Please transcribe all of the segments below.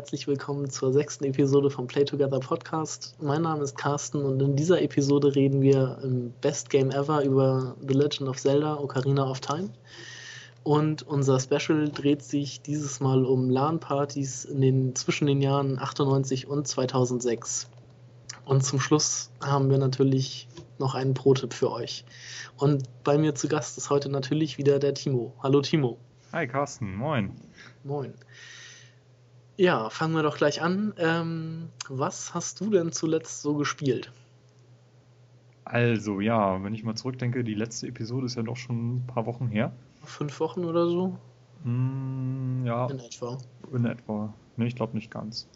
herzlich willkommen zur sechsten Episode vom Play Together Podcast. Mein Name ist Carsten und in dieser Episode reden wir im Best Game Ever über The Legend of Zelda Ocarina of Time. Und unser Special dreht sich dieses Mal um LAN-Partys in den, zwischen den Jahren 98 und 2006. Und zum Schluss haben wir natürlich noch einen Pro-Tipp für euch. Und bei mir zu Gast ist heute natürlich wieder der Timo. Hallo Timo. Hi Carsten, moin. Moin. Ja, fangen wir doch gleich an. Ähm, was hast du denn zuletzt so gespielt? Also, ja, wenn ich mal zurückdenke, die letzte Episode ist ja doch schon ein paar Wochen her. Fünf Wochen oder so? Mm, ja. In etwa. In etwa. Ne, ich glaube nicht ganz.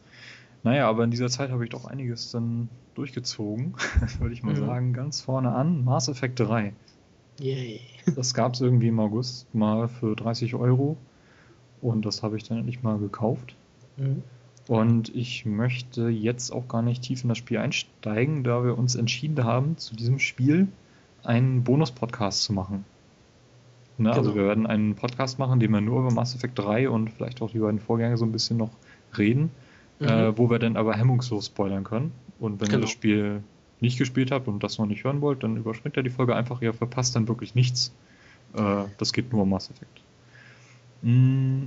Naja, aber in dieser Zeit habe ich doch einiges dann durchgezogen, würde ich mal mhm. sagen. Ganz vorne an, Mass Effect 3. Yay. Das gab es irgendwie im August mal für 30 Euro. Und das habe ich dann endlich mal gekauft. Mhm. Und ich möchte jetzt auch gar nicht tief in das Spiel einsteigen, da wir uns entschieden haben, zu diesem Spiel einen Bonus-Podcast zu machen. Ne? Also genau. Also wir werden einen Podcast machen, den wir nur über Mass Effect 3 und vielleicht auch die beiden Vorgänge so ein bisschen noch reden, mhm. äh, wo wir dann aber hemmungslos spoilern können. Und wenn genau. ihr das Spiel nicht gespielt habt und das noch nicht hören wollt, dann überspringt ihr die Folge einfach, ihr verpasst dann wirklich nichts. Äh, das geht nur um Mass Effect. Mm,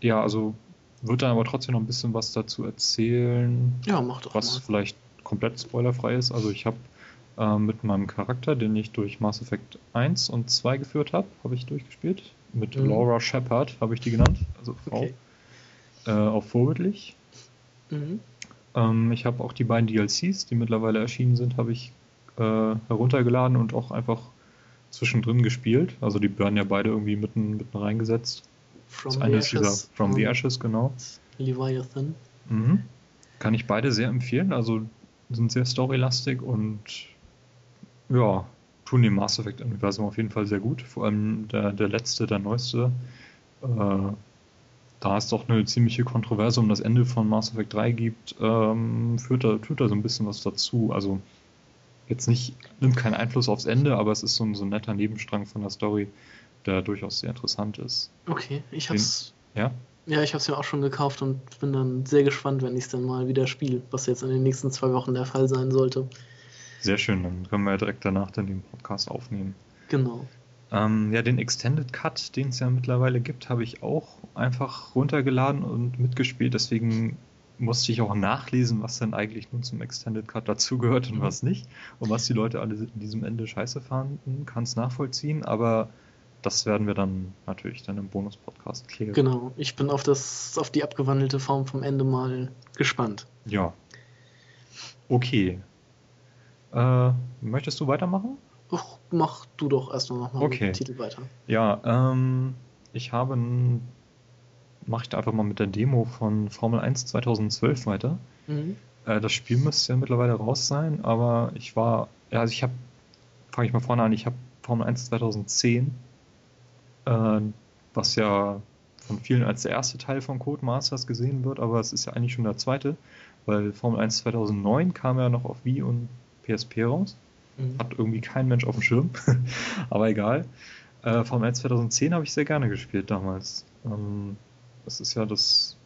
ja, also wird dann aber trotzdem noch ein bisschen was dazu erzählen. Ja, mach doch Was mal. vielleicht komplett spoilerfrei ist. Also ich habe äh, mit meinem Charakter, den ich durch Mass Effect 1 und 2 geführt habe, habe ich durchgespielt. Mit mhm. Laura Shepard habe ich die genannt, also Frau. Okay. Äh, auch vorbildlich. Mhm. Ähm, ich habe auch die beiden DLCs, die mittlerweile erschienen sind, habe ich äh, heruntergeladen und auch einfach zwischendrin gespielt. Also die werden ja beide irgendwie mitten, mitten reingesetzt. From das eine ist dieser From the Ashes, genau. Leviathan. Mhm. Kann ich beide sehr empfehlen. Also sind sehr storylastig und ja, tun dem Mass Effect-Universum auf jeden Fall sehr gut. Vor allem der, der letzte, der neueste. Äh, da es doch eine ziemliche Kontroverse um das Ende von Mass Effect 3 gibt, ähm, führt, da, führt da so ein bisschen was dazu. Also jetzt nicht, nimmt keinen Einfluss aufs Ende, aber es ist so ein, so ein netter Nebenstrang von der Story, der durchaus sehr interessant ist. Okay, ich hab's. Den, ja? Ja, ich hab's ja auch schon gekauft und bin dann sehr gespannt, wenn ich es dann mal wieder spiele, was jetzt in den nächsten zwei Wochen der Fall sein sollte. Sehr schön, dann können wir ja direkt danach dann den Podcast aufnehmen. Genau. Ähm, ja, den Extended Cut, den es ja mittlerweile gibt, habe ich auch einfach runtergeladen und mitgespielt. Deswegen musste ich auch nachlesen, was denn eigentlich nun zum Extended Cut dazugehört und was nicht. Und was die Leute alle in diesem Ende scheiße fanden, kann es nachvollziehen. Aber das werden wir dann natürlich dann im Bonus-Podcast klären. Genau, ich bin auf, das, auf die abgewandelte Form vom Ende mal gespannt. Ja. Okay. Äh, möchtest du weitermachen? Ach, mach du doch erstmal nochmal okay. mit dem Titel weiter. Ja, ähm, ich habe mache ich da einfach mal mit der Demo von Formel 1 2012 weiter. Mhm. Äh, das Spiel müsste ja mittlerweile raus sein, aber ich war, ja, also ich habe, fange ich mal vorne an, ich habe Formel 1 2010 äh, was ja von vielen als der erste Teil von Codemasters gesehen wird, aber es ist ja eigentlich schon der zweite, weil Formel 1 2009 kam ja noch auf Wii und PSP raus. Mhm. Hat irgendwie kein Mensch auf dem Schirm, aber egal. Äh, Formel 1 2010 habe ich sehr gerne gespielt damals. Ähm, das ist ja das,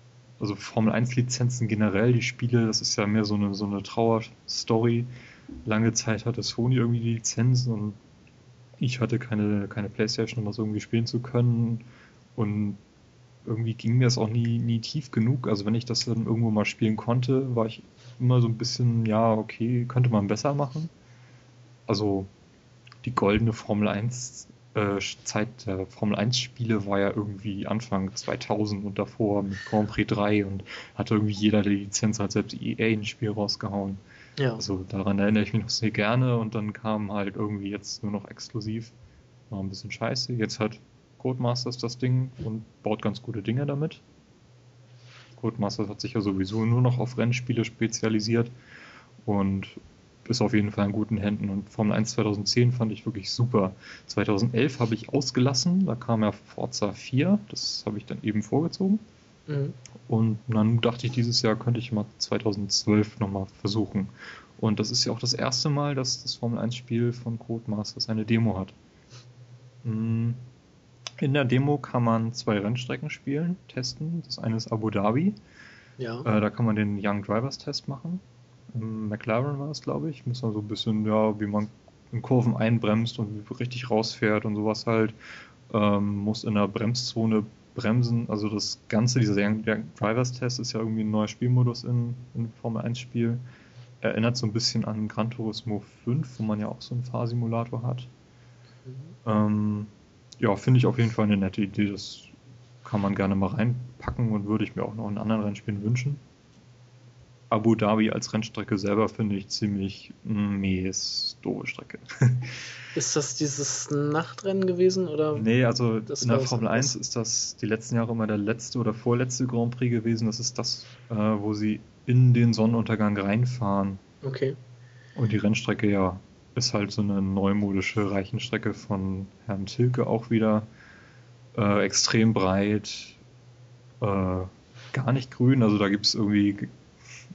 also Formel 1 Lizenzen generell, die Spiele, das ist ja mehr so eine, so eine Trauerstory. Lange Zeit hatte Sony irgendwie die Lizenzen und ich hatte keine, keine Playstation, um das irgendwie spielen zu können. Und irgendwie ging mir das auch nie, nie tief genug. Also wenn ich das dann irgendwo mal spielen konnte, war ich immer so ein bisschen, ja, okay, könnte man besser machen. Also die goldene Formel 1 äh, Zeit der Formel 1 Spiele war ja irgendwie Anfang 2000 und davor mit Grand Prix 3 und hatte irgendwie jeder die Lizenz, hat selbst EA ein Spiel rausgehauen. Ja. Also daran erinnere ich mich noch sehr gerne und dann kam halt irgendwie jetzt nur noch exklusiv. War ein bisschen scheiße. Jetzt hat Codemasters das Ding und baut ganz gute Dinge damit. Codemasters hat sich ja sowieso nur noch auf Rennspiele spezialisiert und ist auf jeden Fall in guten Händen. Und Formel 1 2010 fand ich wirklich super. 2011 habe ich ausgelassen, da kam ja Forza 4, das habe ich dann eben vorgezogen. Mhm. Und dann dachte ich, dieses Jahr könnte ich mal 2012 nochmal versuchen. Und das ist ja auch das erste Mal, dass das Formel 1-Spiel von Codemasters eine Demo hat. Mm. In der Demo kann man zwei Rennstrecken spielen, testen. Das eine ist Abu Dhabi. Ja. Äh, da kann man den Young Drivers Test machen. McLaren war es, glaube ich. Muss man so ein bisschen, ja, wie man in Kurven einbremst und richtig rausfährt und sowas halt. Ähm, muss in der Bremszone bremsen. Also das Ganze, dieser Drivers Test ist ja irgendwie ein neuer Spielmodus in, in Formel 1 Spiel. Erinnert so ein bisschen an Gran Turismo 5, wo man ja auch so einen Fahrsimulator hat. Mhm. Ähm, ja, finde ich auf jeden Fall eine nette Idee. Das kann man gerne mal reinpacken und würde ich mir auch noch in anderen Rennspielen wünschen. Abu Dhabi als Rennstrecke selber finde ich ziemlich mies doofe Strecke. Ist das dieses Nachtrennen gewesen oder? Nee, also in der Formel 1 ist das die letzten Jahre immer der letzte oder vorletzte Grand Prix gewesen. Das ist das, äh, wo sie in den Sonnenuntergang reinfahren. Okay. Und die Rennstrecke ja ist halt so eine neumodische Reichenstrecke von Herrn Tilke auch wieder. Äh, extrem breit, äh, gar nicht grün, also da gibt es irgendwie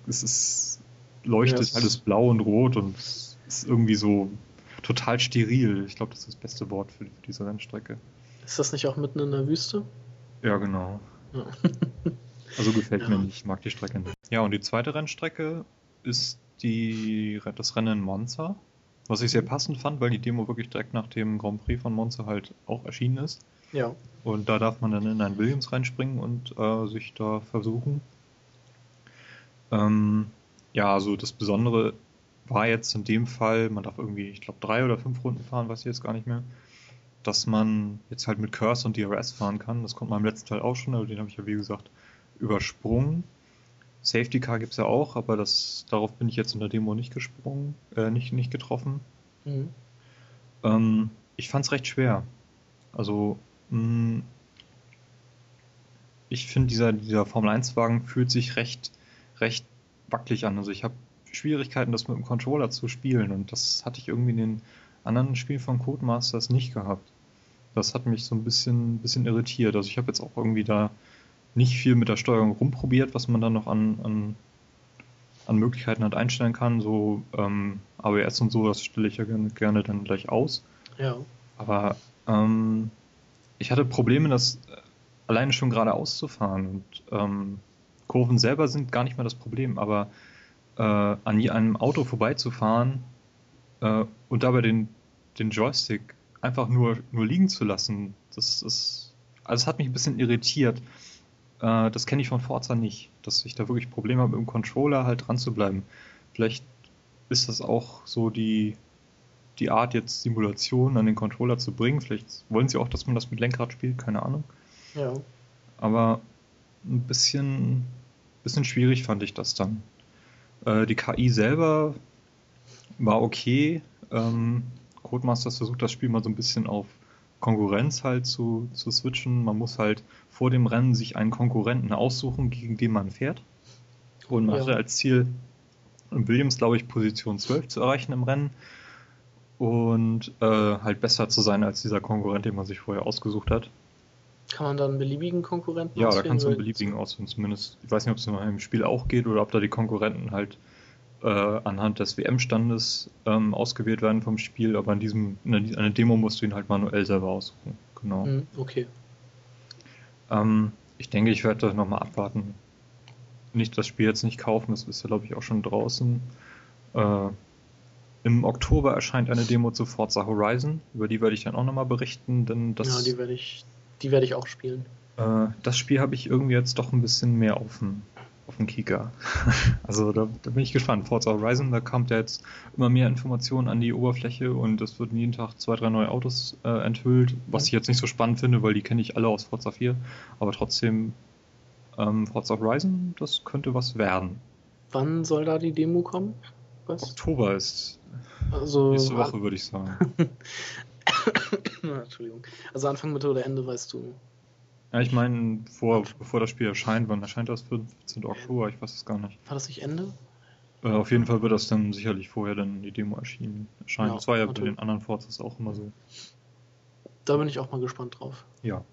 es ist, leuchtet ja, alles blau und rot und es ist irgendwie so total steril. Ich glaube, das ist das beste Wort für, für, diese Rennstrecke. Ist das nicht auch mitten in der Wüste? Ja, genau. Ja. also gefällt ja. mir nicht, ich mag die Strecke nicht. Ja, und die zweite Rennstrecke ist die, das Rennen in Monza. Was ich sehr passend fand, weil die Demo wirklich direkt nach dem Grand Prix von Monza halt auch erschienen ist. Ja. Und da darf man dann in ein Williams reinspringen und äh, sich da versuchen. Ähm, ja, also das Besondere war jetzt in dem Fall, man darf irgendwie, ich glaube, drei oder fünf Runden fahren, weiß ich jetzt gar nicht mehr, dass man jetzt halt mit Curse und DRS fahren kann. Das kommt man im letzten Teil auch schon, aber den habe ich ja wie gesagt übersprungen. Safety Car gibt es ja auch, aber das, darauf bin ich jetzt in der Demo nicht gesprungen, äh, nicht, nicht getroffen. Mhm. Ähm, ich fand es recht schwer. Also, mh, mm, ich finde, dieser, dieser Formel 1-Wagen fühlt sich recht recht wackelig an. Also ich habe Schwierigkeiten, das mit dem Controller zu spielen und das hatte ich irgendwie in den anderen Spielen von Codemasters nicht gehabt. Das hat mich so ein bisschen, bisschen irritiert. Also ich habe jetzt auch irgendwie da nicht viel mit der Steuerung rumprobiert, was man dann noch an, an, an Möglichkeiten hat einstellen kann. So ähm, ABS und so, das stelle ich ja gerne, gerne dann gleich aus. Ja. Aber ähm, ich hatte Probleme, das alleine schon geradeaus zu fahren und ähm, Kurven selber sind gar nicht mehr das Problem, aber äh, an einem Auto vorbeizufahren äh, und dabei den, den Joystick einfach nur, nur liegen zu lassen, das ist, also es hat mich ein bisschen irritiert. Äh, das kenne ich von Forza nicht, dass ich da wirklich Probleme habe, im Controller halt dran zu bleiben. Vielleicht ist das auch so die, die Art, jetzt Simulation an den Controller zu bringen. Vielleicht wollen sie auch, dass man das mit Lenkrad spielt, keine Ahnung. Ja. Aber ein bisschen, bisschen schwierig fand ich das dann. Äh, die KI selber war okay. Ähm, Codemasters versucht das Spiel mal so ein bisschen auf Konkurrenz halt zu, zu switchen. Man muss halt vor dem Rennen sich einen Konkurrenten aussuchen, gegen den man fährt. Und man ja. hatte als Ziel, Williams, glaube ich, Position 12 zu erreichen im Rennen und äh, halt besser zu sein als dieser Konkurrent, den man sich vorher ausgesucht hat. Kann man dann einen beliebigen Konkurrenten Ja, da kannst du einen beliebigen auswählen, zumindest. Ich weiß nicht, ob es im Spiel auch geht oder ob da die Konkurrenten halt äh, anhand des WM-Standes ähm, ausgewählt werden vom Spiel, aber in diesem, in einer Demo musst du ihn halt manuell selber aussuchen. Genau. Mhm, okay. Ähm, ich denke, ich werde nochmal abwarten. Nicht das Spiel jetzt nicht kaufen, das ist ja, glaube ich, auch schon draußen. Äh, Im Oktober erscheint eine Demo zu Forza Horizon, über die werde ich dann auch nochmal berichten, denn das. Ja, die werde ich die werde ich auch spielen. Äh, das Spiel habe ich irgendwie jetzt doch ein bisschen mehr auf dem, auf dem Kika. also da, da, bin ich gespannt. Forza Horizon, da kommt ja jetzt immer mehr Informationen an die Oberfläche und es wird jeden Tag zwei, drei neue Autos äh, enthüllt, was ich jetzt nicht so spannend finde, weil die kenne ich alle aus Forza 4. Aber trotzdem, ähm, Forza Horizon, das könnte was werden. Wann soll da die Demo kommen? Was? Oktober ist also, nächste Woche, würde ich sagen. Entschuldigung. Also Anfang, Mitte oder Ende weißt du. Ja, ich meine, vor, bevor das Spiel erscheint, wann erscheint das? 15. Oktober, ich weiß es gar nicht. War das nicht Ende? Äh, auf jeden Fall wird das dann sicherlich vorher dann die Demo erschienen, erscheinen. Ja, das war ja natürlich. bei den anderen Forzas auch immer so. Da bin ich auch mal gespannt drauf. Ja.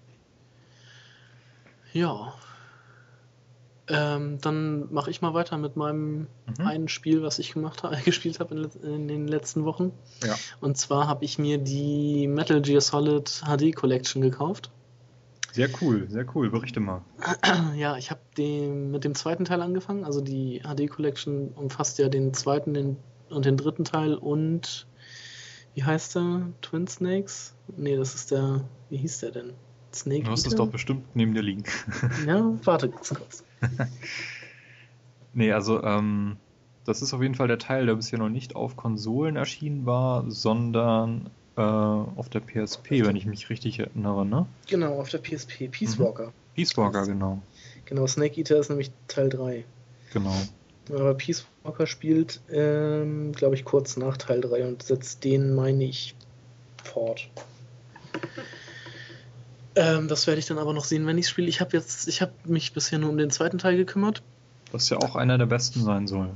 Ja. Ähm, dann mache ich mal weiter mit meinem mhm. einen Spiel, was ich gemacht habe, gespielt habe in, in, den letzten Wochen. Ja. Und zwar habe ich mir die Metal Gear Solid HD Collection gekauft. Sehr cool, sehr cool. Berichte mal. Ja, ich habe mit dem zweiten Teil angefangen. Also die HD Collection umfasst ja den zweiten den, und den dritten Teil und wie heißt der? Twin Snakes? Nee, das ist der. Wie hieß der denn? Snake. Du hast es doch bestimmt neben dir liegen. Ja, warte kurz. nee, also, ähm, das ist auf jeden Fall der Teil, der bisher noch nicht auf Konsolen erschienen war, sondern äh, auf der PSP, wenn ich mich richtig erinnere, ne? Genau, auf der PSP. Peace mhm. Walker. Peace Walker, genau. Genau, Snake Eater ist nämlich Teil 3. Genau. Aber Peace Walker spielt, ähm, glaube ich, kurz nach Teil 3 und setzt den, meine ich, fort. Ähm, das werde ich dann aber noch sehen, wenn ich spiele. Ich habe jetzt, ich habe mich bisher nur um den zweiten Teil gekümmert. Was ja auch einer der besten sein soll.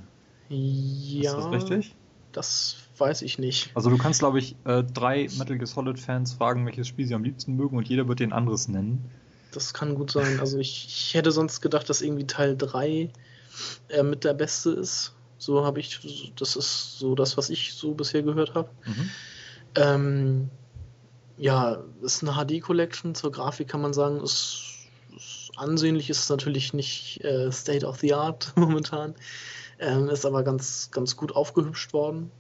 Ja. Ist das richtig? Das weiß ich nicht. Also du kannst, glaube ich, äh, drei Metal Gear Solid Fans fragen, welches Spiel sie am liebsten mögen und jeder wird den anderes nennen. Das kann gut sein. Also ich, ich hätte sonst gedacht, dass irgendwie Teil 3 äh, mit der beste ist. So habe ich, das ist so das, was ich so bisher gehört habe. Mhm. Ähm, ja, ist eine HD-Collection. Zur Grafik kann man sagen, ist, ist ansehnlich, ist natürlich nicht äh, State of the Art momentan. Ähm, ist aber ganz, ganz gut aufgehübscht worden.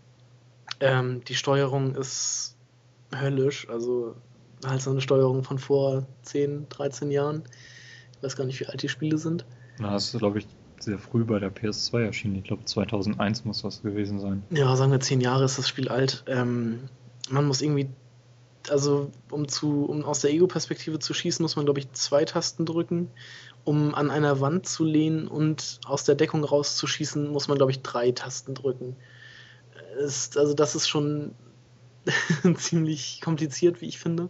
Ähm, die Steuerung ist höllisch, also halt so eine Steuerung von vor 10, 13 Jahren. Ich weiß gar nicht, wie alt die Spiele sind. Na, das ist, glaube ich, sehr früh bei der PS2 erschienen. Ich glaube, 2001 muss das gewesen sein. Ja, sagen wir 10 Jahre ist das Spiel alt. Ähm, man muss irgendwie also um zu, um aus der Ego-Perspektive zu schießen, muss man, glaube ich, zwei Tasten drücken. Um an einer Wand zu lehnen und aus der Deckung rauszuschießen, muss man, glaube ich, drei Tasten drücken. Ist, also das ist schon ziemlich kompliziert, wie ich finde.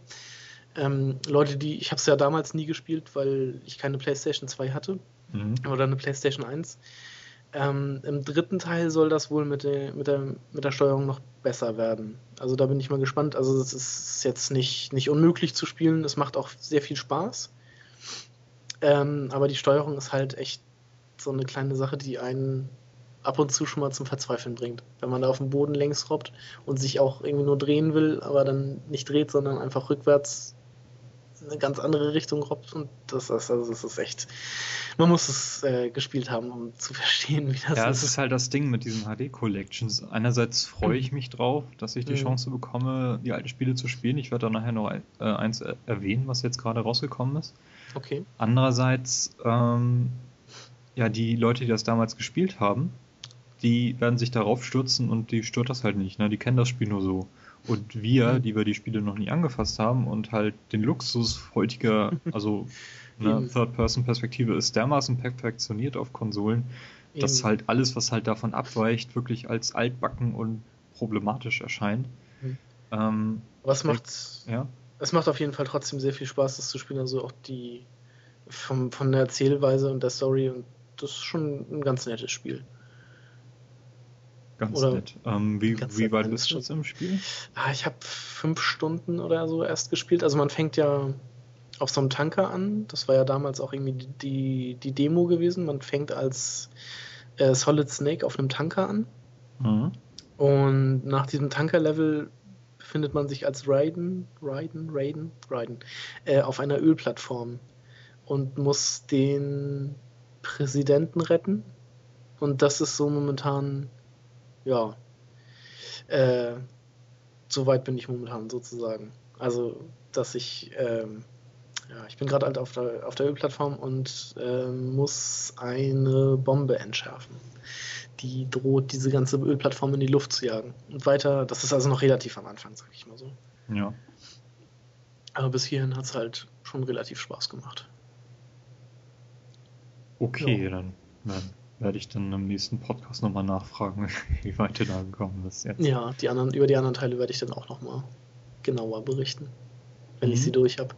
Ähm, Leute, die, ich habe es ja damals nie gespielt, weil ich keine PlayStation 2 hatte mhm. oder eine PlayStation 1. Ähm, Im dritten Teil soll das wohl mit der, mit, der, mit der Steuerung noch besser werden. Also da bin ich mal gespannt. Also es ist jetzt nicht, nicht unmöglich zu spielen. Es macht auch sehr viel Spaß. Ähm, aber die Steuerung ist halt echt so eine kleine Sache, die einen ab und zu schon mal zum Verzweifeln bringt. Wenn man da auf dem Boden längs robbt und sich auch irgendwie nur drehen will, aber dann nicht dreht, sondern einfach rückwärts eine ganz andere Richtung robbt und das ist, also das ist echt, man muss es äh, gespielt haben, um zu verstehen, wie das ja, ist. Ja, es ist halt das Ding mit diesen HD-Collections. Einerseits freue ich mich drauf, dass ich die mhm. Chance bekomme, die alten Spiele zu spielen. Ich werde da nachher noch äh, eins erwähnen, was jetzt gerade rausgekommen ist. Okay. Andererseits, ähm, ja, die Leute, die das damals gespielt haben, die werden sich darauf stürzen und die stört das halt nicht. Ne? Die kennen das Spiel nur so. Und wir, die wir die Spiele noch nie angefasst haben und halt den Luxus heutiger, also ne, Third-Person-Perspektive ist dermaßen perfektioniert auf Konsolen, Eben. dass halt alles, was halt davon abweicht, wirklich als altbacken und problematisch erscheint. Mhm. Ähm, was macht, ja? es macht auf jeden Fall trotzdem sehr viel Spaß, das zu spielen. Also auch die vom, von der Erzählweise und der Story und das ist schon ein ganz nettes Spiel. Ganz oder nett. Ähm, wie, wie weit bist du jetzt im Spiel? Ah, ich habe fünf Stunden oder so erst gespielt. Also man fängt ja auf so einem Tanker an. Das war ja damals auch irgendwie die, die Demo gewesen. Man fängt als äh, Solid Snake auf einem Tanker an. Mhm. Und nach diesem Tanker-Level befindet man sich als Raiden, Raiden, Raiden, Raiden äh, auf einer Ölplattform und muss den Präsidenten retten. Und das ist so momentan ja, äh, so weit bin ich momentan sozusagen. Also, dass ich, ähm, ja, ich bin gerade halt auf der, auf der Ölplattform und äh, muss eine Bombe entschärfen. Die droht, diese ganze Ölplattform in die Luft zu jagen. Und weiter, das ist also noch relativ am Anfang, sag ich mal so. Ja. Aber bis hierhin hat es halt schon relativ Spaß gemacht. Okay, ja. dann, dann werde ich dann im nächsten Podcast nochmal nachfragen, wie weit du da gekommen bist jetzt. Ja, die anderen, über die anderen Teile werde ich dann auch nochmal genauer berichten, wenn mhm. ich sie durch habe.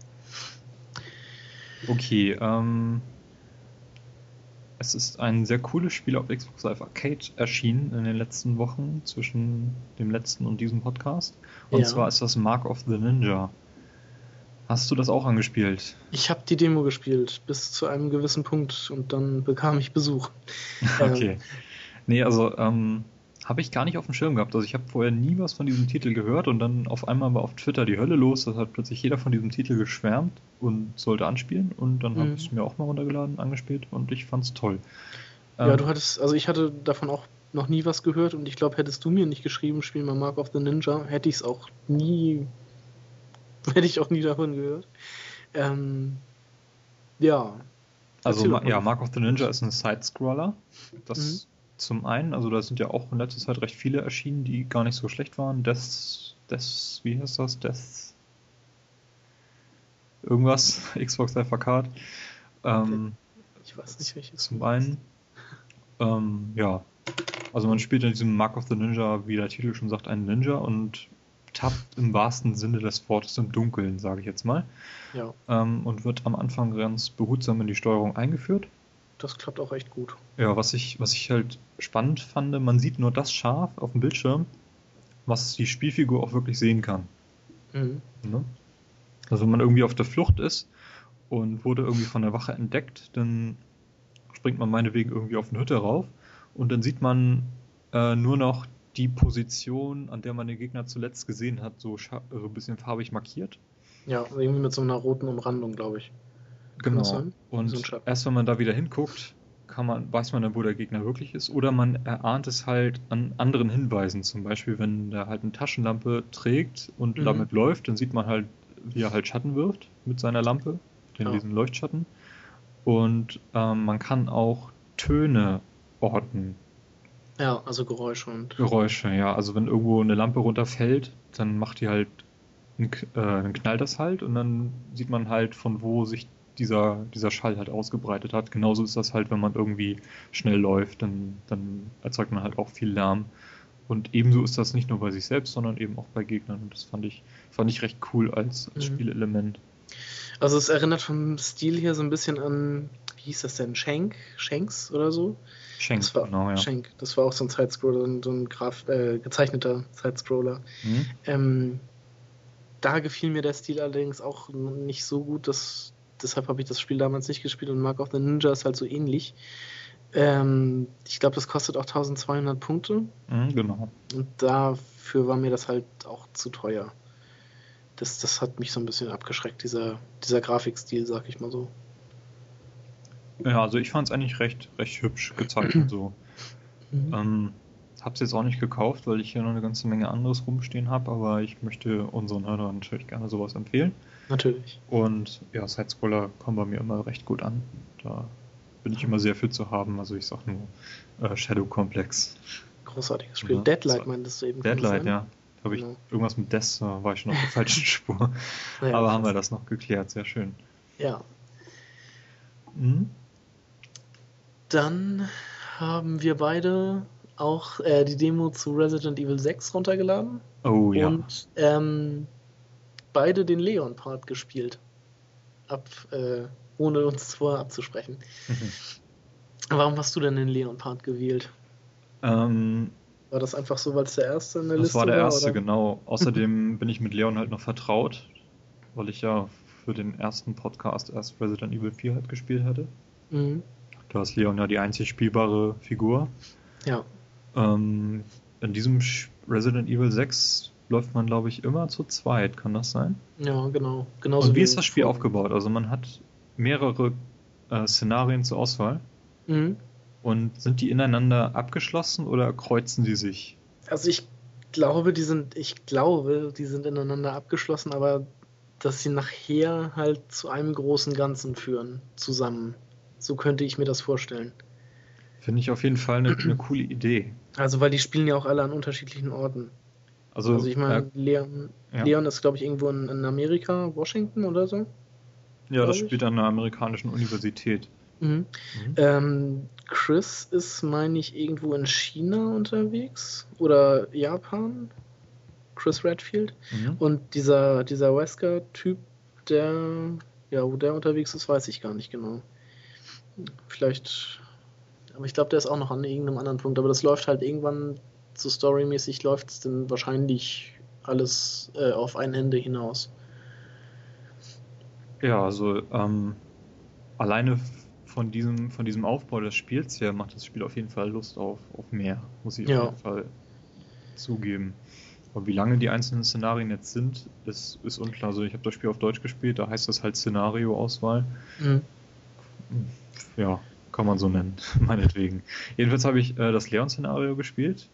Okay, ähm, es ist ein sehr cooles Spiel auf Xbox Live Arcade erschienen in den letzten Wochen zwischen dem letzten und diesem Podcast. Und ja. zwar ist das Mark of the Ninja. Hast du das auch angespielt? Ich habe die Demo gespielt bis zu einem gewissen Punkt und dann bekam ich Besuch. okay. Ähm, nee, also ähm, habe ich gar nicht auf dem Schirm gehabt. Also ich habe vorher nie was von diesem Titel gehört und dann auf einmal war auf Twitter die Hölle los. Da hat plötzlich jeder von diesem Titel geschwärmt und sollte anspielen und dann mhm. habe ich es mir auch mal runtergeladen, angespielt und ich fand es toll. Ja, ähm, du hattest, also ich hatte davon auch noch nie was gehört und ich glaube, hättest du mir nicht geschrieben, spiel mal Mark of the Ninja, hätte ich es auch nie, hätte ich auch nie davon gehört. Ähm, ja. Also ja, Mark of the Ninja ist ein Side-Scroller. Das mhm zum einen, also da sind ja auch in letzter Zeit recht viele erschienen, die gar nicht so schlecht waren. Death, Death, wie heißt das? Death irgendwas, Xbox Live Arcade. Ähm, ich weiß nicht welches. Zum einen, ähm, ja, also man spielt in diesem Mark of the Ninja, wie der Titel schon sagt, einen Ninja und tappt im wahrsten Sinne des Wortes im Dunkeln, sage ich jetzt mal. Ja. Ähm, und wird am Anfang ganz behutsam in die Steuerung eingeführt das klappt auch echt gut. Ja, was ich, was ich halt spannend fand, man sieht nur das scharf auf dem Bildschirm, was die Spielfigur auch wirklich sehen kann. Mhm. Ne? Also wenn man irgendwie auf der Flucht ist und wurde irgendwie von der Wache entdeckt, dann springt man meinetwegen irgendwie auf eine Hütte rauf und dann sieht man äh, nur noch die Position, an der man den Gegner zuletzt gesehen hat, so, so ein bisschen farbig markiert. Ja, irgendwie mit so einer roten Umrandung, glaube ich. Genau. Und so erst wenn man da wieder hinguckt, kann man, weiß man dann, wo der Gegner wirklich ist. Oder man erahnt es halt an anderen Hinweisen. Zum Beispiel, wenn der halt eine Taschenlampe trägt und mhm. damit läuft, dann sieht man halt, wie er halt Schatten wirft mit seiner Lampe, in ja. diesem Leuchtschatten. Und ähm, man kann auch Töne orten. Ja, also Geräusche und. Geräusche, ja. Also wenn irgendwo eine Lampe runterfällt, dann macht die halt, einen, äh, dann knallt das halt und dann sieht man halt, von wo sich dieser, dieser Schall halt ausgebreitet hat. Genauso ist das halt, wenn man irgendwie schnell läuft, dann, dann erzeugt man halt auch viel Lärm. Und ebenso ist das nicht nur bei sich selbst, sondern eben auch bei Gegnern. Und das fand ich, fand ich recht cool als, als mhm. Spielelement. Also es erinnert vom Stil her so ein bisschen an, wie hieß das denn, Shank? Shanks oder so? Shank, das war, genau, ja. Shank. Das war auch so ein Sidescroller, so ein Graf, äh, gezeichneter Sidescroller. Mhm. Ähm, da gefiel mir der Stil allerdings auch nicht so gut, dass deshalb habe ich das Spiel damals nicht gespielt und Mark of the Ninja ist halt so ähnlich. Ähm, ich glaube, das kostet auch 1200 Punkte. Mhm, genau. Und dafür war mir das halt auch zu teuer. Das, das hat mich so ein bisschen abgeschreckt, dieser, dieser Grafikstil, sag ich mal so. Ja, also ich fand es eigentlich recht, recht hübsch gezeichnet so. Mhm. Ähm, hab's jetzt auch nicht gekauft, weil ich hier noch eine ganze Menge anderes rumstehen habe, aber ich möchte unseren Hörern natürlich gerne sowas empfehlen. Natürlich. Und ja, Sidescroller kommen bei mir immer recht gut an. Da bin ich immer sehr für zu haben. Also ich sag nur äh, Shadow Complex. Großartiges Spiel. Ja, Deadlight meintest du eben. Deadlight, ja. Da habe ich genau. irgendwas mit Death, war ich schon auf der falschen Spur. naja, Aber haben wir das noch geklärt, sehr schön. Ja. Mhm. Dann haben wir beide auch äh, die Demo zu Resident Evil 6 runtergeladen. Oh ja. Und ähm, beide den Leon-Part gespielt. Ab, äh, ohne uns vorher abzusprechen. Mhm. Warum hast du denn den Leon-Part gewählt? Ähm, war das einfach so, weil es der erste in der Liste war? Das war der erste, oder? genau. Außerdem bin ich mit Leon halt noch vertraut, weil ich ja für den ersten Podcast erst Resident Evil 4 halt gespielt hatte. Mhm. Da ist Leon ja die einzig spielbare Figur. Ja. Ähm, in diesem Resident Evil 6 läuft man, glaube ich, immer zu zweit, kann das sein? Ja, genau. Genauso Und wie ist das Spiel aufgebaut? Also man hat mehrere äh, Szenarien zur Auswahl. Mhm. Und sind die ineinander abgeschlossen oder kreuzen die sich? Also ich glaube, die sind, ich glaube, die sind ineinander abgeschlossen, aber dass sie nachher halt zu einem großen Ganzen führen, zusammen. So könnte ich mir das vorstellen. Finde ich auf jeden Fall eine, eine coole Idee. Also, weil die spielen ja auch alle an unterschiedlichen Orten. Also, also ich meine, äh, Leon, ja. Leon ist, glaube ich, irgendwo in, in, Amerika, Washington oder so. Ja, das spielt an einer amerikanischen Universität. Mhm. Mhm. Ähm, Chris ist, meine ich, irgendwo in China unterwegs oder Japan. Chris Redfield. Mhm. Und dieser, dieser Wesker-Typ, der Ja, wo der unterwegs ist, weiß ich gar nicht genau. Vielleicht. Aber ich glaube, der ist auch noch an irgendeinem anderen Punkt. Aber das läuft halt irgendwann so storymäßig läuft es dann wahrscheinlich alles äh, auf ein Ende hinaus. Ja, also ähm, alleine von diesem, von diesem Aufbau des Spiels her macht das Spiel auf jeden Fall Lust auf, auf mehr, muss ich ja. auf jeden Fall zugeben. Aber wie lange die einzelnen Szenarien jetzt sind, ist, ist unklar. Also ich habe das Spiel auf Deutsch gespielt, da heißt das halt Szenario-Auswahl. Mhm. Ja, kann man so nennen, meinetwegen. Jedenfalls habe ich äh, das Leon-Szenario gespielt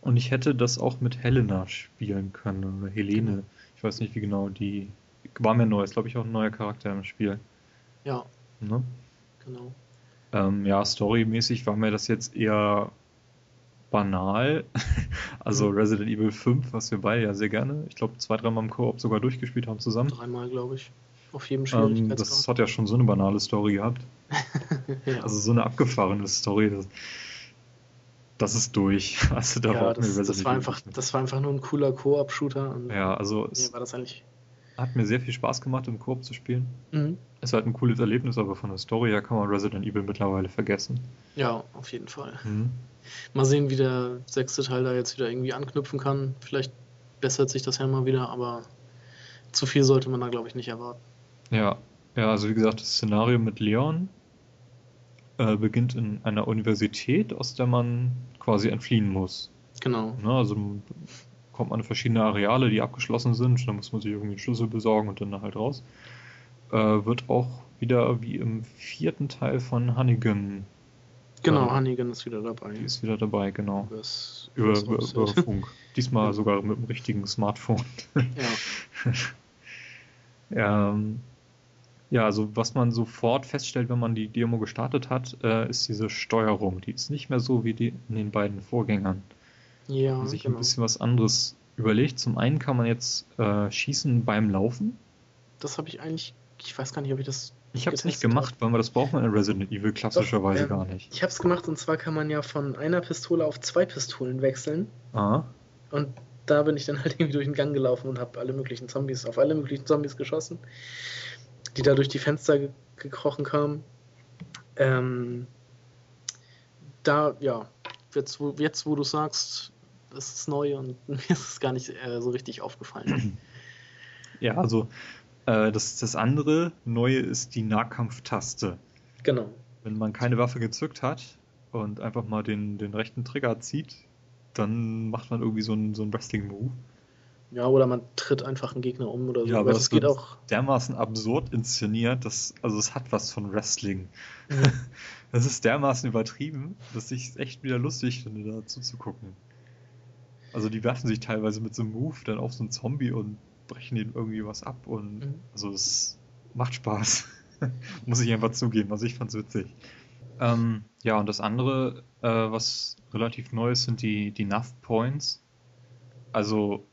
und ich hätte das auch mit Helena spielen können, oder Helene. Ich weiß nicht, wie genau die. War mir neu, ist glaube ich auch ein neuer Charakter im Spiel. Ja. Ne? Genau. Ähm, ja, storymäßig war mir das jetzt eher banal. also mhm. Resident Evil 5, was wir beide ja sehr gerne, ich glaube, zwei, dreimal im Koop sogar durchgespielt haben zusammen. Dreimal, glaube ich. Auf jedem Schwierigkeitsgrad. Ähm, das hat ja schon so eine banale Story gehabt. ja. Also so eine abgefahrene Story. Das, das ist durch. Also da ja, das, das war einfach, das war einfach nur ein cooler Koop-Shooter. Ja, also es war das eigentlich hat mir sehr viel Spaß gemacht, im Koop zu spielen. Mhm. Ist halt ein cooles Erlebnis, aber von der Story her kann man Resident Evil mittlerweile vergessen. Ja, auf jeden Fall. Mhm. Mal sehen, wie der sechste Teil da jetzt wieder irgendwie anknüpfen kann. Vielleicht bessert sich das ja mal wieder, aber zu viel sollte man da, glaube ich, nicht erwarten. Ja, ja, also wie gesagt, das Szenario mit Leon äh, beginnt in einer Universität, aus der man quasi entfliehen muss. Genau. Ne, also kommt man in verschiedene Areale, die abgeschlossen sind. Da muss man sich irgendwie einen Schlüssel besorgen und dann da halt raus. Äh, wird auch wieder wie im vierten Teil von Hannigan. Genau, äh, Hannigan ist wieder dabei. Die ist wieder dabei, genau. Übers, über, über, über Funk. Diesmal sogar mit dem richtigen Smartphone. Ja. ähm, ja, also was man sofort feststellt, wenn man die Demo gestartet hat, äh, ist diese Steuerung. Die ist nicht mehr so wie die in den beiden Vorgängern ja, sich genau. ein bisschen was anderes überlegt. Zum einen kann man jetzt äh, schießen beim Laufen. Das habe ich eigentlich, ich weiß gar nicht, ob ich das. Ich habe es nicht gemacht, weil man das braucht man in Resident Evil klassischerweise Doch, äh, gar nicht. Ich habe es gemacht und zwar kann man ja von einer Pistole auf zwei Pistolen wechseln. Aha. Und da bin ich dann halt irgendwie durch den Gang gelaufen und habe alle möglichen Zombies, auf alle möglichen Zombies geschossen, die da durch die Fenster ge gekrochen kamen. Ähm, da, ja, jetzt wo, jetzt, wo du sagst, das ist neu und mir ist es gar nicht äh, so richtig aufgefallen. Ja, also äh, das, das andere Neue ist die Nahkampftaste. Genau. Wenn man keine Waffe gezückt hat und einfach mal den, den rechten Trigger zieht, dann macht man irgendwie so einen, so einen Wrestling-Move. Ja, oder man tritt einfach einen Gegner um oder so. Ja, aber das geht auch. Dermaßen absurd inszeniert, dass, also es hat was von Wrestling. Mhm. Das ist dermaßen übertrieben, dass ich es echt wieder lustig finde, da zuzugucken. Also die werfen sich teilweise mit so einem Move dann auf so einen Zombie und brechen ihm irgendwie was ab und mhm. also es macht Spaß. Muss ich einfach zugeben. Also ich fand's witzig. Ähm, ja, und das andere, äh, was relativ neu ist, sind die, die Nav Points. Also,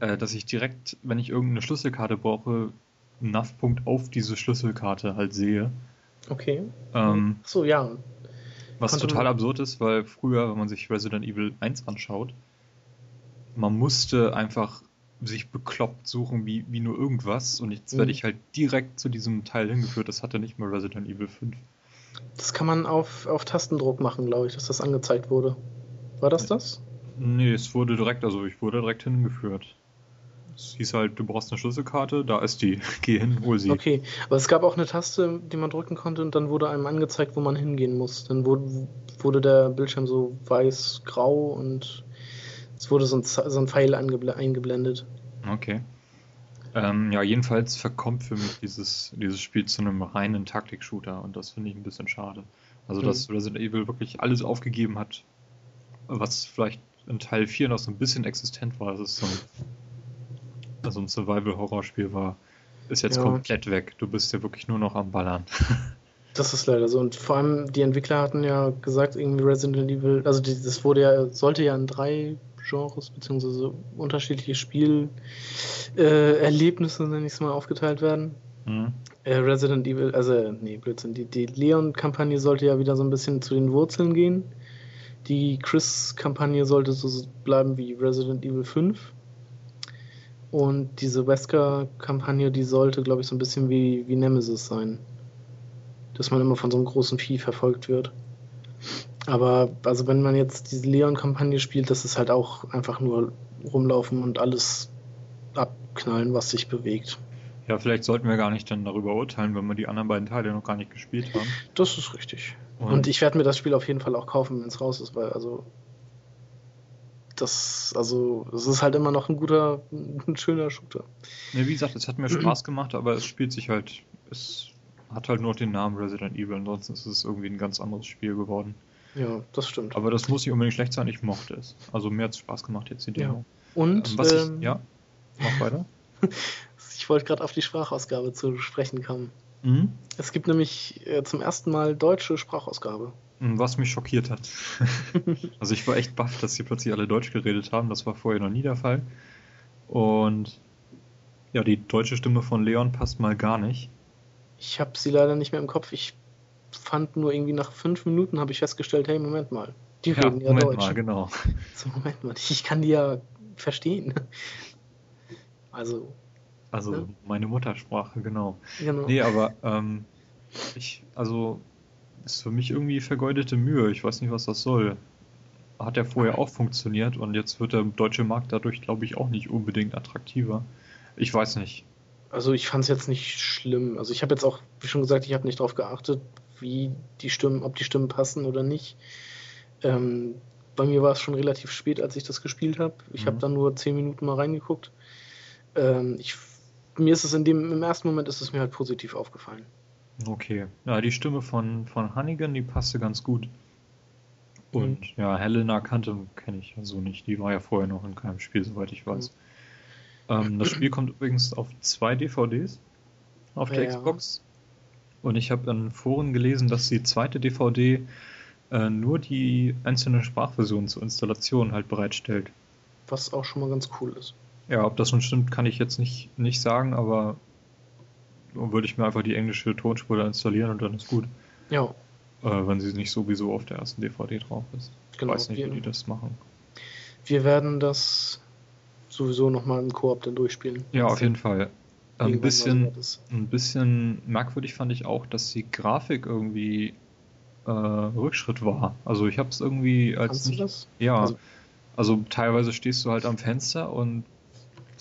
äh, dass ich direkt, wenn ich irgendeine Schlüsselkarte brauche, einen Nav-Punkt auf diese Schlüsselkarte halt sehe. Okay. Ähm, so, ja. Was Konnte total absurd ist, weil früher, wenn man sich Resident Evil 1 anschaut, man musste einfach sich bekloppt suchen wie, wie nur irgendwas und jetzt mhm. werde ich halt direkt zu diesem Teil hingeführt. Das hatte nicht mal Resident Evil 5. Das kann man auf, auf Tastendruck machen, glaube ich, dass das angezeigt wurde. War das das? Nee, es wurde direkt, also ich wurde direkt hingeführt. Es hieß halt, du brauchst eine Schlüsselkarte, da ist die. Geh hin, hol sie. Okay, aber es gab auch eine Taste, die man drücken konnte und dann wurde einem angezeigt, wo man hingehen muss. Dann wurde, wurde der Bildschirm so weiß-grau und es wurde so ein, so ein Pfeil eingeblendet. Okay. Ähm, ja, jedenfalls verkommt für mich dieses, dieses Spiel zu einem reinen Taktik-Shooter und das finde ich ein bisschen schade. Also, dass mhm. Resident Evil wirklich alles aufgegeben hat, was vielleicht in Teil 4 noch so ein bisschen existent war. Das ist so ein also ein Survival-Horror-Spiel war, ist jetzt ja. komplett weg. Du bist ja wirklich nur noch am Ballern. Das ist leider so. Und vor allem die Entwickler hatten ja gesagt, irgendwie Resident Evil, also die, das wurde ja, sollte ja in drei Genres beziehungsweise unterschiedliche Spielerlebnisse, äh, nenne ich es mal, aufgeteilt werden. Mhm. Äh, Resident Evil, also nee, Blödsinn, die, die Leon-Kampagne sollte ja wieder so ein bisschen zu den Wurzeln gehen. Die Chris-Kampagne sollte so bleiben wie Resident Evil 5. Und diese Wesker-Kampagne, die sollte, glaube ich, so ein bisschen wie, wie Nemesis sein. Dass man immer von so einem großen Vieh verfolgt wird. Aber also wenn man jetzt diese Leon-Kampagne spielt, das ist halt auch einfach nur rumlaufen und alles abknallen, was sich bewegt. Ja, vielleicht sollten wir gar nicht dann darüber urteilen, wenn wir die anderen beiden Teile noch gar nicht gespielt haben. Das ist richtig. Und, und ich werde mir das Spiel auf jeden Fall auch kaufen, wenn es raus ist, weil also das, also es ist halt immer noch ein guter, ein schöner Shooter. Ja, wie gesagt, es hat mir Spaß gemacht, aber es spielt sich halt, es hat halt nur den Namen Resident Evil, ansonsten ist es irgendwie ein ganz anderes Spiel geworden. Ja, das stimmt. Aber das muss nicht unbedingt schlecht sein, ich mochte es. Also mir hat es Spaß gemacht jetzt die Demo. Ja. Und ähm, was ähm, ich, ja, mach weiter. ich wollte gerade auf die Sprachausgabe zu sprechen kommen. Mhm. Es gibt nämlich äh, zum ersten Mal deutsche Sprachausgabe. Hm, was mich schockiert hat. also ich war echt baff, dass sie plötzlich alle Deutsch geredet haben. Das war vorher noch nie der Fall. Und ja, die deutsche Stimme von Leon passt mal gar nicht. Ich habe sie leider nicht mehr im Kopf. Ich fand nur irgendwie nach fünf Minuten habe ich festgestellt, hey, Moment mal. Die ja, reden ja Moment Deutsch. Mal, genau. So, Moment mal, ich kann die ja verstehen. Also. Also ne? meine Muttersprache, genau. genau. Nee, aber ähm, ich, also ist für mich irgendwie vergeudete Mühe. Ich weiß nicht, was das soll. Hat ja vorher auch funktioniert und jetzt wird der deutsche Markt dadurch, glaube ich, auch nicht unbedingt attraktiver. Ich weiß nicht. Also ich fand es jetzt nicht schlimm. Also ich habe jetzt auch, wie schon gesagt, ich habe nicht darauf geachtet, wie die Stimmen, ob die Stimmen passen oder nicht. Ähm, bei mir war es schon relativ spät, als ich das gespielt habe. Ich mhm. habe dann nur zehn Minuten mal reingeguckt. Ähm, ich, mir ist es in dem, im ersten Moment ist es mir halt positiv aufgefallen. Okay. Ja, die Stimme von, von Hannigan, die passte ganz gut. Und mhm. ja, Helena kannte, kenne ich ja so nicht. Die war ja vorher noch in keinem Spiel, soweit ich weiß. Mhm. Ähm, das Spiel kommt übrigens auf zwei DVDs auf der ja. Xbox. Und ich habe in Foren gelesen, dass die zweite DVD äh, nur die einzelnen Sprachversionen zur Installation halt bereitstellt. Was auch schon mal ganz cool ist. Ja, ob das nun stimmt, kann ich jetzt nicht, nicht sagen, aber würde ich mir einfach die englische Tonspur da installieren und dann ist gut. Ja. Äh, wenn sie nicht sowieso auf der ersten DVD drauf ist. Genau, ich weiß nicht, wir, wie die das machen. Wir werden das sowieso nochmal im Koop dann durchspielen. Ja, auf jeden Fall. Ein bisschen, ein bisschen merkwürdig fand ich auch, dass die Grafik irgendwie äh, Rückschritt war. Also ich habe es irgendwie als Kannst nicht, du das? Ja, also, also teilweise stehst du halt am Fenster und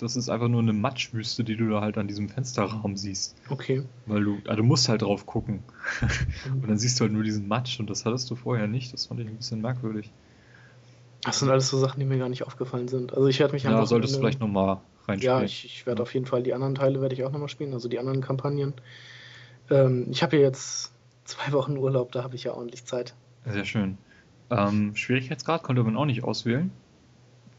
das ist einfach nur eine Matschwüste, die du da halt an diesem Fensterraum siehst. Okay. Weil du, also du musst halt drauf gucken. und dann siehst du halt nur diesen Matsch und das hattest du vorher nicht. Das fand ich ein bisschen merkwürdig. Das sind alles so Sachen, die mir gar nicht aufgefallen sind. Also ich werde mich Ja, solltest du vielleicht nochmal reinspielen. Ja, ich, ich werde auf jeden Fall die anderen Teile werde ich auch nochmal spielen, also die anderen Kampagnen. Ähm, ich habe ja jetzt zwei Wochen Urlaub, da habe ich ja ordentlich Zeit. Sehr schön. Ähm, Schwierigkeitsgrad konnte man auch nicht auswählen.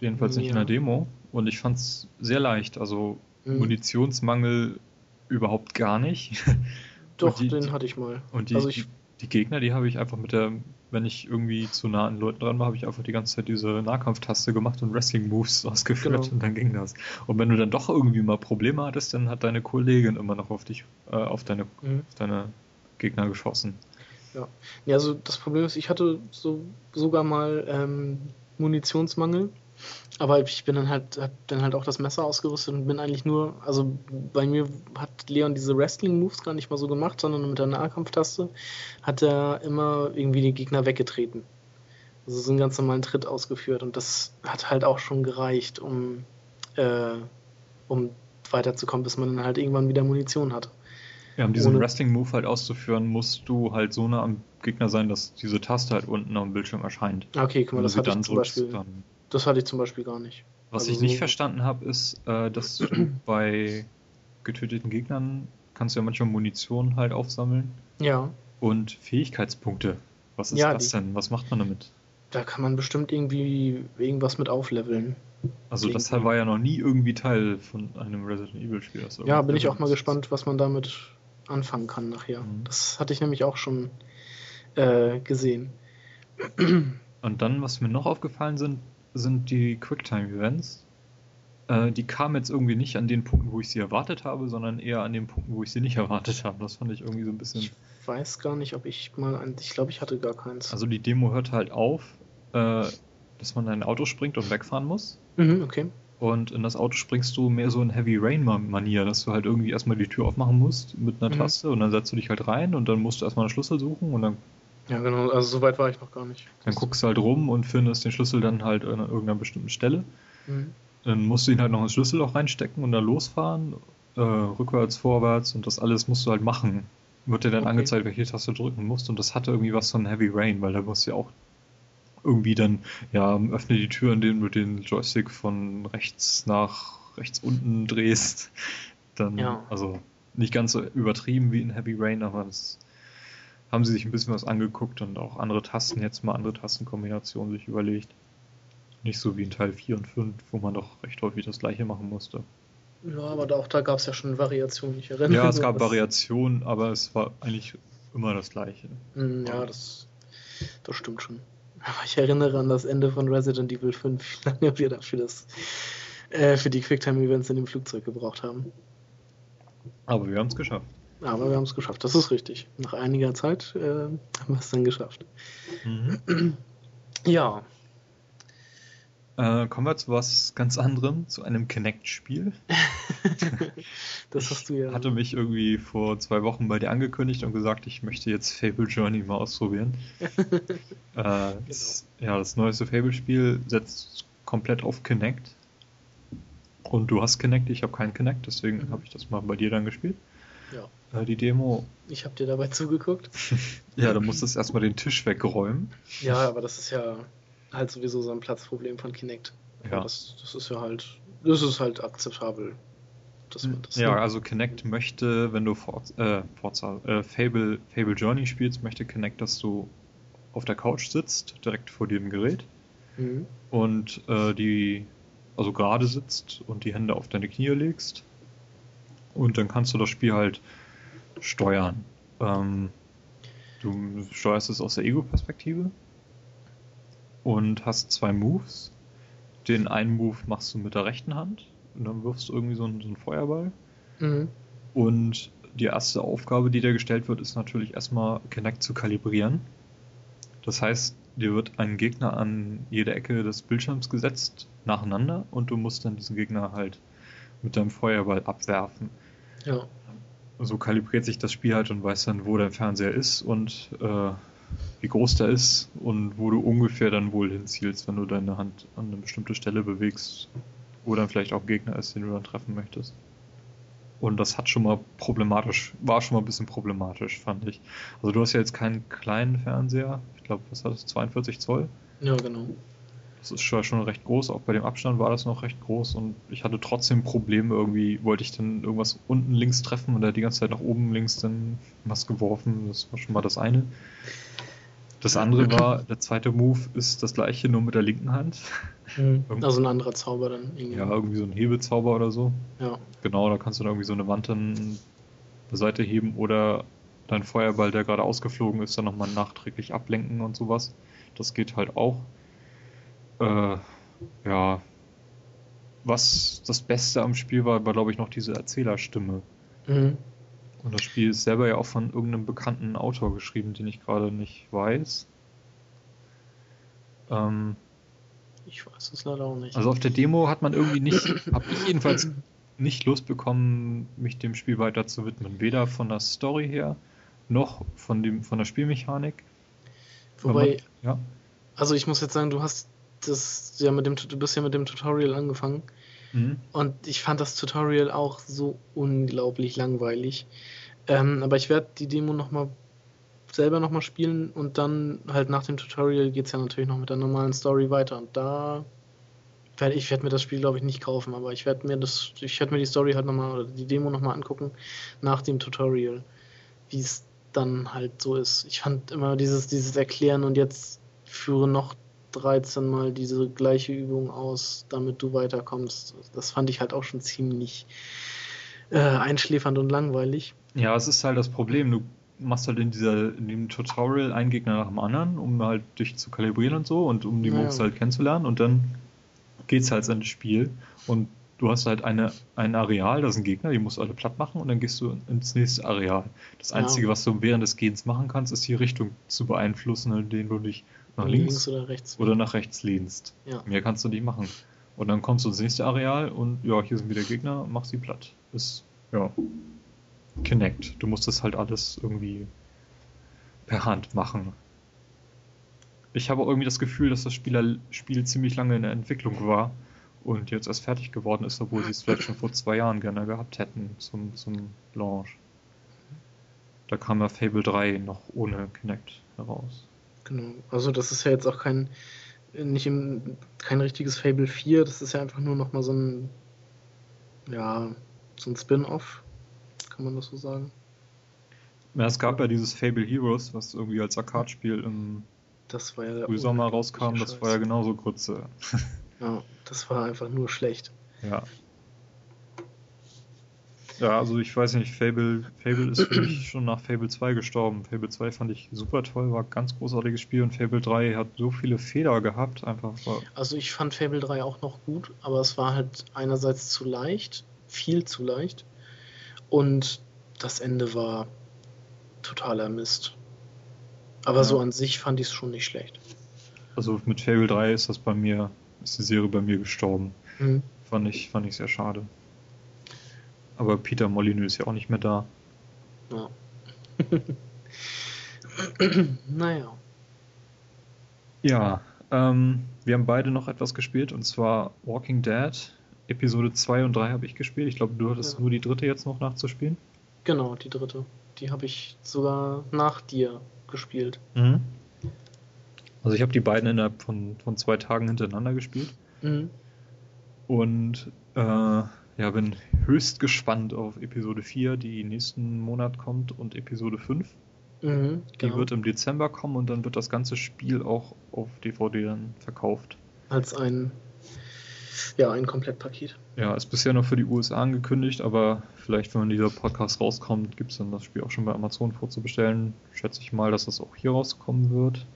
Jedenfalls nicht ja. in der Demo. Und ich fand es sehr leicht. Also mhm. Munitionsmangel überhaupt gar nicht. Doch, die, den hatte ich mal. Und die, also ich, die Gegner, die habe ich einfach mit der, wenn ich irgendwie zu nah an Leuten dran war, habe ich einfach die ganze Zeit diese Nahkampftaste gemacht und Wrestling-Moves ausgeführt genau. und dann ging das. Und wenn du dann doch irgendwie mal Probleme hattest, dann hat deine Kollegin immer noch auf dich, äh, auf deine, mhm. auf deine Gegner geschossen. Ja. ja, also das Problem ist, ich hatte so sogar mal ähm, Munitionsmangel aber ich bin dann halt, hab dann halt auch das Messer ausgerüstet und bin eigentlich nur, also bei mir hat Leon diese Wrestling-Moves gar nicht mal so gemacht, sondern mit der Nahkampftaste hat er immer irgendwie die Gegner weggetreten. Also so einen ganz normalen Tritt ausgeführt und das hat halt auch schon gereicht, um, äh, um weiterzukommen, bis man dann halt irgendwann wieder Munition hat. Ja, um diesen Wrestling-Move halt auszuführen, musst du halt so nah am Gegner sein, dass diese Taste halt unten am Bildschirm erscheint. Okay, guck mal, das hatte ich zum drückst, Beispiel. Dann das hatte ich zum Beispiel gar nicht. Was also ich nicht so verstanden habe, ist, äh, dass du bei getöteten Gegnern kannst du ja manchmal Munition halt aufsammeln. Ja. Und Fähigkeitspunkte. Was ist ja, das die, denn? Was macht man damit? Da kann man bestimmt irgendwie irgendwas mit aufleveln. Also irgendwie. das war ja noch nie irgendwie Teil von einem Resident Evil Spiel. Ja, bin ich auch mal gespannt, was man damit anfangen kann nachher. Mhm. Das hatte ich nämlich auch schon äh, gesehen. Und dann, was mir noch aufgefallen sind, sind die Quicktime-Events. Äh, die kamen jetzt irgendwie nicht an den Punkten, wo ich sie erwartet habe, sondern eher an den Punkten, wo ich sie nicht erwartet habe. Das fand ich irgendwie so ein bisschen. Ich weiß gar nicht, ob ich mal ein. Ich glaube, ich hatte gar keins. Also die Demo hört halt auf, äh, dass man in ein Auto springt und wegfahren muss. Mhm, okay. Und in das Auto springst du mehr so in Heavy Rain-Manier, dass du halt irgendwie erstmal die Tür aufmachen musst mit einer mhm. Taste und dann setzt du dich halt rein und dann musst du erstmal einen Schlüssel suchen und dann. Ja, genau, also so weit war ich noch gar nicht. Dann guckst du halt rum und findest den Schlüssel dann halt an irgendeiner bestimmten Stelle. Mhm. Dann musst du ihn halt noch ins Schlüsselloch reinstecken und dann losfahren, äh, rückwärts, vorwärts und das alles musst du halt machen. Wird dir dann okay. angezeigt, welche Taste du drücken musst und das hatte irgendwie was von Heavy Rain, weil da musst du ja auch irgendwie dann, ja, öffne die Tür, indem du den Joystick von rechts nach rechts unten drehst. Dann, ja. also nicht ganz so übertrieben wie in Heavy Rain, aber das haben sie sich ein bisschen was angeguckt und auch andere Tasten, jetzt mal andere Tastenkombinationen sich überlegt. Nicht so wie in Teil 4 und 5, wo man doch recht häufig das gleiche machen musste. Ja, aber da, auch da gab es ja schon Variationen, ich erinnere mich. Ja, es gab Variationen, aber es war eigentlich immer das gleiche. Hm, ja, das, das stimmt schon. Aber ich erinnere an das Ende von Resident Evil 5, wie lange wir dafür das, äh, für die Quicktime-Events in dem Flugzeug gebraucht haben. Aber wir haben es geschafft. Aber wir haben es geschafft, das ist richtig. Nach einiger Zeit äh, haben wir es dann geschafft. Mhm. Ja, äh, kommen wir zu was ganz anderem, zu einem Kinect-Spiel. das hast du ja. Ich hatte mich irgendwie vor zwei Wochen bei dir angekündigt und gesagt, ich möchte jetzt Fable Journey mal ausprobieren. äh, genau. das, ja, das neueste Fable-Spiel setzt komplett auf Kinect. Und du hast Kinect, ich habe keinen Kinect, deswegen mhm. habe ich das mal bei dir dann gespielt. Ja. Äh, die Demo. Ich habe dir dabei zugeguckt. ja, du musstest erstmal den Tisch wegräumen. Ja, aber das ist ja halt sowieso so ein Platzproblem von Kinect. Ja. Das, das ist ja halt, das ist halt akzeptabel. Das das ja, also Kinect möchte, wenn du Forza, äh, Forza, äh, Fable, Fable Journey spielst, möchte Kinect, dass du auf der Couch sitzt, direkt vor dem Gerät mhm. und äh, die, also gerade sitzt und die Hände auf deine Knie legst und dann kannst du das Spiel halt steuern. Ähm, du steuerst es aus der Ego-Perspektive und hast zwei Moves. Den einen Move machst du mit der rechten Hand und dann wirfst du irgendwie so einen, so einen Feuerball. Mhm. Und die erste Aufgabe, die dir gestellt wird, ist natürlich erstmal Connect zu kalibrieren. Das heißt, dir wird ein Gegner an jede Ecke des Bildschirms gesetzt, nacheinander, und du musst dann diesen Gegner halt mit deinem Feuerball abwerfen. Ja. So kalibriert sich das Spiel halt und weiß dann, wo dein Fernseher ist und äh, wie groß der ist und wo du ungefähr dann wohl hinzielst, wenn du deine Hand an eine bestimmte Stelle bewegst, wo dann vielleicht auch Gegner ist, den du dann treffen möchtest. Und das hat schon mal problematisch, war schon mal ein bisschen problematisch, fand ich. Also du hast ja jetzt keinen kleinen Fernseher, ich glaube, was hat das, 42 Zoll? Ja, genau. Das ist schon recht groß, auch bei dem Abstand war das noch recht groß und ich hatte trotzdem Probleme irgendwie, wollte ich dann irgendwas unten links treffen und da die ganze Zeit nach oben links dann was geworfen, das war schon mal das eine. Das andere war, der zweite Move ist das gleiche, nur mit der linken Hand. Mhm. Also ein anderer Zauber dann. Irgendwie. Ja, irgendwie so ein Hebezauber oder so. Ja. Genau, da kannst du dann irgendwie so eine Wand dann beiseite heben oder dein Feuerball, der gerade ausgeflogen ist, dann nochmal nachträglich ablenken und sowas. Das geht halt auch. Äh, ja. Was das Beste am Spiel war, war glaube ich noch diese Erzählerstimme. Mhm. Und das Spiel ist selber ja auch von irgendeinem bekannten Autor geschrieben, den ich gerade nicht weiß. Ähm, ich weiß es leider auch nicht. Also auf der Demo hat man irgendwie nicht, habe ich jedenfalls nicht Lust bekommen, mich dem Spiel weiter zu widmen. Weder von der Story her, noch von, dem, von der Spielmechanik. Wobei, man, ja. also ich muss jetzt sagen, du hast das ja mit dem, du bist ja mit dem Tutorial angefangen. Mhm. Und ich fand das Tutorial auch so unglaublich langweilig. Ähm, aber ich werde die Demo nochmal selber nochmal spielen und dann halt nach dem Tutorial geht es ja natürlich noch mit der normalen Story weiter. Und da werde ich werde mir das Spiel, glaube ich, nicht kaufen, aber ich werde mir das, ich werde mir die Story halt nochmal oder die Demo nochmal angucken nach dem Tutorial, wie es dann halt so ist. Ich fand immer dieses, dieses Erklären und jetzt führe noch 13 Mal diese gleiche Übung aus, damit du weiterkommst. Das fand ich halt auch schon ziemlich äh, einschläfernd und langweilig. Ja, es ist halt das Problem. Du machst halt in, dieser, in dem Tutorial einen Gegner nach dem anderen, um halt dich zu kalibrieren und so und um die Moves ja. halt kennenzulernen und dann geht's halt ins Spiel und du hast halt eine, ein Areal, da sind Gegner, die musst du alle platt machen und dann gehst du ins nächste Areal. Das Einzige, ja. was du während des Gehens machen kannst, ist die Richtung zu beeinflussen, in denen du dich nach links, links, oder, rechts. oder nach rechts lehnst. Ja. Mehr kannst du nicht machen. Und dann kommst du ins nächste Areal und ja, hier sind wieder Gegner, mach sie platt. Ist, ja, Kinect. Du musst das halt alles irgendwie per Hand machen. Ich habe irgendwie das Gefühl, dass das Spieler Spiel ziemlich lange in der Entwicklung war und jetzt erst fertig geworden ist, obwohl sie es vielleicht schon vor zwei Jahren gerne gehabt hätten zum, zum Launch. Da kam ja Fable 3 noch ohne Kinect heraus. Genau, also das ist ja jetzt auch kein nicht im, kein richtiges Fable 4, das ist ja einfach nur nochmal so ein, ja, so ein Spin-off, kann man das so sagen. Ja, es gab ja dieses Fable Heroes, was irgendwie als Arcade-Spiel im das war ja Frühsommer rauskam, das war ja genauso Grütze. ja, das war einfach nur schlecht. Ja. Ja, also ich weiß nicht, Fable, Fable ist für mich schon nach Fable 2 gestorben. Fable 2 fand ich super toll, war ein ganz großartiges Spiel und Fable 3 hat so viele Fehler gehabt, einfach. Also ich fand Fable 3 auch noch gut, aber es war halt einerseits zu leicht, viel zu leicht und das Ende war totaler Mist. Aber ja. so an sich fand ich es schon nicht schlecht. Also mit Fable 3 ist das bei mir, ist die Serie bei mir gestorben. Mhm. Fand ich, fand ich sehr schade. Aber Peter Molyneux ist ja auch nicht mehr da. Ja. naja. Ja, ähm, wir haben beide noch etwas gespielt und zwar Walking Dead. Episode 2 und 3 habe ich gespielt. Ich glaube, du hattest ja. nur die dritte jetzt noch nachzuspielen. Genau, die dritte. Die habe ich sogar nach dir gespielt. Mhm. Also ich habe die beiden innerhalb von, von zwei Tagen hintereinander gespielt. Mhm. Und äh, ja, bin höchst gespannt auf Episode 4, die nächsten Monat kommt, und Episode 5. Mhm, die genau. wird im Dezember kommen und dann wird das ganze Spiel auch auf DVD dann verkauft. Als ein, ja, ein Komplettpaket. Ja, ist bisher noch für die USA angekündigt, aber vielleicht, wenn dieser Podcast rauskommt, gibt es dann das Spiel auch schon bei Amazon vorzubestellen. Schätze ich mal, dass das auch hier rauskommen wird.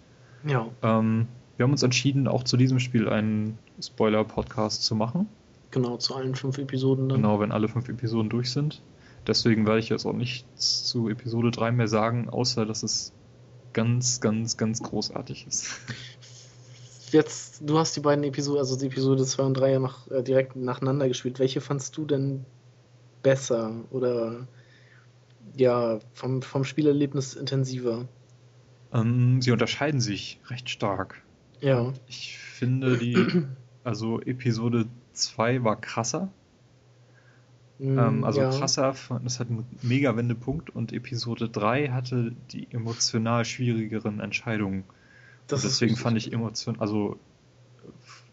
Ja. Ähm, wir haben uns entschieden, auch zu diesem Spiel einen Spoiler-Podcast zu machen. Genau, zu allen fünf Episoden dann. Genau, wenn alle fünf Episoden durch sind. Deswegen werde ich jetzt auch nichts zu Episode 3 mehr sagen, außer dass es ganz, ganz, ganz großartig ist. Jetzt, du hast die beiden Episoden, also die Episode 2 und 3 ja noch äh, direkt nacheinander gespielt. Welche fandst du denn besser oder ja, vom, vom Spielerlebnis intensiver? Ähm, sie unterscheiden sich recht stark. Ja. Ich finde die, also Episode 2 war krasser. Mm, ähm, also ja. krasser, das hat einen mega Wendepunkt und Episode 3 hatte die emotional schwierigeren Entscheidungen. deswegen fand ich emotion, also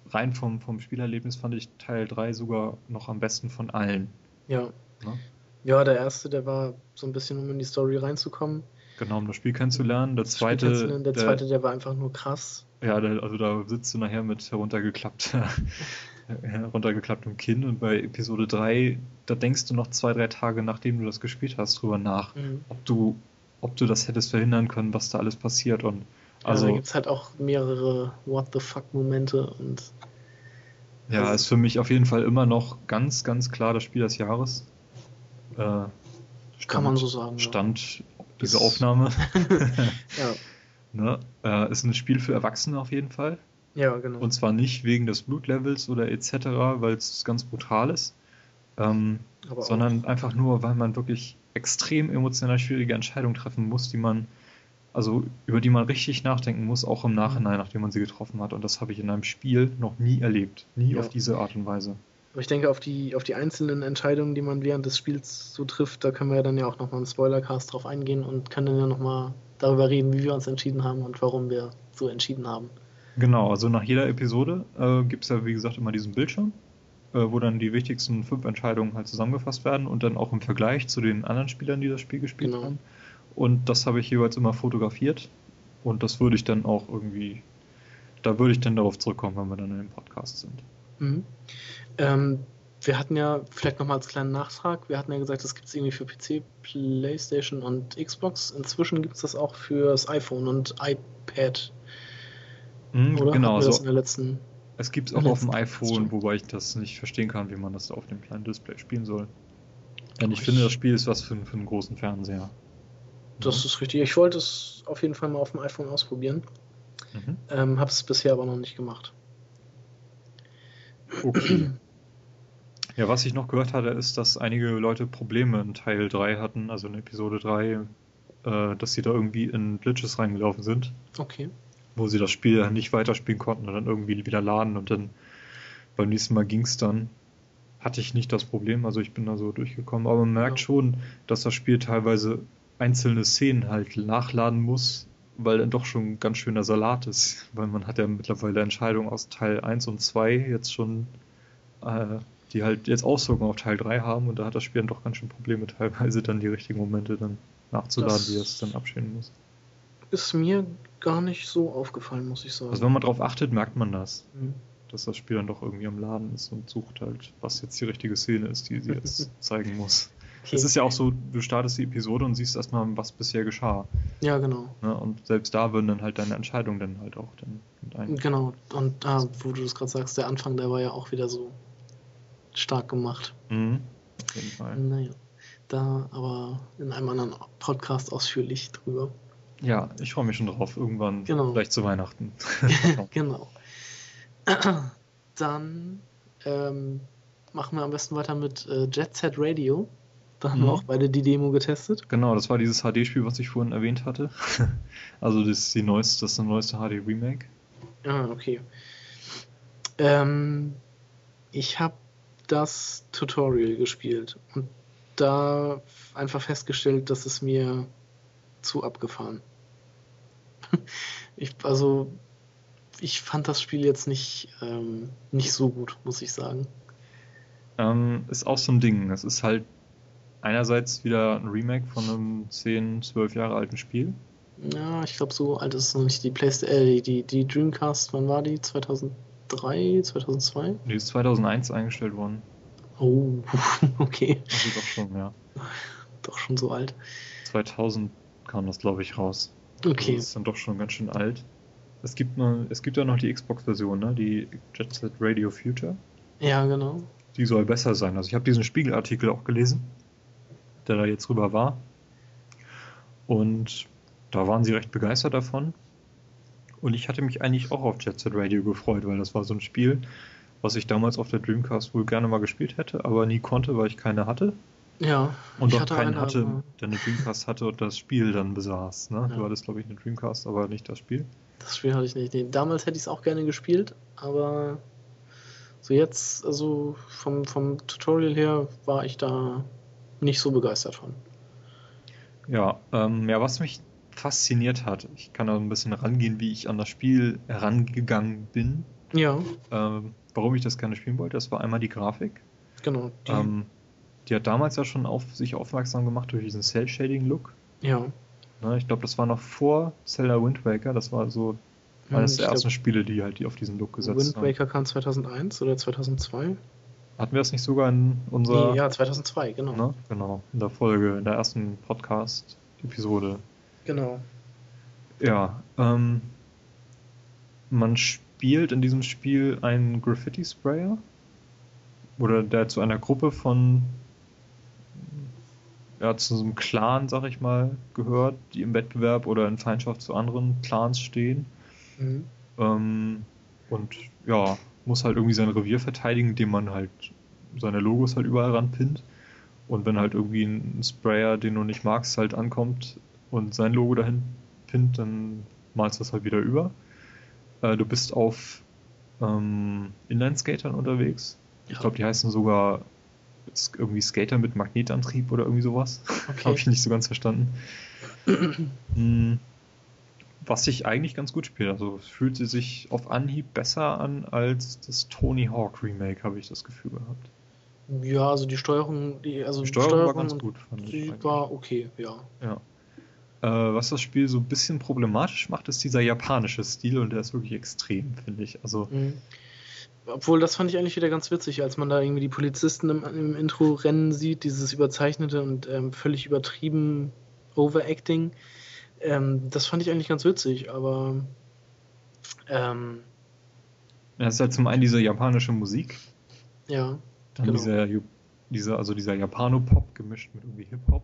rein vom, vom Spielerlebnis fand ich Teil 3 sogar noch am besten von allen. Ja. ja. Ja, der erste, der war so ein bisschen, um in die Story reinzukommen. Genau, um das Spiel kennenzulernen. Der zweite. Der, der zweite, der war einfach nur krass. Ja, der, also da sitzt du nachher mit heruntergeklappter runtergeklapptem Kinn und bei Episode 3, da denkst du noch zwei, drei Tage, nachdem du das gespielt hast, drüber nach, mhm. ob du ob du das hättest verhindern können, was da alles passiert und also ja, da gibt es halt auch mehrere What the fuck Momente und ja, also, ist für mich auf jeden Fall immer noch ganz, ganz klar das Spiel des Jahres. Äh, Stand, kann man so sagen. Stand ja. diese Aufnahme. ja. ne? äh, ist ein Spiel für Erwachsene auf jeden Fall. Ja, genau. Und zwar nicht wegen des Blutlevels oder etc., weil es ganz brutal ist, ähm, sondern einfach nur, weil man wirklich extrem emotional schwierige Entscheidungen treffen muss, die man, also über die man richtig nachdenken muss, auch im Nachhinein, nachdem man sie getroffen hat. Und das habe ich in einem Spiel noch nie erlebt. Nie ja. auf diese Art und Weise. Aber ich denke, auf die, auf die einzelnen Entscheidungen, die man während des Spiels so trifft, da können wir ja dann ja auch nochmal im Spoilercast drauf eingehen und können dann ja nochmal darüber reden, wie wir uns entschieden haben und warum wir so entschieden haben. Genau, also nach jeder Episode äh, gibt es ja, wie gesagt, immer diesen Bildschirm, äh, wo dann die wichtigsten fünf Entscheidungen halt zusammengefasst werden und dann auch im Vergleich zu den anderen Spielern, die das Spiel gespielt genau. haben. Und das habe ich jeweils immer fotografiert und das würde ich dann auch irgendwie, da würde ich dann darauf zurückkommen, wenn wir dann in dem Podcast sind. Mhm. Ähm, wir hatten ja, vielleicht nochmal als kleinen Nachtrag, wir hatten ja gesagt, das gibt es irgendwie für PC, Playstation und Xbox. Inzwischen gibt es das auch fürs iPhone und iPad. Mhm, Oder genau, so. in der letzten, es gibt es auch auf dem iPhone, wobei ich das nicht verstehen kann, wie man das auf dem kleinen Display spielen soll. Denn ich, ich finde, das Spiel ist was für, für einen großen Fernseher. Das ja. ist richtig. Ich wollte es auf jeden Fall mal auf dem iPhone ausprobieren. Mhm. Ähm, Habe es bisher aber noch nicht gemacht. Okay. Ja, was ich noch gehört hatte, ist, dass einige Leute Probleme in Teil 3 hatten, also in Episode 3, äh, dass sie da irgendwie in Glitches reingelaufen sind. Okay. Wo sie das Spiel nicht weiterspielen konnten und dann irgendwie wieder laden und dann beim nächsten Mal ging es dann. Hatte ich nicht das Problem, also ich bin da so durchgekommen, aber man merkt ja. schon, dass das Spiel teilweise einzelne Szenen halt nachladen muss, weil dann doch schon ein ganz schöner Salat ist. Weil man hat ja mittlerweile Entscheidungen aus Teil 1 und 2 jetzt schon äh, die halt jetzt Auswirkungen auf Teil 3 haben und da hat das Spiel dann doch ganz schön Probleme, teilweise dann die richtigen Momente dann nachzuladen, das die es dann abspielen muss. Ist mir gar nicht so aufgefallen, muss ich sagen. Also wenn man darauf achtet, merkt man das. Mhm. Dass das Spiel dann doch irgendwie am Laden ist und sucht halt, was jetzt die richtige Szene ist, die sie jetzt zeigen muss. Okay. Es ist ja auch so, du startest die Episode und siehst erstmal, was bisher geschah. Ja, genau. Ne? Und selbst da würden dann halt deine Entscheidungen dann halt auch dann mit ein. Genau, und da, wo du das gerade sagst, der Anfang, der war ja auch wieder so stark gemacht. Mhm. Auf jeden Fall. Naja, da aber in einem anderen Podcast ausführlich drüber. Ja, ich freue mich schon drauf. Irgendwann, genau. vielleicht zu Weihnachten. genau. Dann ähm, machen wir am besten weiter mit äh, Jet Set Radio. Da haben mhm. wir auch beide die Demo getestet. Genau, das war dieses HD-Spiel, was ich vorhin erwähnt hatte. also das ist die neueste, das ist neueste HD-Remake. Ah, okay. Ähm, ich habe das Tutorial gespielt und da einfach festgestellt, dass es mir zu abgefahren. ich, also, ich fand das Spiel jetzt nicht, ähm, nicht so gut, muss ich sagen. Ähm, ist auch so ein Ding. Es ist halt einerseits wieder ein Remake von einem 10, 12 Jahre alten Spiel. Ja, ich glaube, so alt ist es noch nicht. Die PlayStation, äh, die, die Dreamcast, wann war die? 2000? 2003, 2002? Die ist 2001 eingestellt worden. Oh, okay. Also doch schon, ja. Doch schon so alt. 2000 kam das, glaube ich, raus. Okay. Das ist dann doch schon ganz schön alt. Es gibt, noch, es gibt ja noch die Xbox-Version, ne? die Jet Set Radio Future. Ja, genau. Die soll besser sein. Also ich habe diesen Spiegelartikel auch gelesen, der da jetzt rüber war. Und da waren sie recht begeistert davon. Und ich hatte mich eigentlich auch auf Jet Set Radio gefreut, weil das war so ein Spiel, was ich damals auf der Dreamcast wohl gerne mal gespielt hätte, aber nie konnte, weil ich keine hatte. Ja. Und auch keinen eine, hatte, der eine Dreamcast hatte und das Spiel dann besaß. Ne? Ja. Du hattest, glaube ich, eine Dreamcast, aber nicht das Spiel. Das Spiel hatte ich nicht. Nee, damals hätte ich es auch gerne gespielt, aber so jetzt, also vom, vom Tutorial her, war ich da nicht so begeistert von. Ja, ähm, ja, was mich fasziniert hat. Ich kann da ein bisschen rangehen, wie ich an das Spiel herangegangen bin. Ja. Ähm, warum ich das gerne spielen wollte, das war einmal die Grafik. Genau. Die, ähm, die hat damals ja schon auf sich aufmerksam gemacht durch diesen Cell-Shading-Look. Ja. Ne, ich glaube, das war noch vor Zelda Wind Waker. Das war so eines der ersten glaub, Spiele, die halt die auf diesen Look gesetzt Wind haben. Wind Waker kam 2001 oder 2002. Hatten wir das nicht sogar in unserer... Ja, 2002, genau. Ne? Genau, in der Folge, in der ersten Podcast-Episode Genau. Ja, ähm, man spielt in diesem Spiel einen Graffiti-Sprayer oder der zu einer Gruppe von ja, zu so einem Clan, sag ich mal, gehört, die im Wettbewerb oder in Feindschaft zu anderen Clans stehen. Mhm. Ähm, und ja, muss halt irgendwie sein Revier verteidigen, indem man halt seine Logos halt überall ranpinnt. Und wenn halt irgendwie ein Sprayer, den du nicht magst, halt ankommt, und sein Logo dahin pinnt, dann malst du das halt wieder über. Äh, du bist auf ähm, Inline-Skatern unterwegs. Ich glaube, die heißen sogar irgendwie Skater mit Magnetantrieb oder irgendwie sowas. Okay. Habe ich nicht so ganz verstanden. Hm, was sich eigentlich ganz gut spielt. Also fühlt sie sich auf Anhieb besser an als das Tony Hawk Remake, habe ich das Gefühl gehabt. Ja, also die Steuerung, die, also die Steuerung, Steuerung war ganz gut. Fand die ich war okay, ja. Ja. Äh, was das Spiel so ein bisschen problematisch macht, ist dieser japanische Stil und der ist wirklich extrem, finde ich. Also. Mhm. Obwohl, das fand ich eigentlich wieder ganz witzig, als man da irgendwie die Polizisten im, im Intro rennen sieht, dieses überzeichnete und ähm, völlig übertrieben Overacting. Ähm, das fand ich eigentlich ganz witzig, aber. Ähm, das ist halt zum einen diese japanische Musik. Ja. Dann genau. dieser, dieser, also dieser Japano-Pop gemischt mit irgendwie Hip-Hop.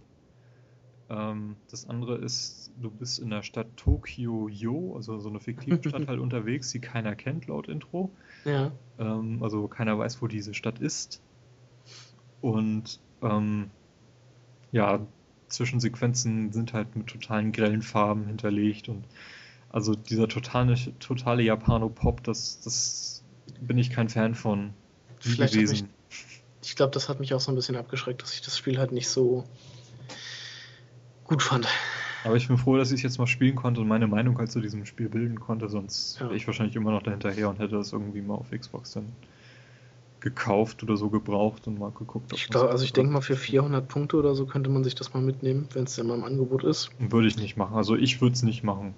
Ähm, das andere ist, du bist in der Stadt Tokio-Yo, also so eine fiktive Stadt halt unterwegs, die keiner kennt laut Intro. Ja. Ähm, also keiner weiß, wo diese Stadt ist. Und ähm, ja, Zwischensequenzen sind halt mit totalen grellen Farben hinterlegt und also dieser totale, totale Japano-Pop, das, das bin ich kein Fan von gewesen. Mich, ich glaube, das hat mich auch so ein bisschen abgeschreckt, dass ich das Spiel halt nicht so gut fand. Aber ich bin froh, dass ich es jetzt mal spielen konnte und meine Meinung halt zu diesem Spiel bilden konnte, sonst ja. wäre ich wahrscheinlich immer noch dahinterher und hätte das irgendwie mal auf Xbox dann gekauft oder so gebraucht und mal geguckt. Ich glaube, also ich denke mal für 400 Punkte oder so könnte man sich das mal mitnehmen, wenn es ja mal im Angebot ist. Würde ich nicht machen. Also ich würde es nicht machen.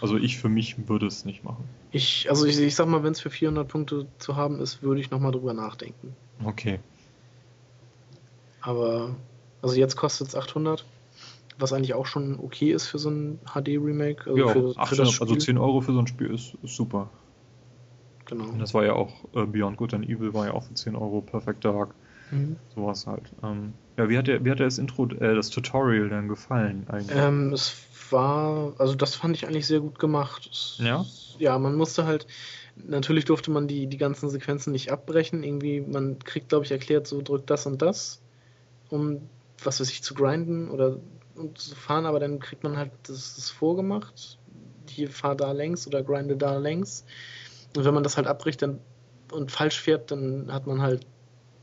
Also ich für mich würde es nicht machen. Ich, also ich, ich sag mal, wenn es für 400 Punkte zu haben ist, würde ich nochmal drüber nachdenken. Okay. Aber, also jetzt kostet es 800, was eigentlich auch schon okay ist für so ein HD-Remake. Also ja, für, 800, für also 10 Euro für so ein Spiel ist, ist super. Genau. Und das war ja auch, äh, Beyond Good and Evil war ja auch für 10 Euro Perfect Dark. Mhm. Sowas halt. Ähm, ja, wie hat, der, wie hat dir das Intro, äh, das Tutorial dann gefallen eigentlich? Ähm, es war, also das fand ich eigentlich sehr gut gemacht. Es, ja? Ja, man musste halt, natürlich durfte man die, die ganzen Sequenzen nicht abbrechen. Irgendwie, man kriegt, glaube ich, erklärt, so drückt das und das, um was weiß ich, zu grinden oder zu fahren, aber dann kriegt man halt das, das vorgemacht. Hier fahr da längs oder grinde da längs. Und wenn man das halt abbricht dann, und falsch fährt, dann hat man halt,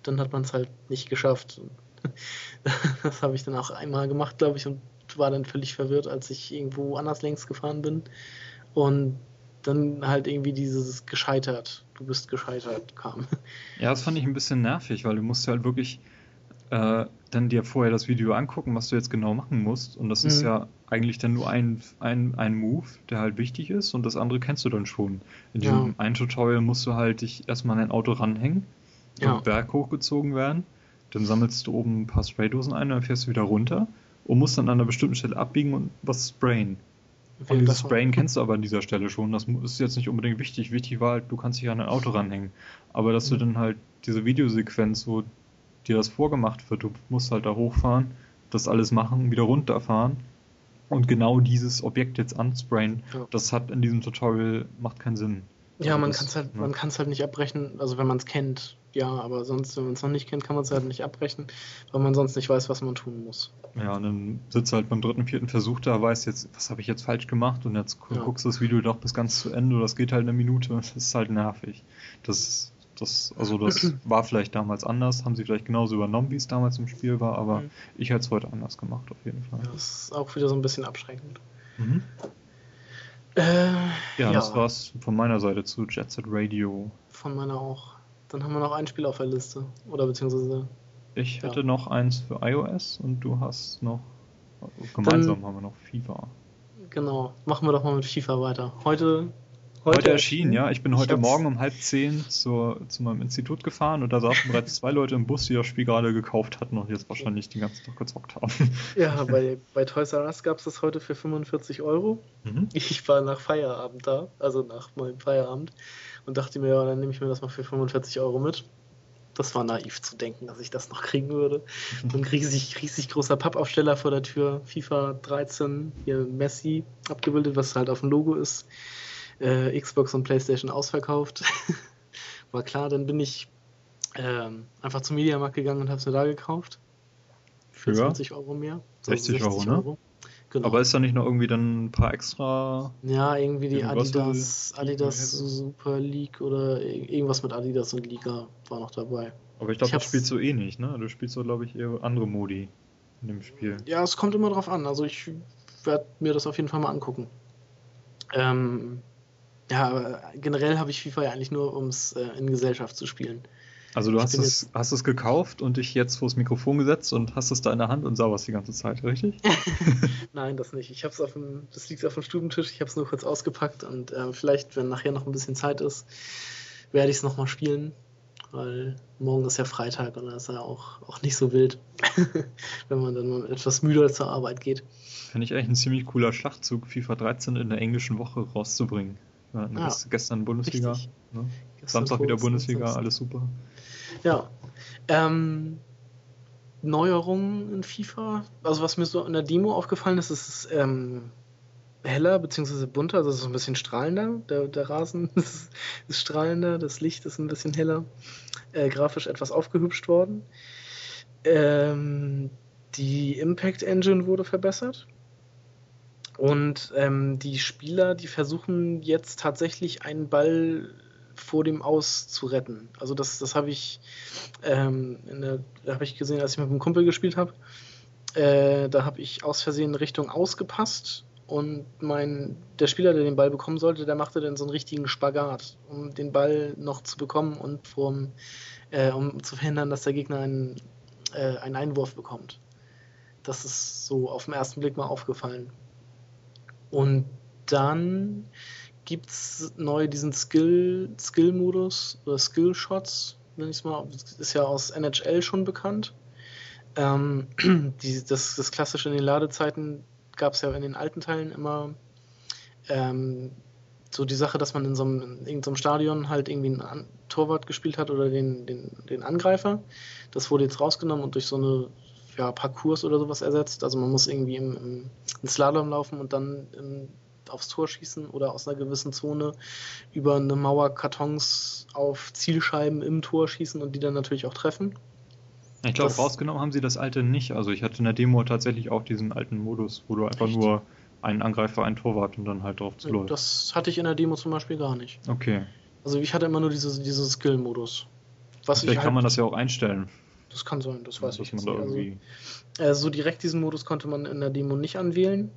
dann hat man es halt nicht geschafft. das habe ich dann auch einmal gemacht, glaube ich, und war dann völlig verwirrt, als ich irgendwo anders längs gefahren bin. Und dann halt irgendwie dieses gescheitert, du bist gescheitert kam. Ja, das fand ich ein bisschen nervig, weil du musst halt wirklich äh, dann dir vorher das Video angucken, was du jetzt genau machen musst. Und das mhm. ist ja eigentlich dann nur ein, ein, ein Move, der halt wichtig ist und das andere kennst du dann schon. In diesem ja. einen Tutorial musst du halt dich erstmal an ein Auto ranhängen, ja. den Berg hochgezogen werden, dann sammelst du oben ein paar Spraydosen ein, dann fährst du wieder runter und musst dann an einer bestimmten Stelle abbiegen und was sprayen. Und dieses Sprayen kennst du aber an dieser Stelle schon. Das ist jetzt nicht unbedingt wichtig. Wichtig war halt, du kannst dich an ein Auto ranhängen. Aber dass mhm. du dann halt diese Videosequenz, wo dir das vorgemacht wird, du musst halt da hochfahren, das alles machen, wieder runterfahren und genau dieses Objekt jetzt ansprayen, ja. das hat in diesem Tutorial, macht keinen Sinn. Ja, also man kann es halt, ne? halt nicht abbrechen, also wenn man es kennt, ja, aber sonst, wenn man es noch nicht kennt, kann man es halt nicht abbrechen, weil man sonst nicht weiß, was man tun muss. Ja, und dann sitzt halt beim dritten, vierten Versuch da, weiß jetzt, was habe ich jetzt falsch gemacht und jetzt ja. guckst du das Video doch bis ganz zu Ende, das geht halt eine Minute, das ist halt nervig. Das, das, also das war vielleicht damals anders, haben sie vielleicht genauso übernommen, wie es damals im Spiel war, aber mhm. ich hätte es heute anders gemacht, auf jeden Fall. Ja, das ist auch wieder so ein bisschen abschreckend. Mhm. Äh, ja, ja, das war's von meiner Seite zu Jet Set Radio. Von meiner auch. Dann haben wir noch ein Spiel auf der Liste. Oder beziehungsweise. Ich hätte noch eins für iOS und du hast noch. Gemeinsam Dann, haben wir noch FIFA. Genau, machen wir doch mal mit FIFA weiter. Heute. Heute, heute erschienen, ja. Ich bin heute ich Morgen um halb zehn zur, zu meinem Institut gefahren und da saßen bereits zwei Leute im Bus, die das Spiel gerade gekauft hatten und jetzt wahrscheinlich den ganzen Tag gezockt haben. Ja, bei, bei Toys R Us gab es das heute für 45 Euro. Mhm. Ich war nach Feierabend da, also nach meinem Feierabend und dachte mir, ja, dann nehme ich mir das mal für 45 Euro mit. Das war naiv zu denken, dass ich das noch kriegen würde. Und ein riesig, riesig großer Pappaufsteller vor der Tür, FIFA 13, hier Messi abgebildet, was halt auf dem Logo ist. Äh, Xbox und PlayStation ausverkauft. war klar, dann bin ich ähm, einfach zum Mediamarkt gegangen und habe es mir da gekauft. Für 20 Euro mehr. 60, 60 Euro, ne? Euro. Genau. Aber ist da nicht noch irgendwie dann ein paar extra. Ja, irgendwie die Adidas, Adidas Super League oder irgendwas mit Adidas und Liga war noch dabei. Aber ich glaube, das spielst du eh nicht, ne? Du spielst so, glaube ich, eher andere Modi in dem Spiel. Ja, es kommt immer drauf an. Also ich werde mir das auf jeden Fall mal angucken. Ähm, ja, aber generell habe ich FIFA ja eigentlich nur, um es äh, in Gesellschaft zu spielen. Also du hast es, hast es gekauft und dich jetzt vors Mikrofon gesetzt und hast es da in der Hand und sauberst die ganze Zeit, richtig? Nein, das nicht. Ich hab's auf dem, das liegt auf dem Stubentisch, ich habe es nur kurz ausgepackt und äh, vielleicht, wenn nachher noch ein bisschen Zeit ist, werde ich es nochmal spielen, weil morgen ist ja Freitag und da ist ja auch, auch nicht so wild, wenn man dann mal etwas müder zur Arbeit geht. Finde ich eigentlich ein ziemlich cooler Schlachtzug, FIFA 13 in der englischen Woche rauszubringen. Ja, ah, gestern Bundesliga. Ne? Gestern Samstag wieder Bundesliga, Samstag. alles super. Ja. Ähm, Neuerungen in FIFA. Also was mir so in der Demo aufgefallen ist, ist es ähm, heller bzw. bunter, also es ist ein bisschen strahlender. Der, der Rasen ist, ist, strahlender, das Licht ist ein bisschen heller. Äh, grafisch etwas aufgehübscht worden. Ähm, die Impact Engine wurde verbessert. Und ähm, die Spieler, die versuchen jetzt tatsächlich einen Ball vor dem Aus zu retten. Also das, das habe ich, ähm, hab ich gesehen, als ich mit einem Kumpel gespielt habe. Äh, da habe ich aus Versehen Richtung ausgepasst und mein, der Spieler, der den Ball bekommen sollte, der machte dann so einen richtigen Spagat, um den Ball noch zu bekommen und vom, äh, um zu verhindern, dass der Gegner einen, äh, einen Einwurf bekommt. Das ist so auf den ersten Blick mal aufgefallen. Und dann gibt es neu diesen Skill, Skill-Modus oder Skill-Shots, nenne ich es mal. Ist ja aus NHL schon bekannt. Ähm, die, das, das klassische in den Ladezeiten gab es ja in den alten Teilen immer ähm, so die Sache, dass man in so einem, in irgendeinem Stadion halt irgendwie einen Torwart gespielt hat oder den, den, den Angreifer. Das wurde jetzt rausgenommen und durch so eine ja, Parcours oder sowas ersetzt. Also man muss irgendwie im, im, im Slalom laufen und dann im, aufs Tor schießen oder aus einer gewissen Zone über eine Mauer Kartons auf Zielscheiben im Tor schießen und die dann natürlich auch treffen. Ich glaube, rausgenommen haben sie das alte nicht. Also ich hatte in der Demo tatsächlich auch diesen alten Modus, wo du einfach Echt? nur einen Angreifer, einen Torwart und dann halt drauf zu läuft. Das hatte ich in der Demo zum Beispiel gar nicht. Okay. Also ich hatte immer nur diese, diesen Skill-Modus. Vielleicht halt, kann man das ja auch einstellen. Das kann sein, das weiß ja, ich jetzt nicht. Also, äh, so direkt diesen Modus konnte man in der Demo nicht anwählen,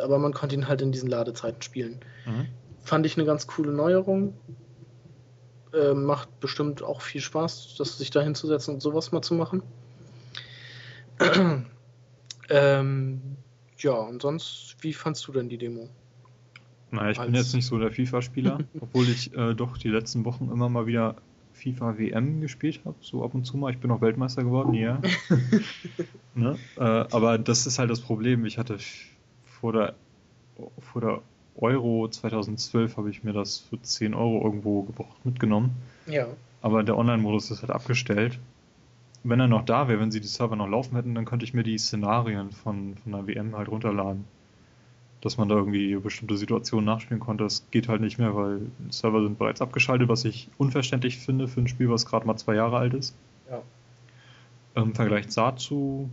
aber man konnte ihn halt in diesen Ladezeiten spielen. Mhm. Fand ich eine ganz coole Neuerung. Äh, macht bestimmt auch viel Spaß, das sich da hinzusetzen und sowas mal zu machen. ähm, ja, und sonst, wie fandst du denn die Demo? Naja, ich Als... bin jetzt nicht so der FIFA-Spieler, obwohl ich äh, doch die letzten Wochen immer mal wieder FIFA WM gespielt habe, so ab und zu mal. Ich bin auch Weltmeister geworden, ja. ne? äh, aber das ist halt das Problem. Ich hatte vor der, vor der Euro 2012 habe ich mir das für 10 Euro irgendwo gebraucht mitgenommen. Ja. Aber der Online-Modus ist halt abgestellt. Wenn er noch da wäre, wenn sie die Server noch laufen hätten, dann könnte ich mir die Szenarien von, von der WM halt runterladen dass man da irgendwie bestimmte Situationen nachspielen konnte. Das geht halt nicht mehr, weil Server sind bereits abgeschaltet, was ich unverständlich finde für ein Spiel, was gerade mal zwei Jahre alt ist. Ja. Im Vergleich dazu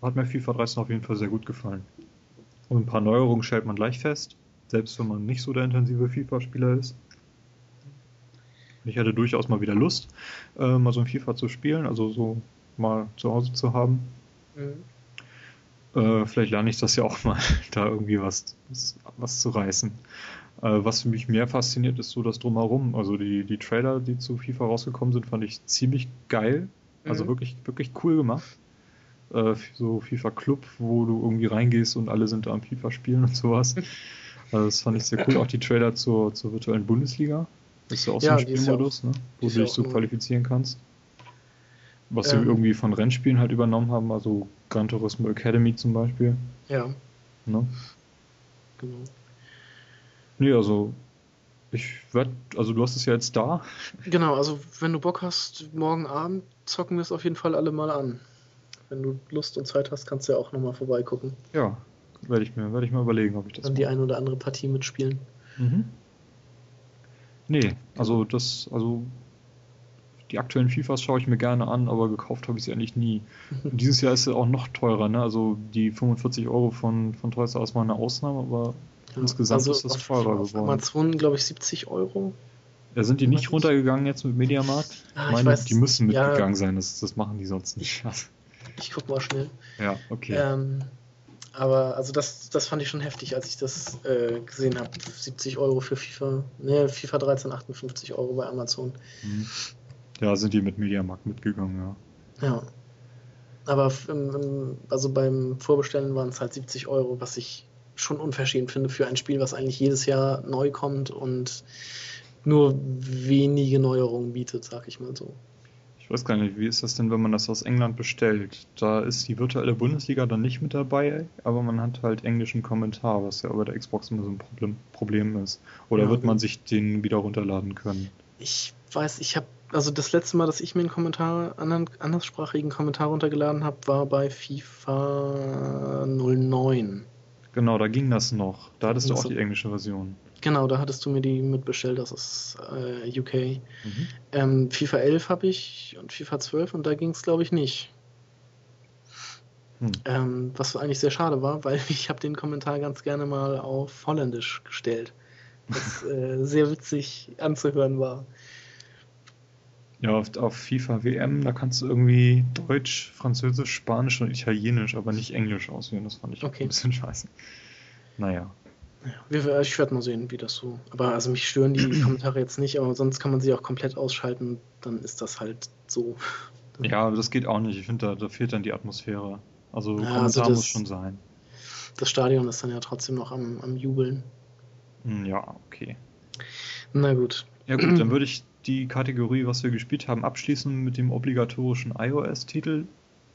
hat mir FIFA 13 auf jeden Fall sehr gut gefallen. Und ein paar Neuerungen stellt man gleich fest, selbst wenn man nicht so der intensive FIFA-Spieler ist. Ich hatte durchaus mal wieder Lust, äh, mal so ein FIFA zu spielen, also so mal zu Hause zu haben. Mhm. Äh, vielleicht lerne ich das ja auch mal, da irgendwie was, was, zu reißen. Äh, was mich mehr fasziniert, ist so das Drumherum. Also die, die Trailer, die zu FIFA rausgekommen sind, fand ich ziemlich geil. Also mhm. wirklich, wirklich cool gemacht. Äh, so FIFA Club, wo du irgendwie reingehst und alle sind da am FIFA spielen und sowas. Also das fand ich sehr cool. Auch die Trailer zur, zur virtuellen Bundesliga. Das ist ja auch so ein Spielmodus, ne? wo du dich so qualifizieren kannst. Was ähm, sie irgendwie von Rennspielen halt übernommen haben, also Gran Turismo Academy zum Beispiel. Ja. Ne? Genau. Nee, also ich werde, also du hast es ja jetzt da. Genau, also wenn du Bock hast, morgen Abend zocken wir es auf jeden Fall alle mal an. Wenn du Lust und Zeit hast, kannst du ja auch nochmal vorbeigucken. Ja, werde ich mir, werde ich mal überlegen, ob ich das. Dann die eine oder andere Partie mitspielen. Mhm. Nee, also das, also die aktuellen FIFAs schaue ich mir gerne an, aber gekauft habe ich sie eigentlich nie. Und dieses Jahr ist es auch noch teurer, ne? Also die 45 Euro von, von Toys R Us mal eine Ausnahme, aber ja, insgesamt also ist das teurer auf geworden. Amazon, glaube ich, 70 Euro. Ja, sind die nicht runtergegangen jetzt mit Mediamarkt? Ah, ich meine, ich weiß, die müssen mitgegangen ja, sein, das, das machen die sonst nicht. Ich guck mal schnell. Ja, okay. Ähm, aber also das, das fand ich schon heftig, als ich das äh, gesehen habe. 70 Euro für FIFA, ne, FIFA 13, 58 Euro bei Amazon. Mhm. Ja, sind die mit Mediamarkt mitgegangen, ja. Ja. Aber also beim Vorbestellen waren es halt 70 Euro, was ich schon unverschämt finde für ein Spiel, was eigentlich jedes Jahr neu kommt und nur wenige Neuerungen bietet, sag ich mal so. Ich weiß gar nicht, wie ist das denn, wenn man das aus England bestellt? Da ist die virtuelle Bundesliga dann nicht mit dabei, aber man hat halt englischen Kommentar, was ja bei der Xbox immer so ein Problem, Problem ist. Oder ja, wird man sich den wieder runterladen können? Ich weiß, ich habe also das letzte Mal, dass ich mir einen Kommentar, anderen, anderssprachigen Kommentar runtergeladen habe, war bei FIFA 09. Genau, da ging das noch. Da hattest du auch die englische Version. Genau, da hattest du mir die mitbestellt, das ist äh, UK. Mhm. Ähm, FIFA 11 habe ich und FIFA 12 und da ging es, glaube ich, nicht. Hm. Ähm, was eigentlich sehr schade war, weil ich habe den Kommentar ganz gerne mal auf Holländisch gestellt. Was äh, sehr witzig anzuhören war. Ja, auf, auf, FIFA WM, da kannst du irgendwie Deutsch, Französisch, Spanisch und Italienisch, aber nicht Englisch auswählen. Das fand ich okay. ein bisschen scheiße. Naja. Ja, ich werde mal sehen, wie das so. Aber also mich stören die Kommentare jetzt nicht, aber sonst kann man sie auch komplett ausschalten, dann ist das halt so. Ja, aber das geht auch nicht. Ich finde, da, da, fehlt dann die Atmosphäre. Also ja, Kommentar also das, muss schon sein. Das Stadion ist dann ja trotzdem noch am, am Jubeln. Hm, ja, okay. Na gut. Ja gut, dann würde ich die Kategorie, was wir gespielt haben, abschließen mit dem obligatorischen iOS-Titel.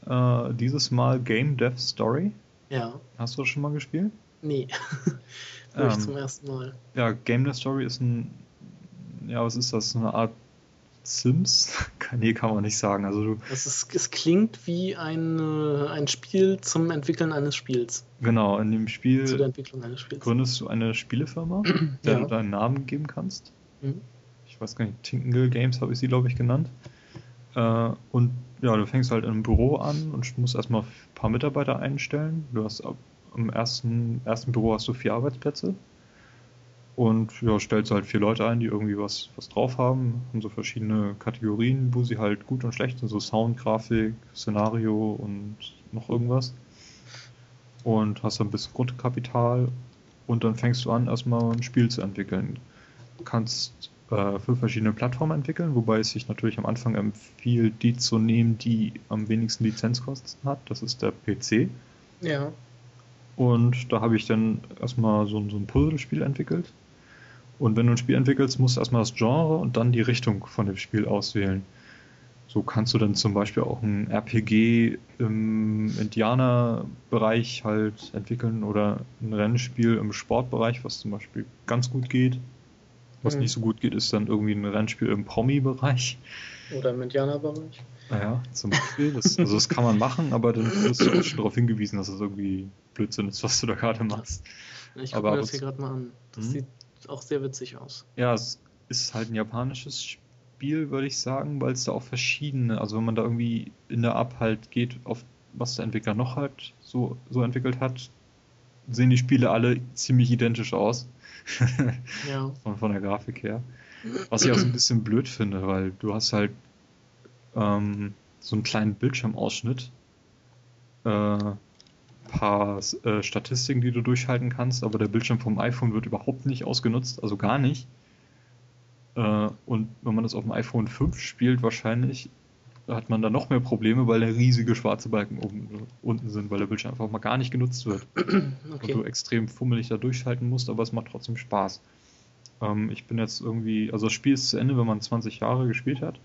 Äh, dieses Mal Game Dev Story. Ja. Hast du das schon mal gespielt? Nee. ähm, ich zum ersten Mal. Ja, Game Dev Story ist ein, ja, was ist das? Eine Art Sims? nee, kann man nicht sagen. Also du, es, ist, es klingt wie ein, ein Spiel zum Entwickeln eines Spiels. Genau, in dem Spiel Zu der Entwicklung eines Spiels. gründest du eine Spielefirma, der ja. du deinen Namen geben kannst. Mhm. Ich weiß gar nicht, Tingle Games habe ich sie, glaube ich, genannt. Äh, und ja, du fängst halt in einem Büro an und musst erstmal ein paar Mitarbeiter einstellen. Du hast im ersten, ersten Büro hast du vier Arbeitsplätze und ja, stellst halt vier Leute ein, die irgendwie was, was drauf haben, haben so verschiedene Kategorien, wo sie halt gut und schlecht sind, so Sound, Grafik, Szenario und noch irgendwas. Und hast dann ein bisschen Grundkapital und dann fängst du an, erstmal ein Spiel zu entwickeln. Du kannst äh, für verschiedene Plattformen entwickeln, wobei es sich natürlich am Anfang empfiehlt, die zu nehmen, die am wenigsten Lizenzkosten hat. Das ist der PC. Ja. Und da habe ich dann erstmal so, so ein Puzzlespiel entwickelt. Und wenn du ein Spiel entwickelst, musst du erstmal das Genre und dann die Richtung von dem Spiel auswählen. So kannst du dann zum Beispiel auch ein RPG im Indianerbereich halt entwickeln oder ein Rennspiel im Sportbereich, was zum Beispiel ganz gut geht. Was mhm. nicht so gut geht, ist dann irgendwie ein Rennspiel im Promi-Bereich. Oder im Indianerbereich. Naja, zum Beispiel. Das, also das kann man machen, aber dann wirst du auch schon darauf hingewiesen, dass das irgendwie Blödsinn ist, was du da gerade machst. Ich gucke mir das hier gerade mal an. Das hm? sieht auch sehr witzig aus. Ja, es ist halt ein japanisches Spiel, würde ich sagen, weil es da auch verschiedene, also wenn man da irgendwie in der App halt geht, auf was der Entwickler noch halt so, so entwickelt hat, sehen die Spiele alle ziemlich identisch aus. Ja. von, von der Grafik her. Was ich auch so ein bisschen blöd finde, weil du hast halt ähm, so einen kleinen Bildschirmausschnitt, äh, paar äh, Statistiken, die du durchhalten kannst, aber der Bildschirm vom iPhone wird überhaupt nicht ausgenutzt, also gar nicht. Äh, und wenn man das auf dem iPhone 5 spielt, wahrscheinlich hat man da noch mehr Probleme, weil da riesige schwarze Balken oben, unten sind, weil der Bildschirm einfach mal gar nicht genutzt wird. Okay. Und du extrem fummelig da durchhalten musst, aber es macht trotzdem Spaß. Ähm, ich bin jetzt irgendwie, also das Spiel ist zu Ende, wenn man 20 Jahre gespielt hat.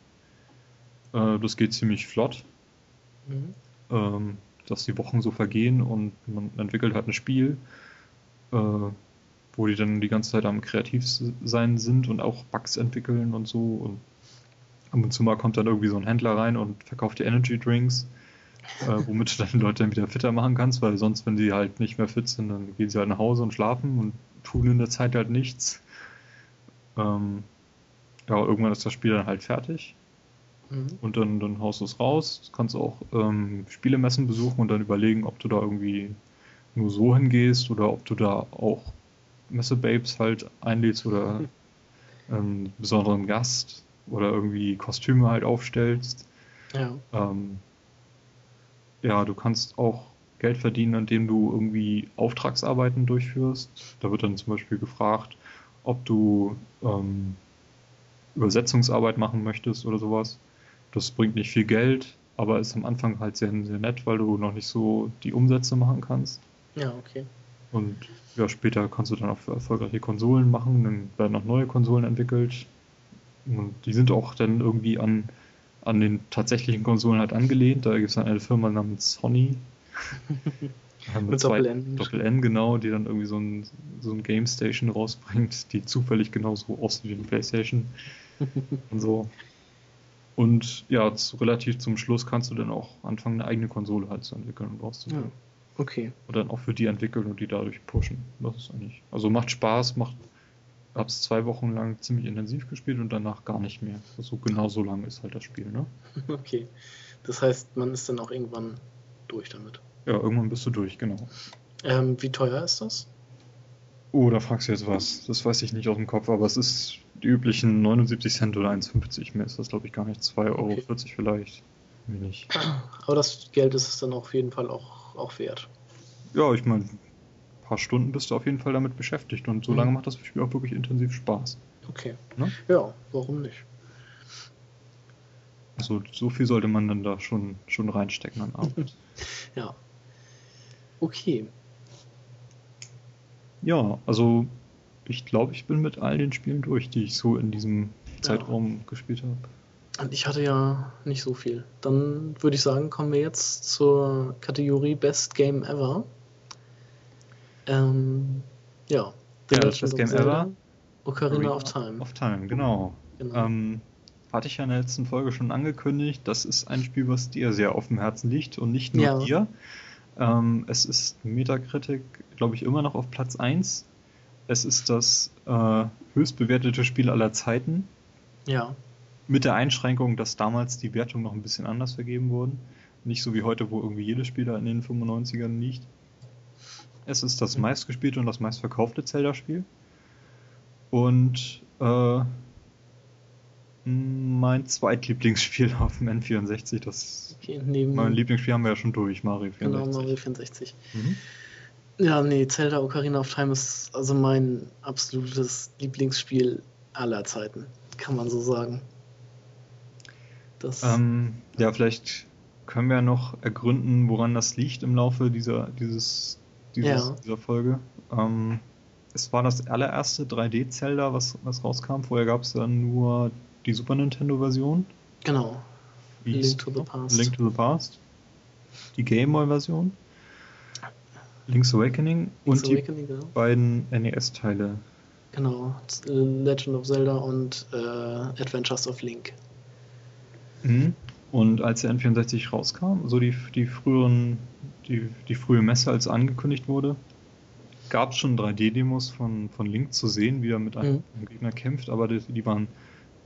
Äh, das geht ziemlich flott. Mhm. Ähm, dass die Wochen so vergehen und man entwickelt halt ein Spiel, äh, wo die dann die ganze Zeit am kreativ sein sind und auch Bugs entwickeln und so. Und ab und zu mal kommt dann irgendwie so ein Händler rein und verkauft dir Energy Drinks, äh, womit du dann Leute dann wieder fitter machen kannst, weil sonst, wenn sie halt nicht mehr fit sind, dann gehen sie halt nach Hause und schlafen und tun in der Zeit halt nichts. Ähm, ja, irgendwann ist das Spiel dann halt fertig. Mhm. Und dann, dann haust du es raus. Du kannst auch ähm, Spielemessen besuchen und dann überlegen, ob du da irgendwie nur so hingehst oder ob du da auch Messebabes halt einlädst oder ähm, besonderen Gast oder irgendwie Kostüme halt aufstellst. Ja. Ähm, ja, du kannst auch Geld verdienen, indem du irgendwie Auftragsarbeiten durchführst. Da wird dann zum Beispiel gefragt, ob du ähm, Übersetzungsarbeit machen möchtest oder sowas. Das bringt nicht viel Geld, aber ist am Anfang halt sehr, sehr nett, weil du noch nicht so die Umsätze machen kannst. Ja, okay. Und ja, später kannst du dann auch erfolgreiche Konsolen machen, dann werden auch neue Konsolen entwickelt. Und die sind auch dann irgendwie an, an den tatsächlichen Konsolen halt angelehnt. Da gibt es dann eine Firma namens Sony. mit zwei, Doppel-N. Doppel-N, genau, die dann irgendwie so ein, so ein Game Station rausbringt, die zufällig genauso aussieht wie eine Playstation. und so. Und ja, zu, relativ zum Schluss kannst du dann auch anfangen, eine eigene Konsole halt zu entwickeln und rauszuholen. Ja. Okay. Und dann auch für die entwickeln und die dadurch pushen. Das ist eigentlich. Also macht Spaß, macht. Hab's zwei Wochen lang ziemlich intensiv gespielt und danach gar nicht mehr. Also genau so lang ist halt das Spiel, ne? Okay. Das heißt, man ist dann auch irgendwann durch damit. Ja, irgendwann bist du durch, genau. Ähm, wie teuer ist das? Oh, da fragst du jetzt was. Das weiß ich nicht aus dem Kopf, aber es ist die üblichen 79 Cent oder 1,50. Mehr ist das, glaube ich, gar nicht. 2,40 Euro okay. vielleicht. Wenig. Aber das Geld ist es dann auf jeden Fall auch, auch wert. Ja, ich meine, ein paar Stunden bist du auf jeden Fall damit beschäftigt und so mhm. lange macht das Spiel auch wirklich intensiv Spaß. Okay. Ne? Ja, warum nicht? Also so viel sollte man dann da schon, schon reinstecken an Arbeit. ja. Okay. Ja, also ich glaube, ich bin mit all den Spielen durch, die ich so in diesem Zeitraum ja. gespielt habe. Und ich hatte ja nicht so viel. Dann würde ich sagen, kommen wir jetzt zur Kategorie Best Game Ever. Ähm, ja. The ja, das Game Ever. Ocarina of Time. Of Time, genau. genau. Ähm, hatte ich ja in der letzten Folge schon angekündigt. Das ist ein Spiel, was dir sehr auf dem Herzen liegt und nicht nur ja. dir. Ähm, es ist Metacritic, glaube ich, immer noch auf Platz 1. Es ist das äh, höchst bewertete Spiel aller Zeiten. Ja. Mit der Einschränkung, dass damals die Wertungen noch ein bisschen anders vergeben wurden. Nicht so wie heute, wo irgendwie jedes Spiel da in den 95ern liegt. Es ist das meistgespielte und das meistverkaufte Zelda-Spiel. Und äh, mein zweitlieblingsspiel auf dem N64. Das okay, mein Lieblingsspiel haben wir ja schon durch, Mario 64. Genau, Mario 64. Mhm. Ja, nee, Zelda Ocarina of Time ist also mein absolutes Lieblingsspiel aller Zeiten, kann man so sagen. Ähm, ja, vielleicht können wir noch ergründen, woran das liegt im Laufe dieser, dieses, dieses ja. dieser Folge. Ähm, es war das allererste 3D-Zelda, was, was rauskam. Vorher gab es dann nur die Super Nintendo-Version. Genau. Link to the Past. Link to the Past. Die Game Boy-Version. Link's Awakening Link's und Awakening, die genau. beiden NES-Teile. Genau, Legend of Zelda und äh, Adventures of Link. Mhm. Und als der N64 rauskam, so die, die früheren, die, die frühe Messe, als angekündigt wurde, gab es schon 3D-Demos von, von Link zu sehen, wie er mit einem, mhm. Gegner kämpft, aber die, die waren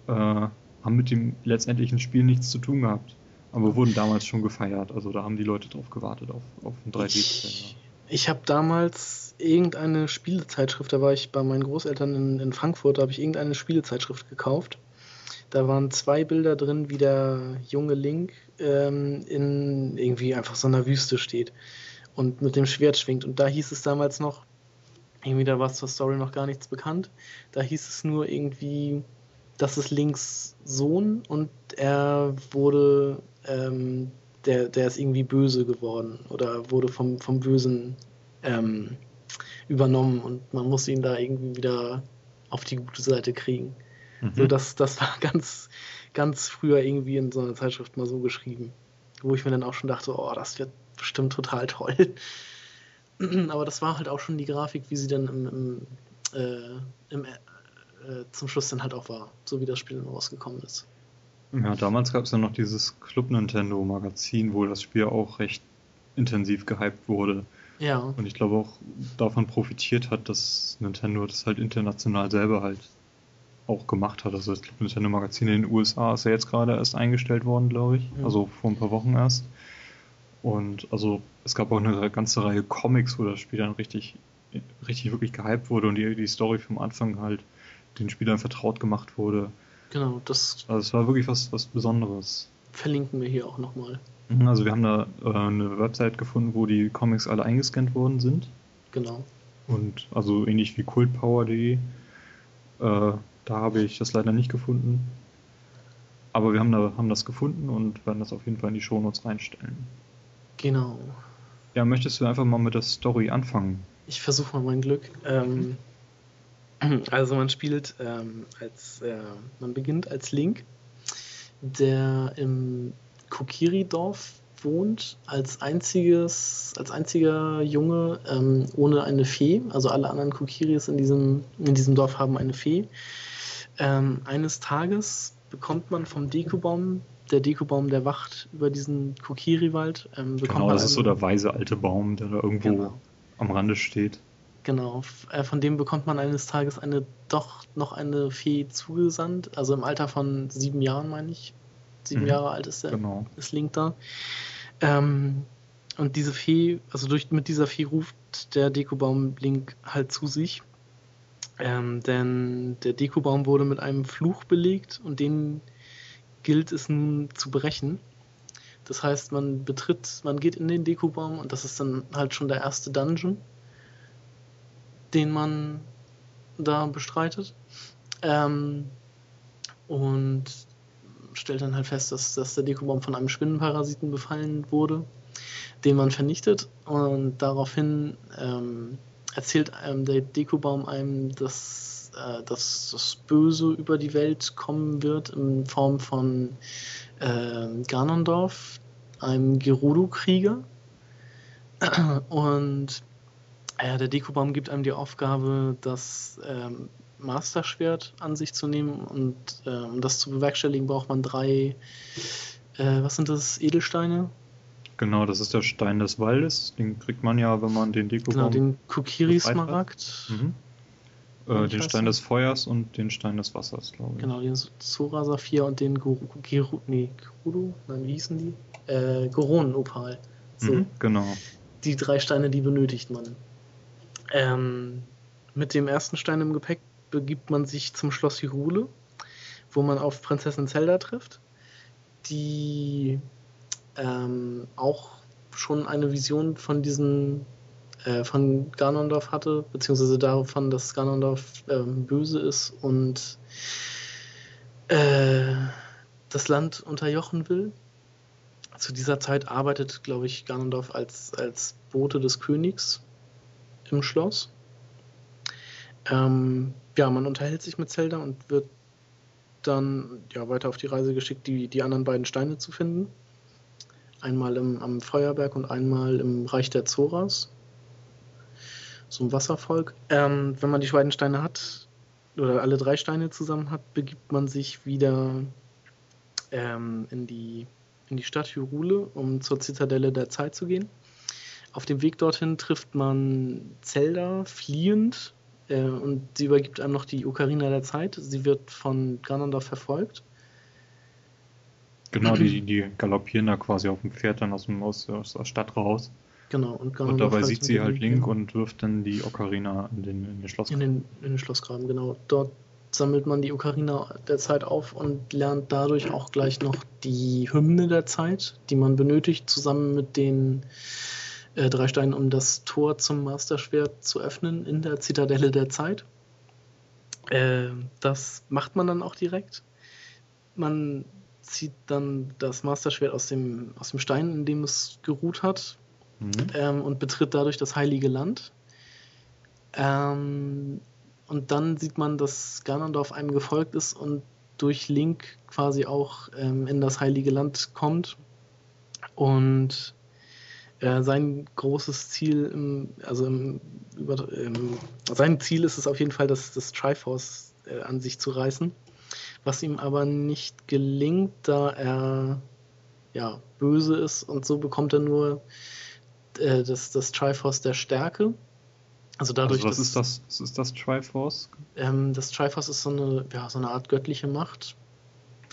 äh, haben mit dem letztendlichen Spiel nichts zu tun gehabt. Aber wurden damals schon gefeiert. Also da haben die Leute drauf gewartet, auf, auf ein 3D-Trailer. Ich, ich habe damals irgendeine Spielezeitschrift, da war ich bei meinen Großeltern in, in Frankfurt, da habe ich irgendeine Spielezeitschrift gekauft. Da waren zwei Bilder drin, wie der junge Link ähm, in irgendwie einfach so einer Wüste steht und mit dem Schwert schwingt. Und da hieß es damals noch, irgendwie da war zur Story noch gar nichts bekannt. Da hieß es nur irgendwie, das ist Links Sohn und er wurde, ähm, der, der ist irgendwie böse geworden oder wurde vom, vom Bösen ähm, übernommen und man muss ihn da irgendwie wieder auf die gute Seite kriegen. Mhm. So, das, das war ganz, ganz früher irgendwie in so einer Zeitschrift mal so geschrieben, wo ich mir dann auch schon dachte, oh, das wird bestimmt total toll. Aber das war halt auch schon die Grafik, wie sie dann im, im, äh, im äh, zum Schluss dann halt auch war, so wie das Spiel dann rausgekommen ist. Ja, damals gab es ja noch dieses Club Nintendo Magazin, wo das Spiel auch recht intensiv gehypt wurde. Ja. Und ich glaube auch davon profitiert hat, dass Nintendo das halt international selber halt auch gemacht hat. Also das Nintendo Magazin in den USA ist ja jetzt gerade erst eingestellt worden, glaube ich. Mhm. Also vor ein paar Wochen erst. Und also es gab auch eine ganze Reihe Comics, wo das Spiel dann richtig, richtig wirklich gehypt wurde und die, die Story vom Anfang halt den Spielern vertraut gemacht wurde. Genau, das. Also es war wirklich was, was Besonderes. Verlinken wir hier auch nochmal. Mhm, also wir haben da äh, eine Website gefunden, wo die Comics alle eingescannt worden sind. Genau. Und also ähnlich wie cultpower.de. Äh, da habe ich das leider nicht gefunden. Aber wir haben, da, haben das gefunden und werden das auf jeden Fall in die Shownotes reinstellen. Genau. Ja, möchtest du einfach mal mit der Story anfangen? Ich versuche mal mein Glück. Ähm, Also man spielt ähm, als, äh, man beginnt als Link, der im Kokiri-Dorf wohnt, als einziges, als einziger Junge ähm, ohne eine Fee. Also alle anderen Kokiris in diesem, in diesem Dorf haben eine Fee. Ähm, eines Tages bekommt man vom Dekubaum. Der Dekubaum, der wacht über diesen Kokiri-Wald. Ähm, genau, das ist so der weise alte Baum, der da irgendwo genau. am Rande steht. Genau, äh, von dem bekommt man eines Tages eine doch noch eine Fee zugesandt, also im Alter von sieben Jahren, meine ich. Sieben mhm. Jahre alt ist der, genau. ist Link da. Ähm, und diese Fee, also durch, mit dieser Fee ruft der Dekobaum Link halt zu sich. Ähm, denn der Dekobaum wurde mit einem Fluch belegt und den gilt es nun zu brechen. Das heißt, man betritt, man geht in den Dekobaum und das ist dann halt schon der erste Dungeon, den man da bestreitet. Ähm, und stellt dann halt fest, dass, dass der Dekobaum von einem Spinnenparasiten befallen wurde den man vernichtet und daraufhin ähm, erzählt einem der Dekobaum einem, dass, äh, dass das Böse über die Welt kommen wird in Form von äh, Ganondorf, einem Gerudo-Krieger. Und äh, der Dekobaum gibt einem die Aufgabe, das ähm, Master-Schwert an sich zu nehmen und äh, um das zu bewerkstelligen, braucht man drei, äh, was sind das, Edelsteine? Genau, das ist der Stein des Waldes. Den kriegt man ja, wenn man den Deko Genau, den Kokiri-Smaragd. Mhm. Äh, den Stein des Feuers und den Stein des Wassers, glaube ich. Genau, den Zora-Saphir und den Gerudo. Nee, Gerudo? Nein, wie hießen die? Äh, Goron-Opal. So. Mhm, genau. Die drei Steine, die benötigt man. Ähm, mit dem ersten Stein im Gepäck begibt man sich zum Schloss Hyrule, wo man auf Prinzessin Zelda trifft, die ähm, auch schon eine Vision von diesen äh, von Ganondorf hatte, beziehungsweise davon, dass Ganondorf äh, böse ist und äh, das Land unterjochen will. Zu dieser Zeit arbeitet, glaube ich, Ganondorf als, als Bote des Königs im Schloss. Ähm, ja, man unterhält sich mit Zelda und wird dann ja, weiter auf die Reise geschickt, die, die anderen beiden Steine zu finden. Einmal im, am Feuerberg und einmal im Reich der Zoras. So ein Wasservolk. Ähm, wenn man die beiden Steine hat, oder alle drei Steine zusammen hat, begibt man sich wieder ähm, in, die, in die Stadt Hyrule, um zur Zitadelle der Zeit zu gehen. Auf dem Weg dorthin trifft man Zelda fliehend äh, und sie übergibt einem noch die Ocarina der Zeit. Sie wird von Ganondorf verfolgt Genau, die, die galoppieren da quasi auf dem Pferd dann aus, dem, aus, aus der Stadt raus. Genau, und, und dabei sieht sie halt Link und wirft dann die Ocarina in den, in den Schlossgraben. In den, in den Schlossgraben, genau. Dort sammelt man die Ocarina der Zeit auf und lernt dadurch auch gleich noch die Hymne der Zeit, die man benötigt, zusammen mit den äh, drei Steinen, um das Tor zum Masterschwert zu öffnen in der Zitadelle der Zeit. Äh, das macht man dann auch direkt. Man zieht dann das Masterschwert aus dem, aus dem Stein, in dem es geruht hat, mhm. ähm, und betritt dadurch das Heilige Land. Ähm, und dann sieht man, dass Ganondorf einem gefolgt ist und durch Link quasi auch ähm, in das Heilige Land kommt. Und äh, sein großes Ziel, im, also im, über, sein Ziel ist es auf jeden Fall, das, das Triforce äh, an sich zu reißen was ihm aber nicht gelingt, da er ja böse ist und so bekommt er nur äh, das, das Triforce der Stärke. Also dadurch. Also was ist das? Was ist das Triforce? Ähm, das Triforce ist so eine, ja, so eine Art göttliche Macht.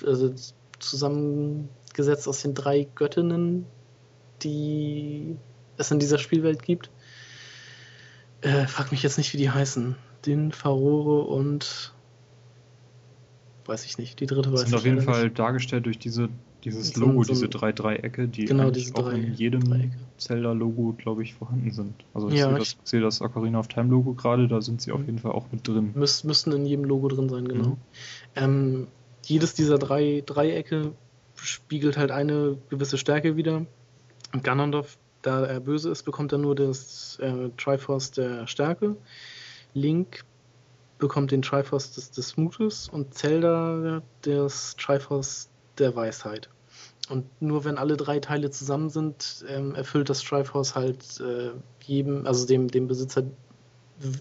Also zusammengesetzt aus den drei Göttinnen, die es in dieser Spielwelt gibt. Äh, frag mich jetzt nicht, wie die heißen. Din, Farore und weiß ich nicht. Die dritte weiß sind auf jeden Fall nicht. dargestellt durch diese, dieses so, Logo, so diese drei Dreiecke, die genau, diese auch drei in jedem Zelda-Logo, glaube ich, vorhanden sind. Also ich ja, sehe, das, sehe das Ocarina of Time-Logo gerade, da sind sie auf mhm. jeden Fall auch mit drin. Müs müssten in jedem Logo drin sein, genau. Mhm. Ähm, jedes dieser drei Dreiecke spiegelt halt eine gewisse Stärke wieder. Und Ganondorf, da er böse ist, bekommt er nur das äh, Triforce der Stärke. Link bekommt den Triforce des, des Mutes und Zelda das Triforce der Weisheit. Und nur wenn alle drei Teile zusammen sind, ähm, erfüllt das Triforce halt äh, jedem, also dem, dem Besitzer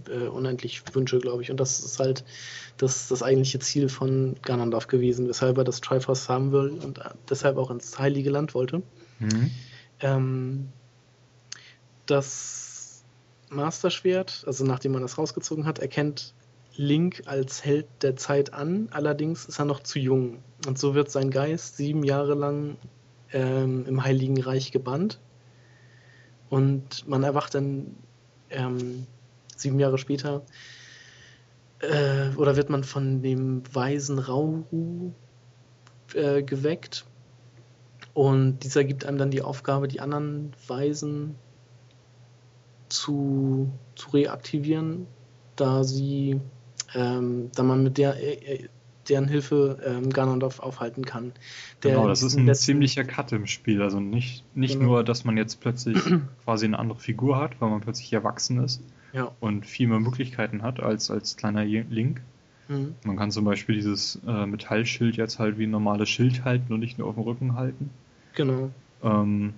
äh, unendlich Wünsche, glaube ich. Und das ist halt das, das eigentliche Ziel von Ganondorf gewesen, weshalb er das Triforce haben will und deshalb auch ins Heilige Land wollte. Mhm. Ähm, das Master Schwert, also nachdem man das rausgezogen hat, erkennt Link als Held der Zeit an. Allerdings ist er noch zu jung. Und so wird sein Geist sieben Jahre lang ähm, im Heiligen Reich gebannt. Und man erwacht dann ähm, sieben Jahre später, äh, oder wird man von dem weisen Rauru äh, geweckt. Und dieser gibt einem dann die Aufgabe, die anderen Weisen zu, zu reaktivieren, da sie, ähm, da man mit der, äh, deren Hilfe ähm, Ganondorf aufhalten kann. Der genau, das ist ein ziemlicher Cut im Spiel. Also nicht, nicht genau. nur, dass man jetzt plötzlich quasi eine andere Figur hat, weil man plötzlich erwachsen ist ja. und viel mehr Möglichkeiten hat als, als kleiner Link. Mhm. Man kann zum Beispiel dieses äh, Metallschild jetzt halt wie ein normales Schild halten und nicht nur auf dem Rücken halten. Genau. Ähm,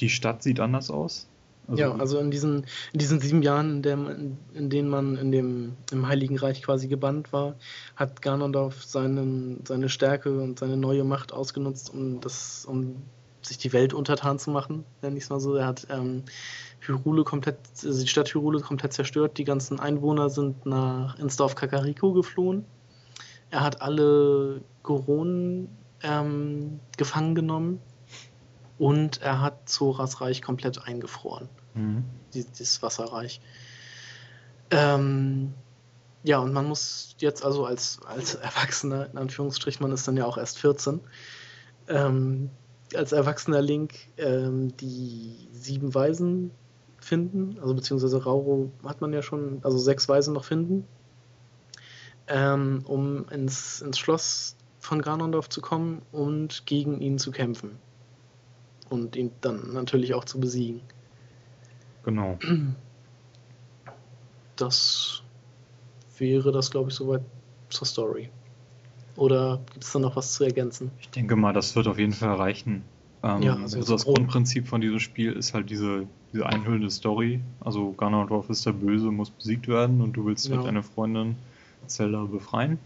die Stadt sieht anders aus. Also ja, also in diesen, in diesen sieben Jahren, in, in, in, denen man in dem, im Heiligen Reich quasi gebannt war, hat Ganondorf seinen, seine Stärke und seine neue Macht ausgenutzt, um, das, um sich die Welt untertan zu machen, nenne ich es mal so. Er hat ähm, Hyrule komplett, also die Stadt Hyrule komplett zerstört. Die ganzen Einwohner sind nach, ins Dorf Kakariko geflohen. Er hat alle Goronen ähm, gefangen genommen und er hat Zoras Reich komplett eingefroren. Mhm. Dieses Wasserreich. Ähm, ja, und man muss jetzt also als, als Erwachsener, in Anführungsstrichen, man ist dann ja auch erst 14, ähm, als erwachsener Link ähm, die sieben Weisen finden, also beziehungsweise Rauro hat man ja schon, also sechs Weisen noch finden, ähm, um ins, ins Schloss von Ganondorf zu kommen und gegen ihn zu kämpfen und ihn dann natürlich auch zu besiegen. Genau. Das wäre das, glaube ich, soweit zur Story. Oder gibt es da noch was zu ergänzen? Ich denke mal, das wird auf jeden Fall reichen. Ähm, ja, also, also das Grundprinzip von diesem Spiel ist halt diese, diese einhüllende Story. Also Ganondorf ist der Böse, muss besiegt werden und du willst ja. halt deine Freundin Zelda befreien.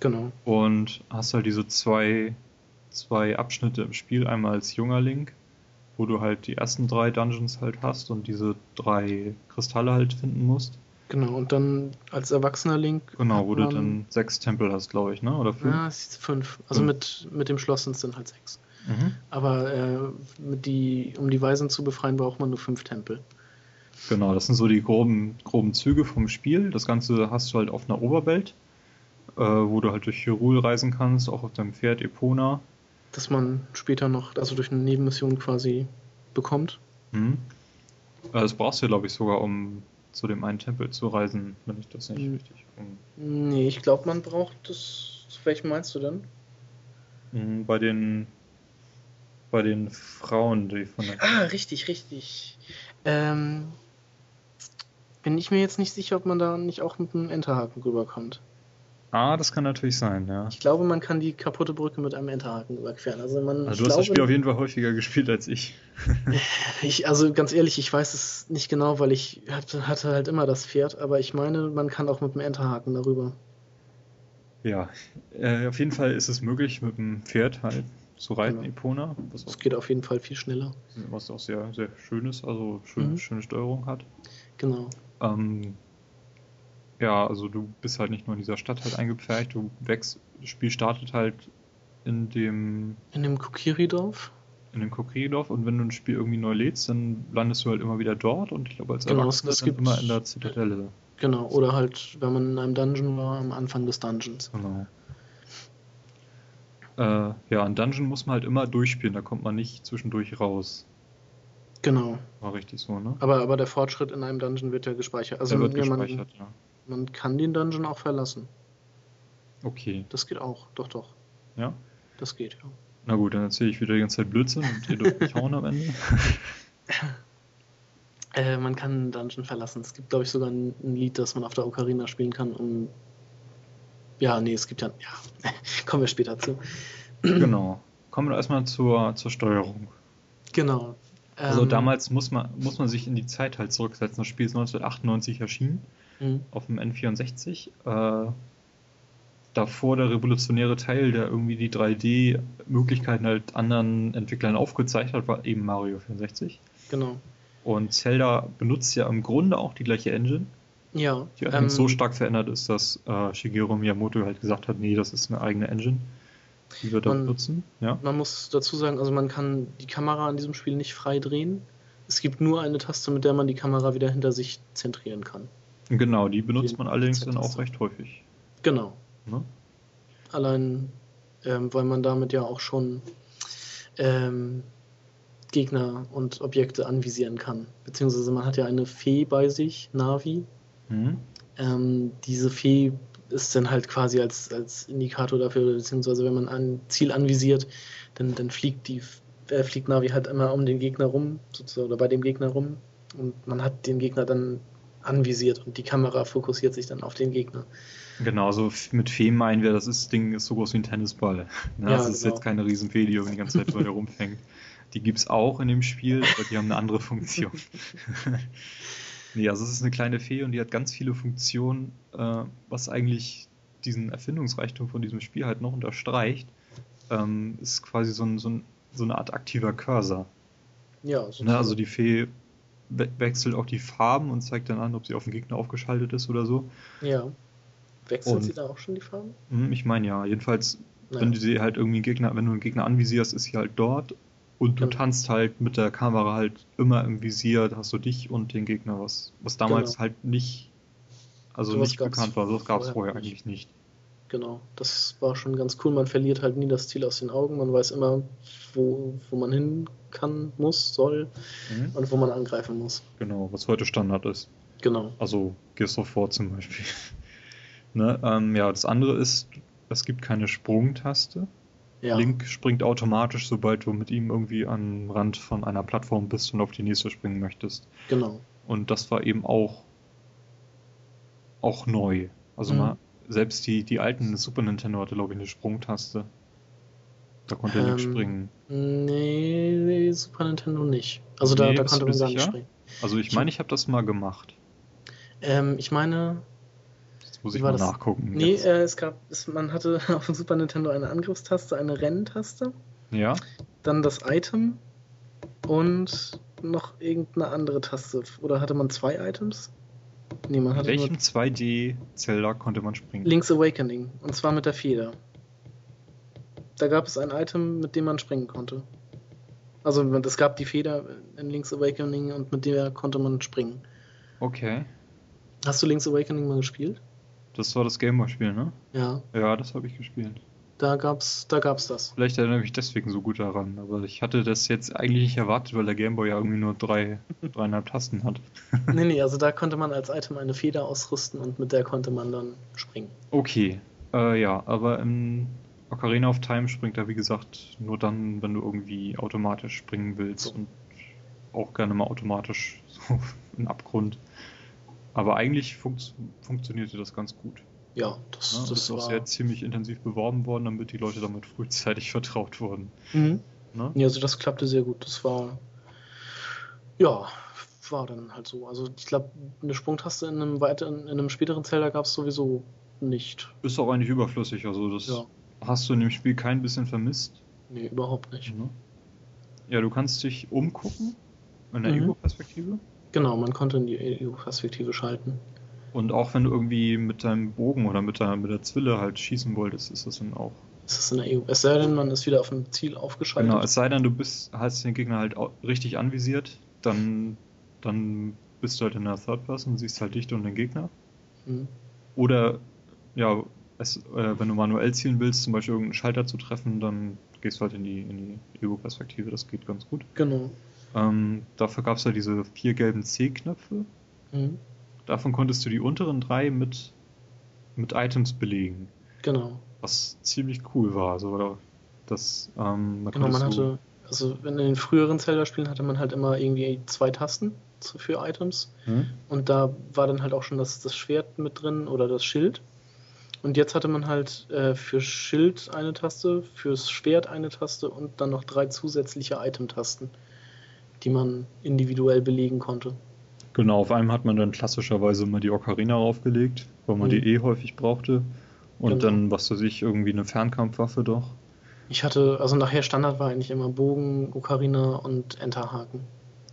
Genau. Und hast halt diese zwei, zwei Abschnitte im Spiel. Einmal als junger Link wo du halt die ersten drei Dungeons halt hast und diese drei Kristalle halt finden musst. Genau, und dann als erwachsener Link. Genau, wo du dann sechs Tempel hast, glaube ich, ne? Oder fünf? Ja, es ist fünf. Also fünf. Mit, mit dem Schloss sind es dann halt sechs. Mhm. Aber äh, die, um die Weisen zu befreien, braucht man nur fünf Tempel. Genau, das sind so die groben, groben Züge vom Spiel. Das Ganze hast du halt auf einer Oberwelt, äh, wo du halt durch Hyrule reisen kannst, auch auf deinem Pferd Epona dass man später noch, also durch eine Nebenmission quasi bekommt. Mhm. Das brauchst du, glaube ich, sogar, um zu dem einen Tempel zu reisen, wenn ich das nicht mhm. richtig. Um nee, ich glaube, man braucht das. Welchen meinst du denn? Mhm, bei den bei den Frauen, die von der. Ah, richtig, richtig. Ähm, bin ich mir jetzt nicht sicher, ob man da nicht auch mit einem Enterhaken rüberkommt. Ah, das kann natürlich sein, ja. Ich glaube, man kann die kaputte Brücke mit einem Enterhaken überqueren. Also, man, also du hast das Spiel auf jeden Fall häufiger gespielt als ich. ich. Also ganz ehrlich, ich weiß es nicht genau, weil ich hatte, halt immer das Pferd, aber ich meine, man kann auch mit dem Enterhaken darüber. Ja, äh, auf jeden Fall ist es möglich, mit dem Pferd halt zu reiten, genau. Epona. Es geht auf jeden Fall viel schneller. Was auch sehr, sehr schön ist, also schön, mhm. schöne Steuerung hat. Genau. Ähm, ja, also du bist halt nicht nur in dieser Stadt halt eingepfercht, du wächst, das Spiel startet halt in dem... In dem Kokiri-Dorf? In dem Kokiri-Dorf und wenn du ein Spiel irgendwie neu lädst, dann landest du halt immer wieder dort und ich glaube als genau, Erwachsener es gibt, immer in der Zitadelle. Genau, oder halt, wenn man in einem Dungeon war, am Anfang des Dungeons. Genau. Äh, ja, ein Dungeon muss man halt immer durchspielen, da kommt man nicht zwischendurch raus. Genau. War richtig so, ne? Aber, aber der Fortschritt in einem Dungeon wird ja gespeichert. Also der wird gespeichert, man, ja. Man kann den Dungeon auch verlassen. Okay. Das geht auch, doch, doch. Ja? Das geht, ja. Na gut, dann erzähle ich wieder die ganze Zeit Blödsinn und ihr dürft mich hauen am Ende. Äh, man kann einen Dungeon verlassen. Es gibt, glaube ich, sogar ein, ein, Lied, das man auf der Ocarina spielen kann, um. Ja, nee, es gibt ja. Ja, kommen wir später zu. genau. Kommen wir erstmal zur, zur Steuerung. Genau. Also ähm, damals muss man, muss man sich in die Zeit halt zurücksetzen. Das Spiel ist 1998 erschienen. Mhm. auf dem N64. Äh, davor der revolutionäre Teil, der irgendwie die 3D-Möglichkeiten halt anderen Entwicklern aufgezeigt hat, war eben Mario 64. Genau. Und Zelda benutzt ja im Grunde auch die gleiche Engine. Ja. Die ähm, so stark verändert ist, dass äh, Shigeru Miyamoto halt gesagt hat, nee, das ist eine eigene Engine, die wir da man, benutzen. Ja. Man muss dazu sagen, also man kann die Kamera in diesem Spiel nicht frei drehen. Es gibt nur eine Taste, mit der man die Kamera wieder hinter sich zentrieren kann. Genau, die benutzt man allerdings dann auch recht häufig. Genau. Ne? Allein, ähm, weil man damit ja auch schon ähm, Gegner und Objekte anvisieren kann. Beziehungsweise man hat ja eine Fee bei sich, Navi. Mhm. Ähm, diese Fee ist dann halt quasi als, als Indikator dafür, beziehungsweise wenn man ein Ziel anvisiert, dann, dann fliegt die äh, fliegt Navi halt immer um den Gegner rum, sozusagen, oder bei dem Gegner rum. Und man hat den Gegner dann anvisiert und die Kamera fokussiert sich dann auf den Gegner. Genau, so mit Fee meinen wir, das, ist, Ding ist so groß wie ein Tennisball. Ne? Ja, das ist genau. jetzt keine Riesenfee, die die ganze Zeit bei dir rumfängt. Die gibt es auch in dem Spiel, aber die haben eine andere Funktion. nee, also es ist eine kleine Fee und die hat ganz viele Funktionen, äh, was eigentlich diesen Erfindungsreichtum von diesem Spiel halt noch unterstreicht. Ähm, ist quasi so, ein, so, ein, so, eine Art aktiver Cursor. Ja, so ne, also die Fee we wechselt auch die Farben und zeigt dann an, ob sie auf den Gegner aufgeschaltet ist oder so. Ja. Wechselt und, sie da auch schon die Farben? Hm, ich meine ja. Jedenfalls, naja. wenn du sie halt irgendwie einen Gegner, wenn du einen Gegner anvisierst, ist sie halt dort und du genau. tanzt halt mit der Kamera halt immer im Visier, da hast du dich und den Gegner, was, was damals genau. halt nicht, also so nicht bekannt war. Das gab es vorher eigentlich nicht. Genau, das war schon ganz cool. Man verliert halt nie das Ziel aus den Augen. Man weiß immer, wo, wo man hin kann, muss, soll mhm. und wo man angreifen muss. Genau, was heute Standard ist. Genau. Also Gears of War zum Beispiel. ne? ähm, ja, das andere ist, es gibt keine Sprungtaste. Ja. Link springt automatisch, sobald du mit ihm irgendwie am Rand von einer Plattform bist und auf die nächste springen möchtest. Genau. Und das war eben auch, auch neu. Also mhm. mal, selbst die, die alten Super Nintendo hatte, glaube ich, eine Sprungtaste. Da konnte ähm, Link springen. Nee, Super Nintendo nicht. Also da, nee, da konnte man gar nicht springen. Also ich meine, ich habe das mal gemacht. Ähm, ich meine, muss ich mal das? nachgucken. Nee, äh, es gab, es, man hatte auf dem Super Nintendo eine Angriffstaste, eine Renntaste. Ja. Dann das Item und noch irgendeine andere Taste. Oder hatte man zwei Items? Nee, man In welchem 2D-Zelda konnte man springen? Link's Awakening. Und zwar mit der Feder. Da gab es ein Item, mit dem man springen konnte. Also es gab die Feder in Link's Awakening und mit der konnte man springen. Okay. Hast du Link's Awakening mal gespielt? Das war das Gameboy-Spiel, ne? Ja. Ja, das habe ich gespielt. Da gab's, da gab's das. Vielleicht erinnere ich mich deswegen so gut daran, aber ich hatte das jetzt eigentlich nicht erwartet, weil der Gameboy ja irgendwie nur drei, dreieinhalb Tasten hat. nee, nee, also da konnte man als Item eine Feder ausrüsten und mit der konnte man dann springen. Okay, äh, ja, aber im Ocarina of Time springt er, wie gesagt, nur dann, wenn du irgendwie automatisch springen willst so. und auch gerne mal automatisch so in Abgrund. Aber eigentlich funkt, funktionierte das ganz gut. Ja, das, ja, das, das ist auch sehr ziemlich intensiv beworben worden, damit die Leute damit frühzeitig vertraut wurden. Mhm. Ne? Ja, also das klappte sehr gut. Das war ja, war dann halt so. Also ich glaube, eine Sprungtaste in einem weiteren, in einem späteren Zelda gab es sowieso nicht. Ist auch eigentlich überflüssig. Also das ja. hast du in dem Spiel kein bisschen vermisst. Nee, überhaupt nicht. Ne? Ja, du kannst dich umgucken in der mhm. Ego-Perspektive. Genau, man konnte in die EU-Perspektive schalten. Und auch wenn du irgendwie mit deinem Bogen oder mit der, mit der Zwille halt schießen wolltest, ist das dann auch. Ist das in der EU? Es sei denn, man ist wieder auf dem Ziel aufgeschaltet. Genau, es sei denn, du bist, hast den Gegner halt richtig anvisiert, dann, dann bist du halt in der Third Person, siehst halt dich und den Gegner. Mhm. Oder, ja, es, äh, wenn du manuell zielen willst, zum Beispiel irgendeinen Schalter zu treffen, dann gehst du halt in die, in die EU-Perspektive, das geht ganz gut. Genau. Ähm, dafür gab es ja diese vier gelben C-Knöpfe. Mhm. Davon konntest du die unteren drei mit, mit Items belegen. Genau. Was ziemlich cool war. Also, das, ähm, genau, man hatte, also in den früheren Zelda-Spielen hatte man halt immer irgendwie zwei Tasten für Items. Mhm. Und da war dann halt auch schon das, das Schwert mit drin oder das Schild. Und jetzt hatte man halt äh, für Schild eine Taste, fürs Schwert eine Taste und dann noch drei zusätzliche Item-Tasten die man individuell belegen konnte. Genau, auf einem hat man dann klassischerweise immer die Ocarina raufgelegt, weil man mhm. die eh häufig brauchte. Und genau. dann, was weiß ich, irgendwie eine Fernkampfwaffe doch. Ich hatte, also nachher Standard war eigentlich immer Bogen, Ocarina und Enterhaken.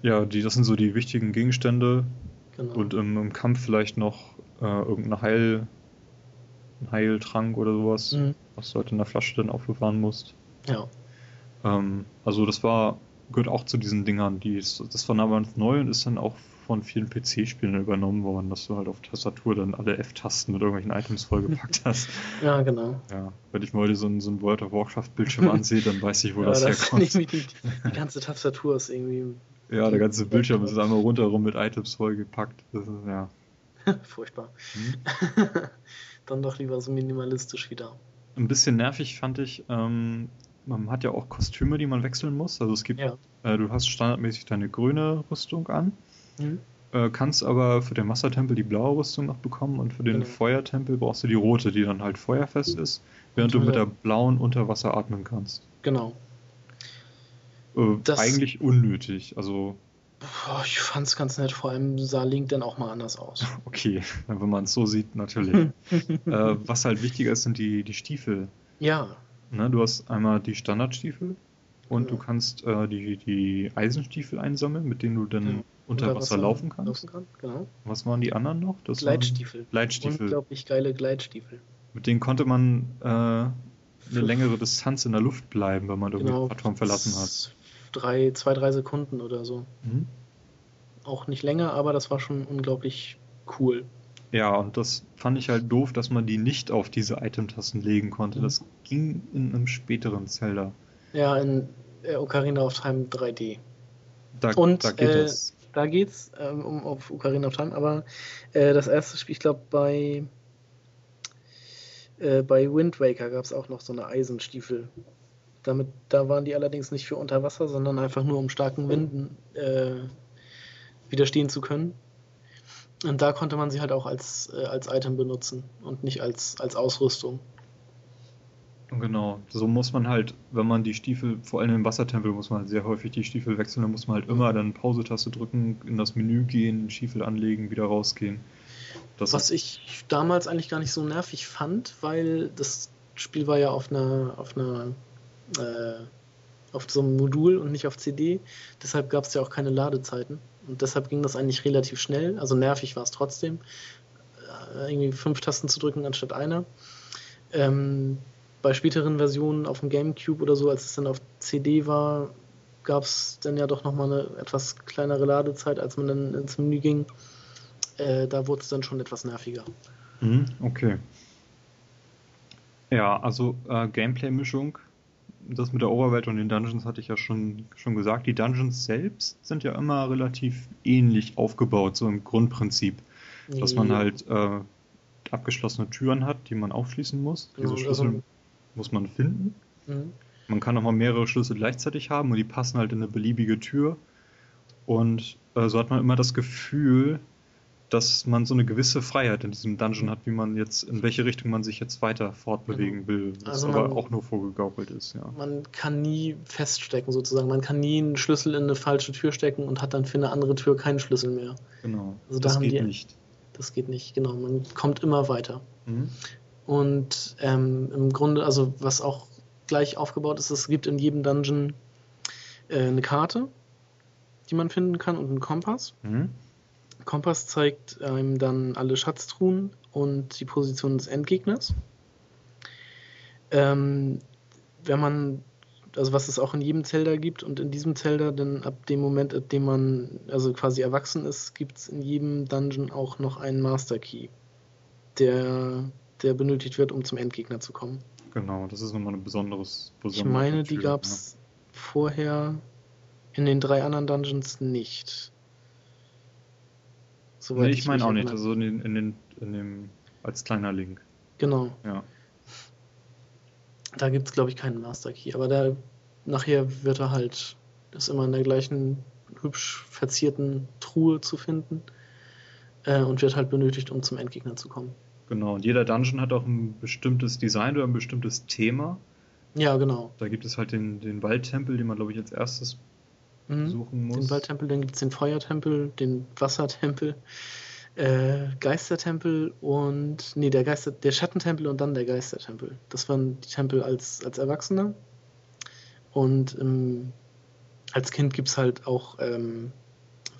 Ja, die, das sind so die wichtigen Gegenstände. Genau. Und im, im Kampf vielleicht noch äh, irgendeine Heil, Heiltrank oder sowas, mhm. was du halt in der Flasche dann aufbewahren musst. Ja. Ähm, also das war, gehört auch zu diesen Dingern, die das war damals neu und ist dann auch von vielen PC-Spielen übernommen worden, dass du halt auf Tastatur dann alle F-Tasten mit irgendwelchen Items vollgepackt hast. ja, genau. Ja, wenn ich mal heute so ein, so World of Warcraft-Bildschirm ansehe, dann weiß ich, wo ja, das, das herkommt. Die, die, die ganze Tastatur ist irgendwie. Ja, der ganze Bildschirm ist einmal rundherum mit Items vollgepackt. Das ist, ja. Furchtbar. Hm? dann doch lieber so minimalistisch wieder. Ein bisschen nervig fand ich, ähm, man hat ja auch Kostüme, die man wechseln muss. Also es gibt, ja. äh, du hast standardmäßig deine grüne Rüstung an Mhm. Äh, kannst aber für den Wassertempel die blaue Rüstung noch bekommen und für den genau. Feuertempel brauchst du die rote, die dann halt feuerfest ist, während du mit der blauen unter Wasser atmen kannst. Genau. Äh, eigentlich unnötig, also. Boah, ich fand's ganz nett, vor allem sah Link dann auch mal anders aus. Okay, wenn man es so sieht, natürlich. äh, was halt wichtiger ist, sind die, die Stiefel. Ja. Ne, du hast einmal die Standardstiefel und genau. du kannst äh, die, die Eisenstiefel einsammeln, mit denen du dann ja unter Wasser, Wasser laufen kannst. Laufen kann, genau. Was waren die anderen noch? Das Gleitstiefel. Gleitstiefel. Unglaublich geile Gleitstiefel. Mit denen konnte man äh, eine längere Distanz in der Luft bleiben, wenn man genau, die Plattform verlassen hat. Drei, zwei, drei Sekunden oder so. Mhm. Auch nicht länger, aber das war schon unglaublich cool. Ja, und das fand ich halt doof, dass man die nicht auf diese Item-Tasten legen konnte. Mhm. Das ging in einem späteren Zelda. Ja, in äh, Ocarina of Time 3D. Da, und, da geht äh, das da geht's ähm, um auf Ocarina of Time, aber äh, das erste Spiel, ich glaube bei äh, bei Wind Waker gab es auch noch so eine Eisenstiefel. Damit, da waren die allerdings nicht für unter Wasser, sondern einfach nur um starken Winden äh, widerstehen zu können. Und da konnte man sie halt auch als, äh, als Item benutzen und nicht als, als Ausrüstung. Genau, so muss man halt, wenn man die Stiefel, vor allem im Wassertempel, muss man halt sehr häufig die Stiefel wechseln. Dann muss man halt immer dann Pause-Taste drücken, in das Menü gehen, Stiefel anlegen, wieder rausgehen. Das Was ich damals eigentlich gar nicht so nervig fand, weil das Spiel war ja auf einer, auf einer, äh, auf so einem Modul und nicht auf CD. Deshalb gab es ja auch keine Ladezeiten. Und deshalb ging das eigentlich relativ schnell. Also nervig war es trotzdem, äh, irgendwie fünf Tasten zu drücken anstatt einer. Ähm, bei späteren Versionen auf dem GameCube oder so, als es dann auf CD war, gab es dann ja doch nochmal eine etwas kleinere Ladezeit, als man dann ins Menü ging. Äh, da wurde es dann schon etwas nerviger. Mhm, okay. Ja, also äh, Gameplay-Mischung, das mit der Oberwelt und den Dungeons hatte ich ja schon, schon gesagt. Die Dungeons selbst sind ja immer relativ ähnlich aufgebaut, so im Grundprinzip. Dass man halt äh, abgeschlossene Türen hat, die man aufschließen muss. Diese genau, Schlüssel also muss man finden. Mhm. Man kann auch mal mehrere Schlüssel gleichzeitig haben und die passen halt in eine beliebige Tür. Und äh, so hat man immer das Gefühl, dass man so eine gewisse Freiheit in diesem Dungeon hat, wie man jetzt, in welche Richtung man sich jetzt weiter fortbewegen genau. will, was also man, aber auch nur vorgegaukelt ist, ja. Man kann nie feststecken sozusagen. Man kann nie einen Schlüssel in eine falsche Tür stecken und hat dann für eine andere Tür keinen Schlüssel mehr. Genau. Also das da geht die, nicht. Das geht nicht, genau. Man kommt immer weiter. Mhm. Und ähm, im Grunde, also was auch gleich aufgebaut ist, es gibt in jedem Dungeon äh, eine Karte, die man finden kann und einen Kompass. Mhm. Kompass zeigt einem dann alle Schatztruhen und die Position des Endgegners. Ähm, wenn man, also was es auch in jedem Zelda gibt und in diesem Zelda, denn ab dem Moment, in dem man also quasi erwachsen ist, gibt es in jedem Dungeon auch noch einen Master Key, der der benötigt wird, um zum Endgegner zu kommen. Genau, das ist nochmal ein besonderes. Ich meine, die gab es ja. vorher in den drei anderen Dungeons nicht. Soweit nee, ich, ich meine auch nicht, also in, den, in, den, in dem, als kleiner Link. Genau. Ja. Da gibt es, glaube ich, keinen Master Key, aber da nachher wird er halt, ist immer in der gleichen hübsch verzierten Truhe zu finden äh, und wird halt benötigt, um zum Endgegner zu kommen. Genau, und jeder Dungeon hat auch ein bestimmtes Design oder ein bestimmtes Thema. Ja, genau. Da gibt es halt den, den Waldtempel, den man, glaube ich, als erstes mhm. besuchen muss. Den Waldtempel, dann gibt es den Feuertempel, den Wassertempel, äh, Geistertempel und nee, der Geister, der Schattentempel und dann der Geistertempel. Das waren die Tempel als, als Erwachsener. Und ähm, als Kind gibt es halt auch ähm,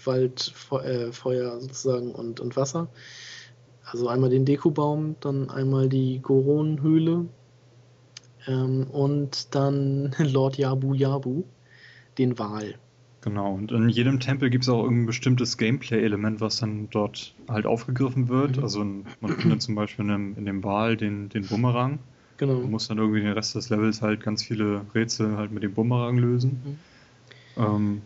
Wald, Fe äh, Feuer sozusagen und, und Wasser. Also einmal den Dekubaum, dann einmal die Goron-Höhle ähm, und dann Lord Yabu Yabu, den Wal. Genau, und in jedem Tempel gibt es auch ein bestimmtes Gameplay-Element, was dann dort halt aufgegriffen wird. Mhm. Also man findet zum Beispiel in dem, in dem Wal den, den Bumerang. Genau. Man muss dann irgendwie den Rest des Levels halt ganz viele Rätsel halt mit dem Bumerang lösen. Mhm. Ähm,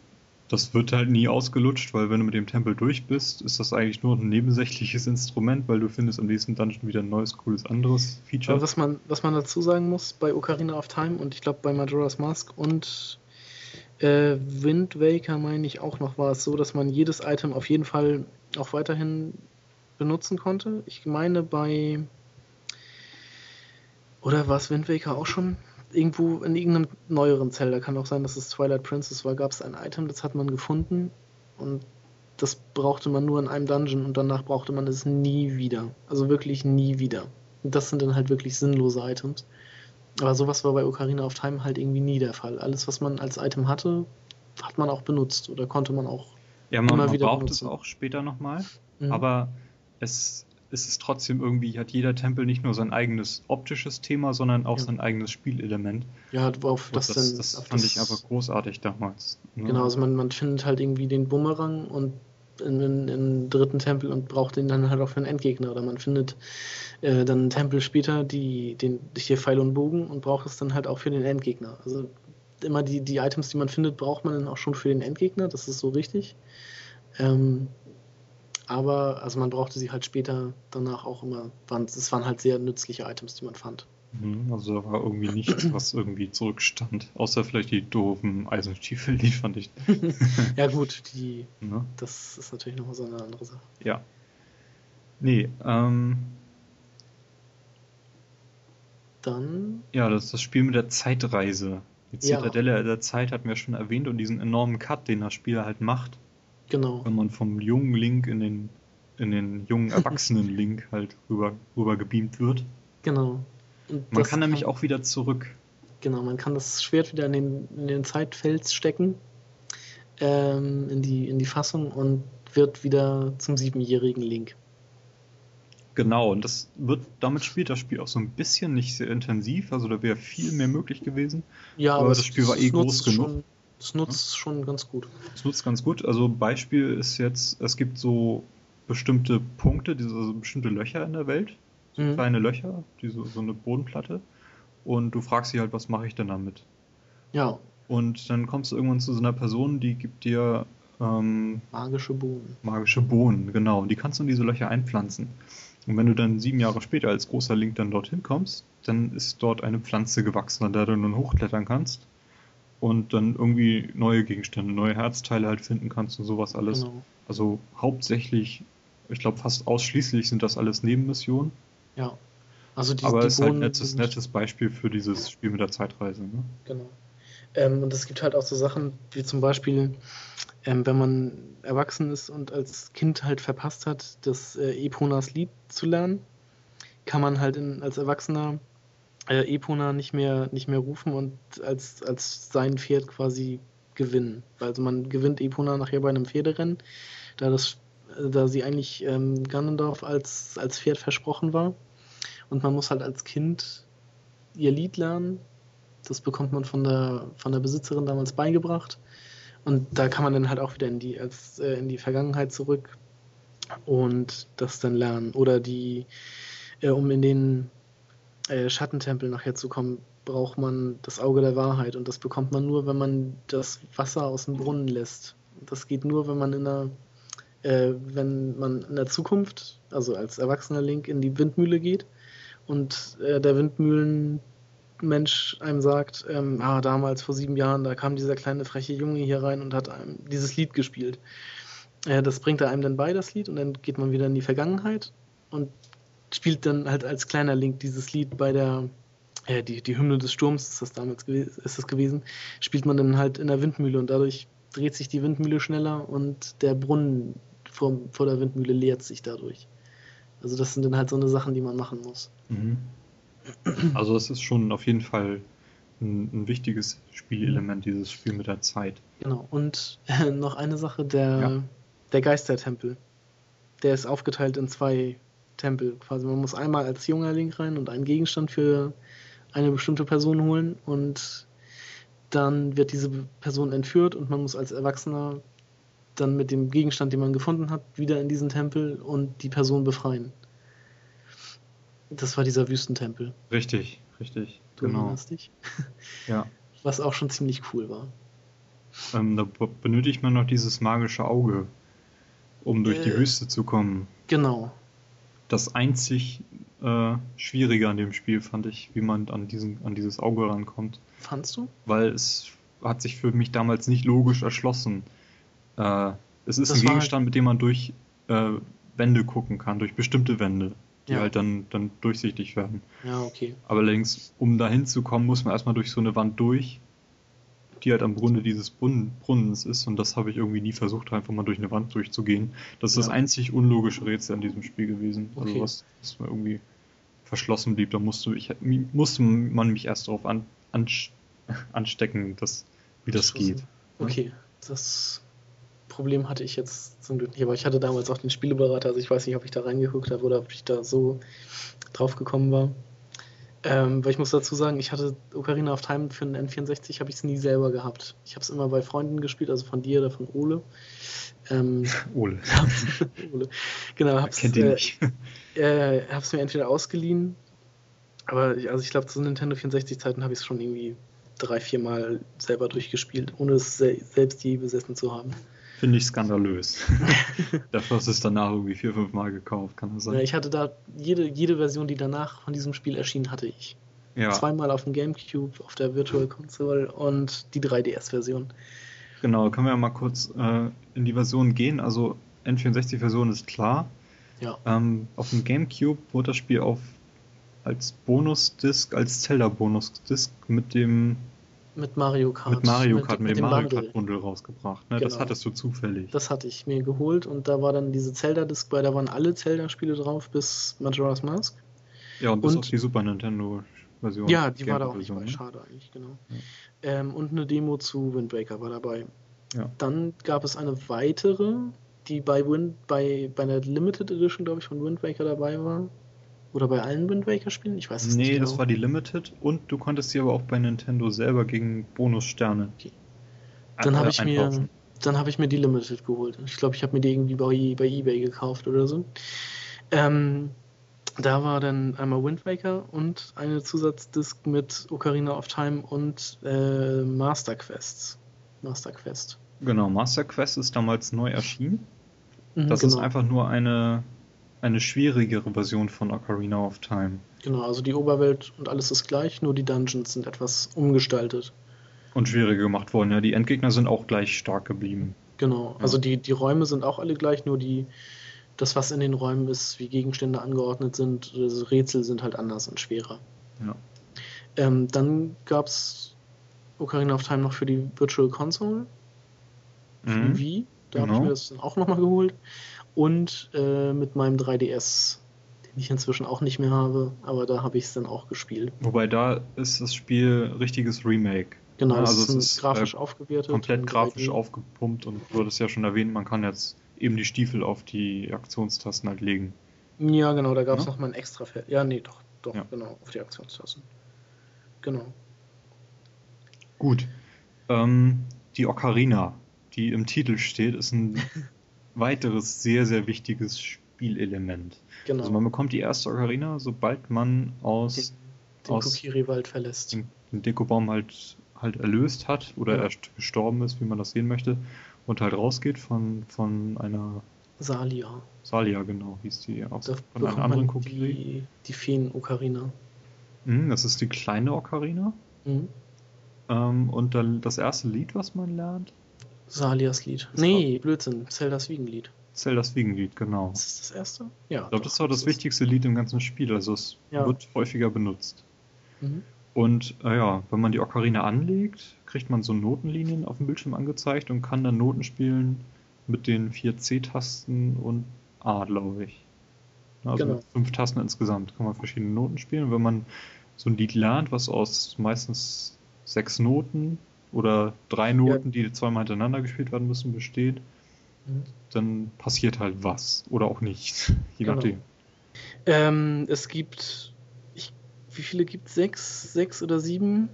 das wird halt nie ausgelutscht, weil wenn du mit dem Tempel durch bist, ist das eigentlich nur ein nebensächliches Instrument, weil du findest am nächsten Dungeon wieder ein neues, cooles, anderes Feature. Aber was man, was man dazu sagen muss bei Ocarina of Time und ich glaube bei Majora's Mask und äh, Wind Waker meine ich auch noch, war es so, dass man jedes Item auf jeden Fall auch weiterhin benutzen konnte. Ich meine bei oder war es Wind Waker auch schon? Irgendwo in irgendeinem neueren Zelda, kann auch sein, dass es Twilight Princess war, gab es ein Item, das hat man gefunden und das brauchte man nur in einem Dungeon und danach brauchte man es nie wieder. Also wirklich nie wieder. Und das sind dann halt wirklich sinnlose Items. Aber sowas war bei Ocarina of Time halt irgendwie nie der Fall. Alles, was man als Item hatte, hat man auch benutzt oder konnte man auch ja, man, immer man wieder braucht benutzen. es auch später nochmal. Mhm. Aber es ist es trotzdem irgendwie, hat jeder Tempel nicht nur sein eigenes optisches Thema, sondern auch ja. sein eigenes Spielelement. Ja, auf das, das, dann, das fand das, ich aber großartig damals. Ne? Genau, also man, man findet halt irgendwie den Bumerang und in, in, in dritten Tempel und braucht den dann halt auch für einen Endgegner. Oder man findet äh, dann einen Tempel später die, den, hier Pfeil und Bogen und braucht es dann halt auch für den Endgegner. Also immer die, die Items, die man findet, braucht man dann auch schon für den Endgegner, das ist so richtig. Ähm, aber also man brauchte sie halt später danach auch immer. Es waren halt sehr nützliche Items, die man fand. Mhm, also da war irgendwie nichts, was irgendwie zurückstand. Außer vielleicht die doofen Eisenstiefel, die fand ich. ja gut, die, ne? das ist natürlich nochmal so eine andere Sache. Ja. Nee, ähm. Dann. Ja, das ist das Spiel mit der Zeitreise. Die Zitadelle ja. der Zeit hatten wir schon erwähnt und diesen enormen Cut, den das Spiel halt macht. Genau. Wenn man vom jungen Link in den, in den jungen erwachsenen Link halt rüber, rüber gebeamt wird. Genau. Und man kann nämlich kann, auch wieder zurück. Genau, man kann das Schwert wieder in den, in den Zeitfels stecken, ähm, in, die, in die Fassung und wird wieder zum siebenjährigen Link. Genau, und das wird, damit spielt das Spiel auch so ein bisschen nicht sehr intensiv, also da wäre viel mehr möglich gewesen. Ja, aber, aber das Spiel war eh groß genug. Schon, das nutzt ja. schon ganz gut. Das nutzt ganz gut. Also Beispiel ist jetzt, es gibt so bestimmte Punkte, diese also bestimmte Löcher in der Welt, so mhm. kleine Löcher, die so, so eine Bodenplatte. Und du fragst sie halt, was mache ich denn damit? Ja. Und dann kommst du irgendwann zu so einer Person, die gibt dir ähm, magische Bohnen. Magische Bohnen, genau. Und die kannst du in diese Löcher einpflanzen. Und wenn du dann sieben Jahre später als großer Link dann dorthin kommst, dann ist dort eine Pflanze gewachsen, an der du nun hochklettern kannst und dann irgendwie neue Gegenstände, neue Herzteile halt finden kannst und sowas alles. Genau. Also hauptsächlich, ich glaube fast ausschließlich sind das alles Nebenmissionen. Ja. Also die, Aber es ist halt ein nettes, nettes Beispiel für dieses Spiel mit der Zeitreise. Ne? Genau. Ähm, und es gibt halt auch so Sachen wie zum Beispiel, ähm, wenn man erwachsen ist und als Kind halt verpasst hat, das äh, Eponas Lied zu lernen, kann man halt in, als Erwachsener äh, Epona nicht mehr, nicht mehr rufen und als, als sein Pferd quasi gewinnen. Also man gewinnt Epona nachher bei einem Pferderennen, da, das, da sie eigentlich ähm, Ganondorf als, als Pferd versprochen war. Und man muss halt als Kind ihr Lied lernen. Das bekommt man von der, von der Besitzerin damals beigebracht. Und da kann man dann halt auch wieder in die, als, äh, in die Vergangenheit zurück und das dann lernen. Oder die, äh, um in den äh, Schattentempel nachher zu kommen, braucht man das Auge der Wahrheit und das bekommt man nur, wenn man das Wasser aus dem Brunnen lässt. Das geht nur, wenn man in der, äh, wenn man in der Zukunft, also als erwachsener Link, in die Windmühle geht und äh, der Windmühlenmensch einem sagt, ähm, ah, damals vor sieben Jahren, da kam dieser kleine freche Junge hier rein und hat einem dieses Lied gespielt. Äh, das bringt er einem dann bei, das Lied, und dann geht man wieder in die Vergangenheit und spielt dann halt als kleiner Link dieses Lied bei der, äh, die, die Hymne des Sturms ist das damals ist das gewesen, spielt man dann halt in der Windmühle und dadurch dreht sich die Windmühle schneller und der Brunnen vor, vor der Windmühle leert sich dadurch. Also das sind dann halt so eine Sachen, die man machen muss. Mhm. Also es ist schon auf jeden Fall ein, ein, wichtiges Spielelement, dieses Spiel mit der Zeit. Genau. Und äh, noch eine Sache, der, ja. der Geistertempel. Der ist aufgeteilt in zwei Tempel. Quasi man muss einmal als junger Link rein und einen Gegenstand für eine bestimmte Person holen und dann wird diese Person entführt und man muss als Erwachsener dann mit dem Gegenstand, den man gefunden hat, wieder in diesen Tempel und die Person befreien. Das war dieser Wüstentempel. Richtig, richtig. Du genau. erinnerst dich? Ja. Was auch schon ziemlich cool war. Ähm, da benötigt man noch dieses magische Auge, um durch äh, die Wüste zu kommen. Genau. Das einzig äh, Schwierige an dem Spiel fand ich, wie man an, diesen, an dieses Auge rankommt. Fandst du? Weil es hat sich für mich damals nicht logisch erschlossen. Äh, es ist das ein halt Gegenstand, halt... mit dem man durch äh, Wände gucken kann, durch bestimmte Wände, die ja. halt dann, dann durchsichtig werden. Ja, okay. Aber allerdings, um da hinzukommen, muss man erstmal durch so eine Wand durch, die halt am Grunde dieses Brunnen, Brunnens ist. Und das habe ich irgendwie nie versucht, einfach mal durch eine Wand durchzugehen. Das ist ja. das einzig unlogische Rätsel an diesem Spiel gewesen. Okay. Also was, was mir irgendwie verschlossen blieb, da musste, ich, musste man mich erst darauf an, an, anstecken, dass, wie das geht. Okay, das Problem hatte ich jetzt zum Glück nicht, aber ich hatte damals auch den Spieleberater, also ich weiß nicht, ob ich da reingeguckt habe oder ob ich da so drauf gekommen war. Ähm, weil ich muss dazu sagen, ich hatte Ocarina of Time für den N64 habe ich es nie selber gehabt. Ich habe es immer bei Freunden gespielt, also von dir oder von Ole. Ähm, Ole. Ole. Genau, hab's, Kennt ihr nicht. Äh, äh, hab's mir entweder ausgeliehen, aber also ich glaube, zu Nintendo 64 Zeiten habe ich es schon irgendwie drei, vier Mal selber durchgespielt, ohne es se selbst je besessen zu haben. Finde ich skandalös. Dafür hast du es danach irgendwie vier, fünf Mal gekauft, kann das sein? Ja, ich hatte da jede, jede Version, die danach von diesem Spiel erschien, hatte ich. Ja. Zweimal auf dem Gamecube, auf der Virtual Console und die 3DS-Version. Genau, können wir ja mal kurz äh, in die Version gehen. Also N64-Version ist klar. Ja. Ähm, auf dem Gamecube wurde das Spiel auf als Bonus-Disc, als Zelda-Bonus-Disc mit dem mit Mario Kart. Mit Mario Kart, mit, mit, mit dem Mario Kart Bundle rausgebracht. Ne? Genau. Das hattest du zufällig. Das hatte ich mir geholt und da war dann diese Zelda-Disc bei, da waren alle Zelda-Spiele drauf bis Majora's Mask. Ja, und bis und, auf die Super Nintendo-Version. Ja, die war da auch nicht bei. Ne? Schade eigentlich, genau. Ja. Ähm, und eine Demo zu Wind Waker war dabei. Ja. Dann gab es eine weitere, die bei, Wind, bei, bei einer Limited Edition, glaube ich, von Wind Waker dabei war. Oder bei allen Wind Waker Spielen? Ich weiß es nee, nicht. Nee, das genau. war die Limited und du konntest sie aber auch bei Nintendo selber gegen Bonussterne. Okay. Dann habe ich mir dann habe ich mir die Limited geholt. Ich glaube, ich habe mir die irgendwie bei, bei eBay gekauft oder so. Ähm, da war dann einmal Wind Waker und eine Zusatzdisc mit Ocarina of Time und äh, Master Quests. Master Quest. Genau, Master Quest ist damals neu erschienen. Mhm, das genau. ist einfach nur eine, eine schwierigere Version von Ocarina of Time. Genau, also die Oberwelt und alles ist gleich, nur die Dungeons sind etwas umgestaltet. Und schwieriger gemacht worden, ja. Die Endgegner sind auch gleich stark geblieben. Genau, also die, die Räume sind auch alle gleich, nur die, das, was in den Räumen ist, wie Gegenstände angeordnet sind, Rätsel sind halt anders und schwerer. Ja. Ähm, dann gab es Ocarina of Time noch für die Virtual Console. Für mhm. Wii. Da genau. habe ich mir das dann auch nochmal geholt. Und äh, mit meinem 3DS, den ich inzwischen auch nicht mehr habe, aber da habe ich es dann auch gespielt. Wobei da ist das Spiel richtiges Remake. Genau, also es ist, ist grafisch äh, aufgewertet. Komplett grafisch 3D. aufgepumpt und du hattest ja schon erwähnt, man kann jetzt eben die Stiefel auf die Aktionstasten halt legen. Ja, genau, da gab es ja? nochmal ein extra Feld. Ja, nee, doch, doch, ja. genau, auf die Aktionstasten. Genau. Gut. Ähm, die Ocarina, die im Titel steht, ist ein weiteres sehr, sehr wichtiges Spielelement. Genau. Also man bekommt die erste Ocarina, sobald man aus den, den Kokiri-Wald verlässt. Den, den Dekobaum halt, halt erlöst hat oder ja. erst gestorben ist, wie man das sehen möchte und halt rausgeht von, von einer Salia. Salia, genau, hieß die auch. Da von einer anderen Kokiri. Die, die Feen-Ocarina. Mhm, das ist die kleine Ocarina. Mhm. Ähm, und dann das erste Lied, was man lernt? Salias Lied. Das nee, Blödsinn, Zeldas Wiegenlied. Zeldas Wiegenlied, genau. Ist das das erste? Ja. Ich glaube, das ist auch das, das wichtigste Lied im ganzen Spiel, also es ja. wird häufiger benutzt. Mhm. Und äh, ja, wenn man die Ocarina anlegt, kriegt man so Notenlinien auf dem Bildschirm angezeigt und kann dann Noten spielen mit den vier C-Tasten und A, glaube ich. Also genau. fünf Tasten insgesamt kann man verschiedene Noten spielen. Und wenn man so ein Lied lernt, was aus meistens sechs Noten oder drei Noten, ja. die zweimal hintereinander gespielt werden müssen, besteht, mhm. dann passiert halt was oder auch nicht, je genau. nachdem. Ähm, es gibt, ich, wie viele gibt es? Sechs, sechs oder sieben?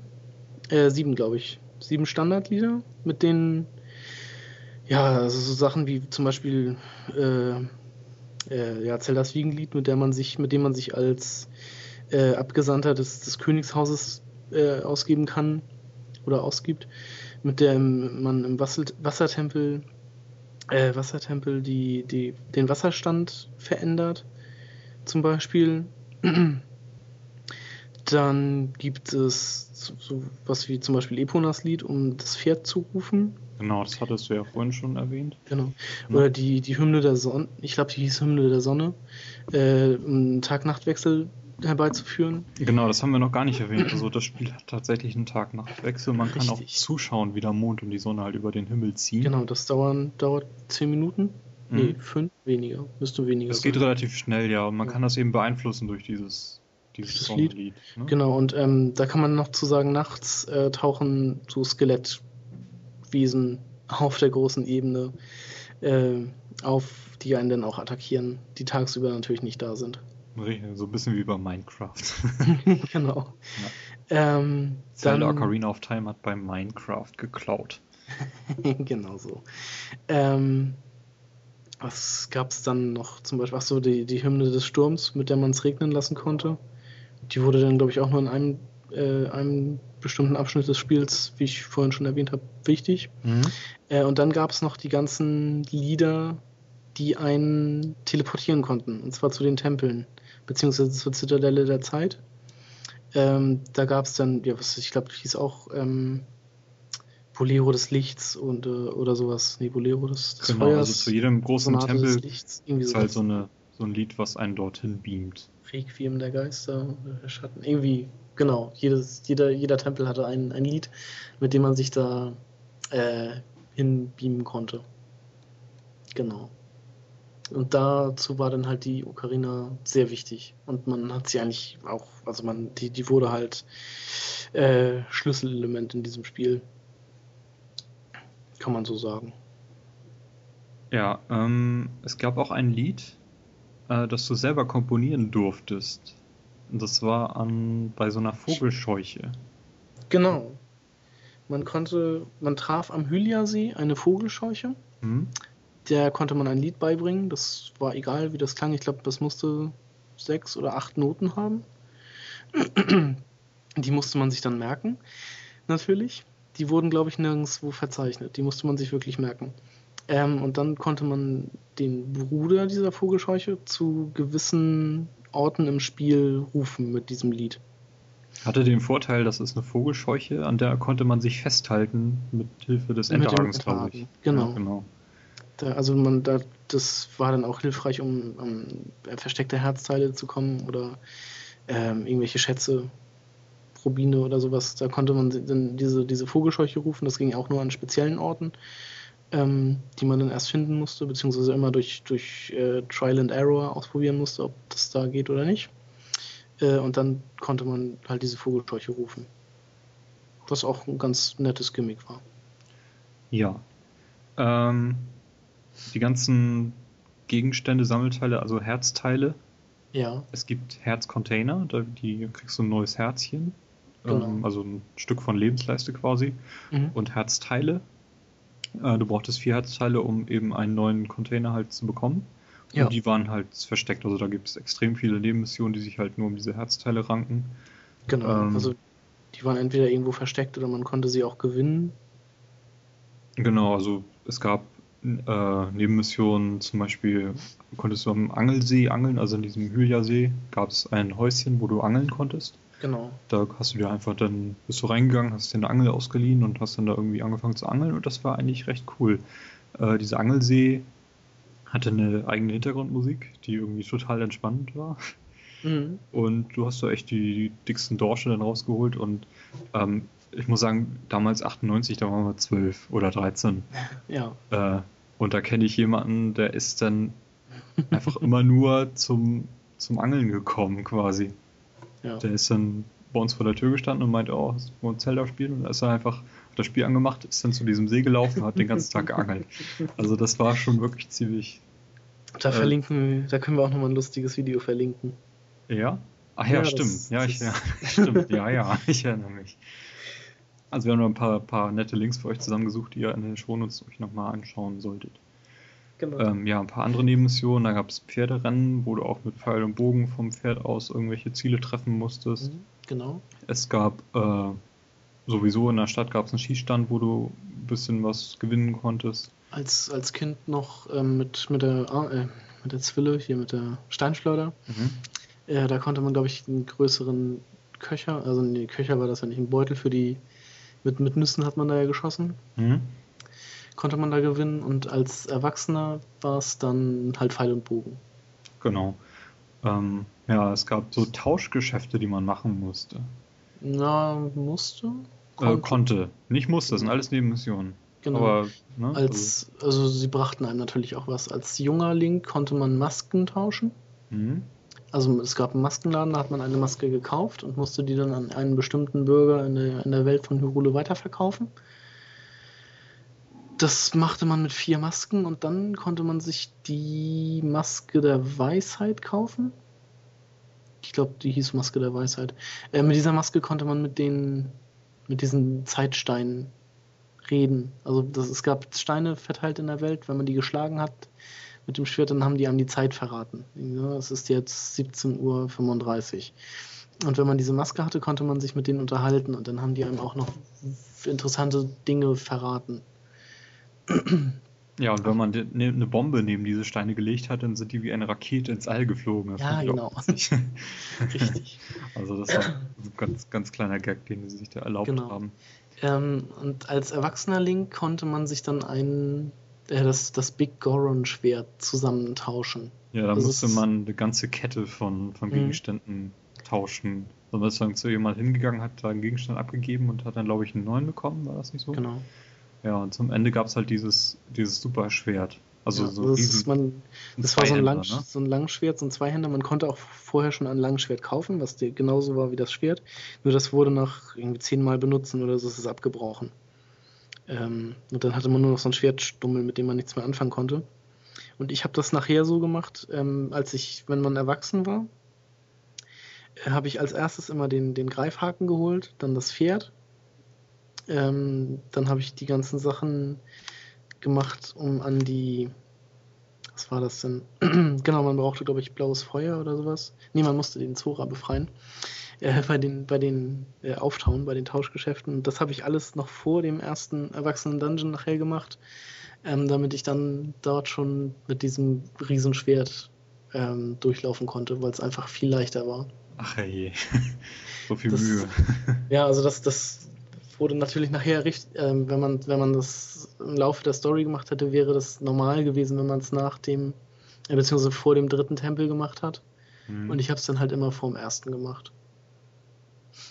Äh, sieben, glaube ich. Sieben Standardlieder, mit denen, ja, also so Sachen wie zum Beispiel äh, äh, ja, Zeldas Wiegenlied, mit der man sich, mit dem man sich als äh, Abgesandter des, des Königshauses äh, ausgeben kann oder ausgibt, mit der man im Wasser, Wassertempel, äh, Wassertempel die, die, den Wasserstand verändert, zum Beispiel. Dann gibt es so was wie zum Beispiel Eponas Lied, um das Pferd zu rufen. Genau, das hattest du ja vorhin schon erwähnt. Genau. Oder die, die Hymne der Sonne, ich glaube, die hieß Hymne der Sonne, äh, Tag-Nacht-Wechsel herbeizuführen. Genau, das haben wir noch gar nicht erwähnt. Also das Spiel hat tatsächlich einen Tag-Nacht-Wechsel. Man Richtig. kann auch zuschauen, wie der Mond und die Sonne halt über den Himmel ziehen. Genau, das dauern, dauert zehn Minuten. Mhm. Nee, fünf, weniger. Müsste weniger Das geht relativ schnell, ja. Und man ja. kann das eben beeinflussen durch dieses, dieses das Lied. Lied ne? Genau, und ähm, da kann man noch zu sagen, nachts äh, tauchen so Skelettwesen auf der großen Ebene äh, auf, die einen dann auch attackieren, die tagsüber natürlich nicht da sind. So ein bisschen wie bei Minecraft. genau. Ja. Ähm, dann, Ocarina of Time hat bei Minecraft geklaut. genau so. Ähm, was gab es dann noch? Zum Beispiel, ach so, die, die Hymne des Sturms, mit der man es regnen lassen konnte. Die wurde dann, glaube ich, auch nur in einem, äh, einem bestimmten Abschnitt des Spiels, wie ich vorhin schon erwähnt habe, wichtig. Mhm. Äh, und dann gab es noch die ganzen Lieder, die einen teleportieren konnten, und zwar zu den Tempeln, beziehungsweise zur Zitadelle der Zeit. Ähm, da gab es dann, ja, was ich glaube, hieß auch ähm, Bolero des Lichts und äh, oder sowas. Nee, Bolero des, des genau, Feuers. Also zu jedem großen Sonate Tempel Lichts, ist halt so, eine, so ein Lied, was einen dorthin beamt. Requiem der Geister, der Schatten, irgendwie, genau. Jedes, jeder, jeder Tempel hatte ein, ein Lied, mit dem man sich da äh, hinbeamen konnte. Genau. Und dazu war dann halt die Ocarina sehr wichtig. Und man hat sie eigentlich auch, also man, die, die wurde halt äh, Schlüsselelement in diesem Spiel. Kann man so sagen. Ja, ähm, es gab auch ein Lied, äh, das du selber komponieren durftest. Und das war an bei so einer Vogelscheuche. Genau. Man konnte, man traf am Hylia-See eine Vogelscheuche. Mhm der konnte man ein Lied beibringen. Das war egal, wie das klang. Ich glaube, das musste sechs oder acht Noten haben. Die musste man sich dann merken, natürlich. Die wurden, glaube ich, nirgendwo verzeichnet. Die musste man sich wirklich merken. Ähm, und dann konnte man den Bruder dieser Vogelscheuche zu gewissen Orten im Spiel rufen mit diesem Lied. Hatte den Vorteil, dass es eine Vogelscheuche, an der konnte man sich festhalten mit Hilfe des Enterhagens, glaube ich. Genau. Ja, genau. Da, also man, da, das war dann auch hilfreich, um, um versteckte Herzteile zu kommen oder ähm, irgendwelche Schätze, Rubine oder sowas. Da konnte man dann diese, diese Vogelscheuche rufen. Das ging auch nur an speziellen Orten, ähm, die man dann erst finden musste, beziehungsweise immer durch, durch äh, Trial and Error ausprobieren musste, ob das da geht oder nicht. Äh, und dann konnte man halt diese Vogelscheuche rufen. Was auch ein ganz nettes Gimmick war. Ja. Ähm, die ganzen Gegenstände, Sammelteile, also Herzteile. Ja. Es gibt Herzcontainer, da die kriegst du ein neues Herzchen. Genau. Ähm, also ein Stück von Lebensleiste quasi. Mhm. Und Herzteile. Äh, du brauchtest vier Herzteile, um eben einen neuen Container halt zu bekommen. Ja. Und die waren halt versteckt. Also da gibt es extrem viele Nebenmissionen, die sich halt nur um diese Herzteile ranken. Genau. Ähm, also die waren entweder irgendwo versteckt oder man konnte sie auch gewinnen. Genau, also es gab äh, Nebenmissionen, zum Beispiel konntest du am Angelsee angeln, also in diesem Hylia-See gab es ein Häuschen, wo du angeln konntest. Genau. Da hast du dir einfach dann, bist du reingegangen, hast dir eine Angel ausgeliehen und hast dann da irgendwie angefangen zu angeln und das war eigentlich recht cool. Äh, dieser Angelsee hatte eine eigene Hintergrundmusik, die irgendwie total entspannend war. Mhm. Und du hast da echt die, die dicksten Dorsche dann rausgeholt und ähm, ich muss sagen, damals 98, da waren wir 12 oder 13. Ja. Äh, und da kenne ich jemanden, der ist dann einfach immer nur zum, zum Angeln gekommen quasi. Ja. Der ist dann bei uns vor der Tür gestanden und meinte, oh, hast du Zelda spielen? Und da ist er einfach das Spiel angemacht, ist dann zu diesem See gelaufen und hat den ganzen Tag geangelt. Also das war schon wirklich ziemlich. Da äh, verlinken, da können wir auch nochmal ein lustiges Video verlinken. Ja? Ach ja, ja stimmt. Das, ja, ich, ja, stimmt. Ja, ja, ich erinnere mich. Also wir haben noch ein paar, paar nette Links für euch zusammengesucht, die ihr in den Shownotes euch nochmal anschauen solltet. Genau. Ähm, ja, ein paar andere Nebenmissionen. Da gab es Pferderennen, wo du auch mit Pfeil und Bogen vom Pferd aus irgendwelche Ziele treffen musstest. Mhm, genau. Es gab äh, sowieso in der Stadt gab es einen Schießstand, wo du ein bisschen was gewinnen konntest. Als, als Kind noch ähm, mit, mit, der, äh, mit der Zwille, hier mit der Steinschleuder. Mhm. Äh, da konnte man, glaube ich, einen größeren Köcher, also nee, Köcher war das ja nicht, ein Beutel für die mit, mit Nüssen hat man da ja geschossen. Mhm. Konnte man da gewinnen und als Erwachsener war es dann halt Pfeil und Bogen. Genau. Ähm, ja, es gab so Tauschgeschäfte, die man machen musste. Na, musste? Konnte. Äh, konnte. Nicht musste, das sind alles Nebenmissionen. Genau. Aber, ne, als, also, also sie brachten einem natürlich auch was. Als junger Link konnte man Masken tauschen. Mhm. Also es gab einen Maskenladen, da hat man eine Maske gekauft und musste die dann an einen bestimmten Bürger in der, in der Welt von Hyrule weiterverkaufen. Das machte man mit vier Masken und dann konnte man sich die Maske der Weisheit kaufen. Ich glaube, die hieß Maske der Weisheit. Äh, mit dieser Maske konnte man mit den, mit diesen Zeitsteinen reden. Also das, es gab Steine verteilt in der Welt, wenn man die geschlagen hat, mit dem Schwert, dann haben die einem die Zeit verraten. Es ist jetzt 17.35 Uhr. Und wenn man diese Maske hatte, konnte man sich mit denen unterhalten und dann haben die einem auch noch interessante Dinge verraten. Ja, und wenn man ne, eine Bombe neben diese Steine gelegt hat, dann sind die wie eine Rakete ins All geflogen. Das ja, genau. Richtig. Also das war ein ganz, ganz kleiner Gag, den sie sich da erlaubt genau. haben. Ähm, und als erwachsener Link konnte man sich dann einen das, das Big Goron-Schwert zusammentauschen. Ja, da das musste man eine ganze Kette von, von mhm. Gegenständen mhm. tauschen. Also ist dann zu jemand hingegangen, hat da einen Gegenstand abgegeben und hat dann, glaube ich, einen neuen bekommen, war das nicht so? Genau. Ja, und zum Ende gab es halt dieses, dieses super Schwert. Also ja, so das, ist man, das war so ein, Lang, ne? so ein Langschwert, so ein Zweihänder. Man konnte auch vorher schon ein Langschwert kaufen, was genauso war wie das Schwert. Nur das wurde nach irgendwie zehnmal benutzen oder so ist es abgebrochen. Ähm, und dann hatte man nur noch so ein Schwertstummel, mit dem man nichts mehr anfangen konnte. Und ich habe das nachher so gemacht, ähm, als ich, wenn man erwachsen war, äh, habe ich als erstes immer den, den Greifhaken geholt, dann das Pferd. Ähm, dann habe ich die ganzen Sachen gemacht, um an die. Was war das denn? genau, man brauchte, glaube ich, blaues Feuer oder sowas. Nee, man musste den Zora befreien äh, bei den, bei den äh, Auftauen, bei den Tauschgeschäften. Das habe ich alles noch vor dem ersten Erwachsenen-Dungeon nachher gemacht, ähm, damit ich dann dort schon mit diesem Riesenschwert ähm, durchlaufen konnte, weil es einfach viel leichter war. Ach je, so viel das, Mühe. ja, also das, das wurde natürlich nachher richtig, ähm, wenn man, wenn man das im Laufe der Story gemacht hätte, wäre das normal gewesen, wenn man es nach dem, äh, beziehungsweise vor dem dritten Tempel gemacht hat. Mhm. Und ich habe es dann halt immer vor dem ersten gemacht.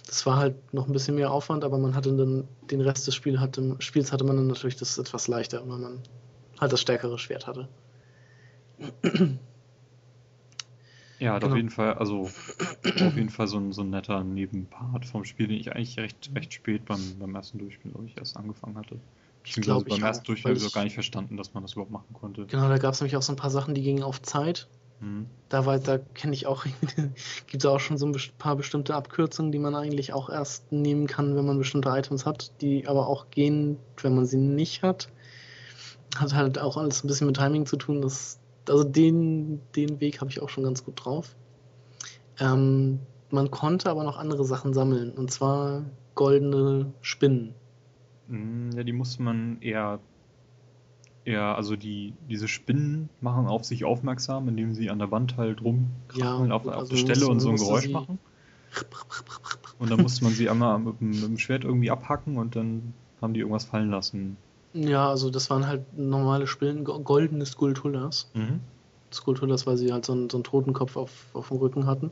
Das war halt noch ein bisschen mehr Aufwand, aber man hatte dann den Rest des Spiel hatte, Spiels hatte man dann natürlich das etwas leichter, weil man halt das stärkere Schwert hatte. Ja, hat genau. auf jeden Fall, also auf jeden Fall so ein, so ein netter Nebenpart vom Spiel, den ich eigentlich recht, recht spät beim, beim ersten Durchspiel, glaube ich, erst angefangen hatte. Beziehungsweise beim ersten Durchspiel habe ich auch gar nicht verstanden, dass man das überhaupt machen konnte. Genau, da gab es nämlich auch so ein paar Sachen, die gingen auf Zeit. Mhm. Da, da kenne ich auch, gibt es auch schon so ein paar bestimmte Abkürzungen, die man eigentlich auch erst nehmen kann, wenn man bestimmte Items hat, die aber auch gehen, wenn man sie nicht hat. Hat halt auch alles ein bisschen mit Timing zu tun. Das, also den, den Weg habe ich auch schon ganz gut drauf. Ähm, man konnte aber noch andere Sachen sammeln, und zwar goldene Spinnen. Mhm, ja, die musste man eher ja, also die, diese Spinnen machen auf sich aufmerksam, indem sie an der Wand halt rumkrackeln ja, auf, also auf der Stelle und so ein Geräusch machen. Und dann musste man sie einmal mit, mit, dem Schwert irgendwie abhacken und dann haben die irgendwas fallen lassen. Ja, also das waren halt normale Spinnen, goldene Skulpturas. Mhm. Skulltulas, weil sie halt so einen, so einen Totenkopf auf, auf dem Rücken hatten.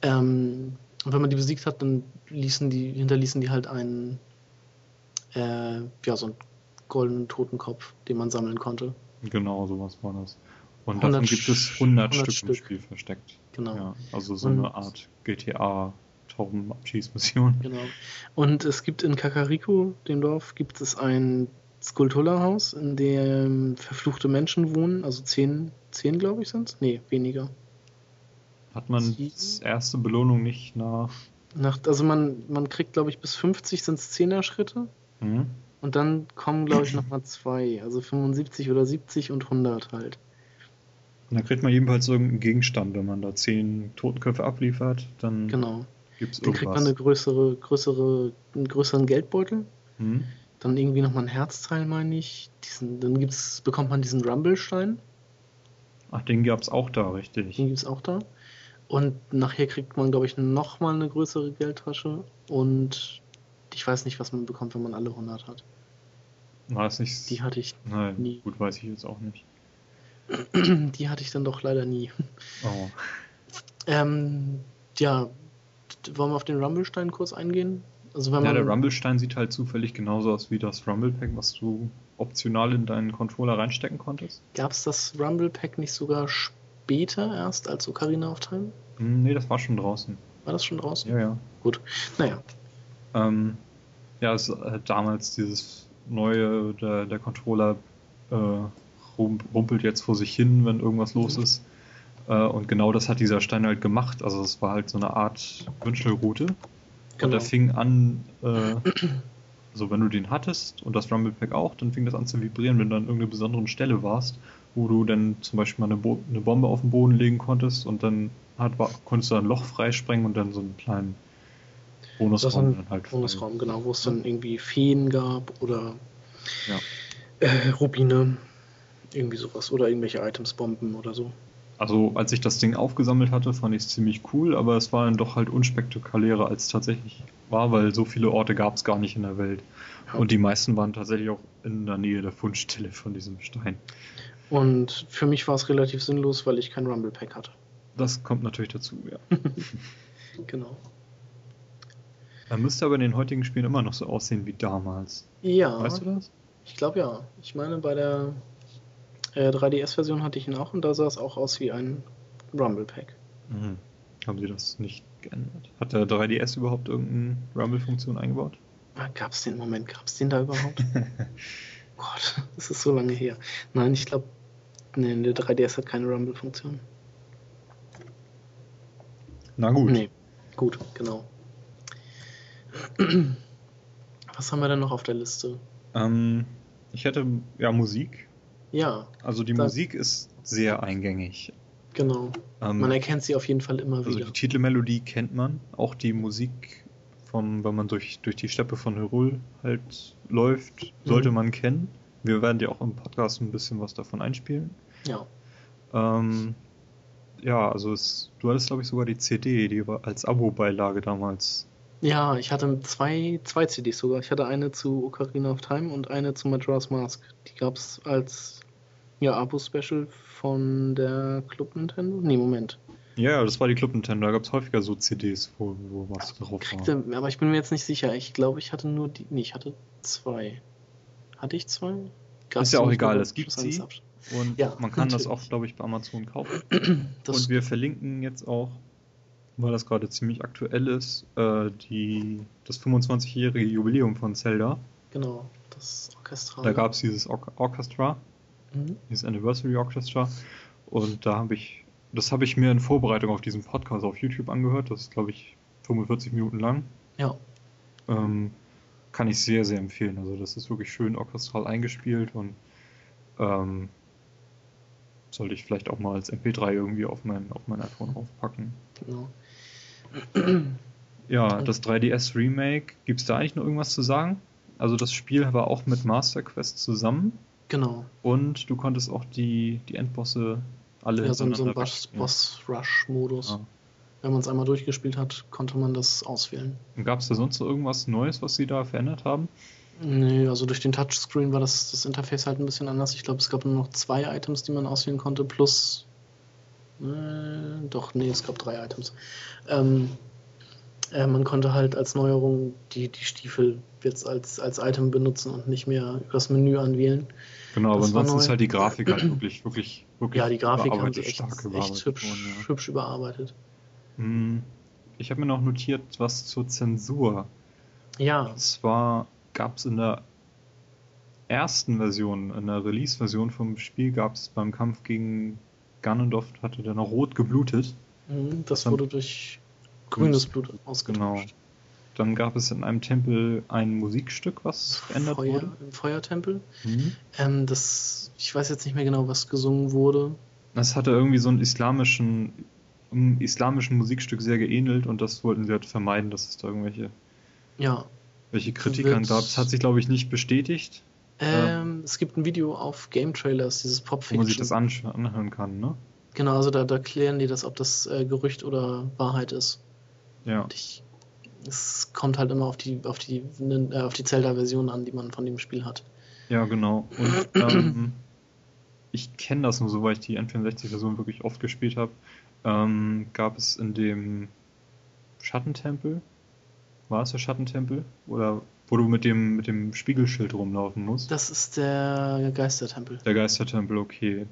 Ähm, und wenn man die besiegt hat, dann ließen die, hinterließen die halt einen, äh, ja, so einen goldenen Totenkopf, den man sammeln konnte. Genau, sowas war das. Und davon gibt es 100, 100 Stück, Stück, im Spiel versteckt. Genau. Ja, also so und eine Art GTA Taubenabschießmission. Genau. Und es gibt in Kakariko, dem Dorf, gibt es ein Skulpturhaus, in dem verfluchte Menschen wohnen, also zehn, zehn glaube ich sind es? Nee, weniger. Hat man die erste Belohnung nicht nach. nach also man, man kriegt, glaube ich, bis 50 sind es 10er Schritte. Mhm. Und dann kommen, glaube ich, nochmal zwei. Also 75 oder 70 und 100 halt. Und dann kriegt man jedenfalls irgendeinen Gegenstand, wenn man da 10 Totenköpfe abliefert. Dann genau. gibt's dann kriegt man eine größere, größere, einen größeren Geldbeutel. Mhm. Dann irgendwie nochmal ein Herzteil, meine ich. Diesen, dann gibt's, bekommt man diesen Rumble-Stein. Ach, den gab es auch da, richtig. Den gibt es auch da. Und nachher kriegt man, glaube ich, nochmal eine größere Geldtasche. Und ich weiß nicht, was man bekommt, wenn man alle 100 hat. War das nicht? Die hatte ich Nein, nie. Gut, weiß ich jetzt auch nicht. Die hatte ich dann doch leider nie. Oh. Ähm, ja, wollen wir auf den Rumblestein kurz eingehen? Also wenn ja, man, der Rumblestein sieht halt zufällig genauso aus wie das Rumble Pack, was du optional in deinen Controller reinstecken konntest. Gab es das Rumble Pack nicht sogar später erst als Ocarina of Time? Hm, nee, das war schon draußen. War das schon draußen? Ja, ja. Gut. Naja. Ähm, ja, es ist halt damals dieses neue, der, der Controller äh, rumpelt jetzt vor sich hin, wenn irgendwas los mhm. ist. Äh, und genau das hat dieser Stein halt gemacht. Also es war halt so eine Art Wünschelroute. Genau. Und er fing an, äh, also wenn du den hattest und das Rumble Pack auch, dann fing das an zu vibrieren, wenn du an irgendeiner besonderen Stelle warst, wo du dann zum Beispiel mal eine, Bo eine Bombe auf den Boden legen konntest und dann hat, konntest du ein Loch freisprengen und dann so einen kleinen Bonusraum dann halt. Bonusraum, genau, wo es dann irgendwie Feen gab oder ja. äh, Rubine, irgendwie sowas oder irgendwelche Items, Bomben oder so. Also als ich das Ding aufgesammelt hatte, fand ich es ziemlich cool, aber es war dann doch halt unspektakulärer als es tatsächlich war, weil so viele Orte gab es gar nicht in der Welt. Ja. Und die meisten waren tatsächlich auch in der Nähe der Fundstelle von diesem Stein. Und für mich war es relativ sinnlos, weil ich kein Rumble Pack hatte. Das kommt natürlich dazu, ja. genau. Er müsste aber in den heutigen Spielen immer noch so aussehen wie damals. Ja. Weißt du das? Ich glaube ja. Ich meine, bei der äh, 3DS-Version hatte ich ihn auch und da sah es auch aus wie ein Rumble Pack. Mhm. Haben sie das nicht geändert? Hat der 3DS überhaupt irgendeine Rumble-Funktion eingebaut? Ah, gab es den Moment? Gab es den da überhaupt? Gott, das ist so lange her. Nein, ich glaube, nee, der 3DS hat keine Rumble-Funktion. Na gut. Nee, gut, genau. Was haben wir denn noch auf der Liste? Ähm, ich hätte ja Musik. Ja. Also die Musik ist sehr eingängig. Genau. Ähm, man erkennt sie auf jeden Fall immer also wieder. Also die Titelmelodie kennt man, auch die Musik von, wenn man durch, durch die Steppe von Hyrule halt läuft, sollte mhm. man kennen. Wir werden dir auch im Podcast ein bisschen was davon einspielen. Ja. Ähm, ja, also es, du hattest glaube ich sogar die CD, die war als Abo-Beilage damals ja, ich hatte zwei, zwei CDs sogar. Ich hatte eine zu Ocarina of Time und eine zu Majora's Mask. Die gab es als ja, Abo-Special von der Club Nintendo. Nee, Moment. Ja, das war die Club Nintendo. Da gab es häufiger so CDs, wo, wo was drauf kriegte, war. Aber ich bin mir jetzt nicht sicher. Ich glaube, ich hatte nur die. Nee, ich hatte zwei. Hatte ich zwei? Gab's ist ja auch egal, es gibt sie. Und ja, man kann natürlich. das auch, glaube ich, bei Amazon kaufen. und wir verlinken jetzt auch weil das gerade ziemlich aktuell ist, äh, die, das 25-jährige Jubiläum von Zelda. Genau, das Orchestra. Da gab es dieses Or Orchestra, mhm. dieses Anniversary Orchestra. Und da habe ich, das habe ich mir in Vorbereitung auf diesen Podcast auf YouTube angehört. Das ist, glaube ich, 45 Minuten lang. Ja. Ähm, kann ich sehr, sehr empfehlen. Also das ist wirklich schön orchestral eingespielt und ähm, sollte ich vielleicht auch mal als MP3 irgendwie auf mein, auf mein iPhone aufpacken. Genau. Ja, das 3DS Remake, gibt es da eigentlich noch irgendwas zu sagen? Also das Spiel war auch mit Master Quest zusammen. Genau. Und du konntest auch die, die Endbosse alle Ja, so, so ein Boss-Rush-Modus. Ja. Wenn man es einmal durchgespielt hat, konnte man das auswählen. Gab es da sonst noch irgendwas Neues, was sie da verändert haben? Nee, also durch den Touchscreen war das, das Interface halt ein bisschen anders. Ich glaube, es gab nur noch zwei Items, die man auswählen konnte, plus. Äh, doch, nee, es gab drei Items. Ähm, äh, man konnte halt als Neuerung die, die Stiefel jetzt als, als Item benutzen und nicht mehr das Menü anwählen. Genau, aber ansonsten ist halt die Grafik halt wirklich, wirklich, wirklich. Ja, die Grafik haben sie echt, echt hübsch, worden, ja. hübsch überarbeitet. Hm, ich habe mir noch notiert, was zur Zensur. Ja. Und zwar gab es in der ersten Version, in der Release-Version vom Spiel, gab es beim Kampf gegen Ganondorf, hatte der noch rot geblutet. Mhm, das wurde durch grünes Blut ausgetauscht. Genau. Dann gab es in einem Tempel ein Musikstück, was verändert Feuer, wurde. Im Feuertempel. Mhm. Ähm, das, ich weiß jetzt nicht mehr genau, was gesungen wurde. Das hatte irgendwie so einen islamischen, einem islamischen Musikstück sehr geähnelt und das wollten sie halt vermeiden, dass es da irgendwelche, ja. welche Kritik gab. Das hat sich, glaube ich, nicht bestätigt. Ähm, es gibt ein Video auf Game Trailers, dieses Pop Fiction. Wo man sich das anhören kann, ne? Genau, also da, da klären die das, ob das äh, Gerücht oder Wahrheit ist. Ja. Ich, es kommt halt immer auf die, auf die, äh, auf die Zelda-Version an, die man von dem Spiel hat. Ja, genau. Und ähm, ich kenne das nur so, weil ich die N64-Version wirklich oft gespielt habe. Ähm, gab es in dem Schattentempel, war es der Schattentempel? Oder wo du mit dem, mit dem Spiegelschild rumlaufen musst? Das ist der Geistertempel. Der Geistertempel, okay.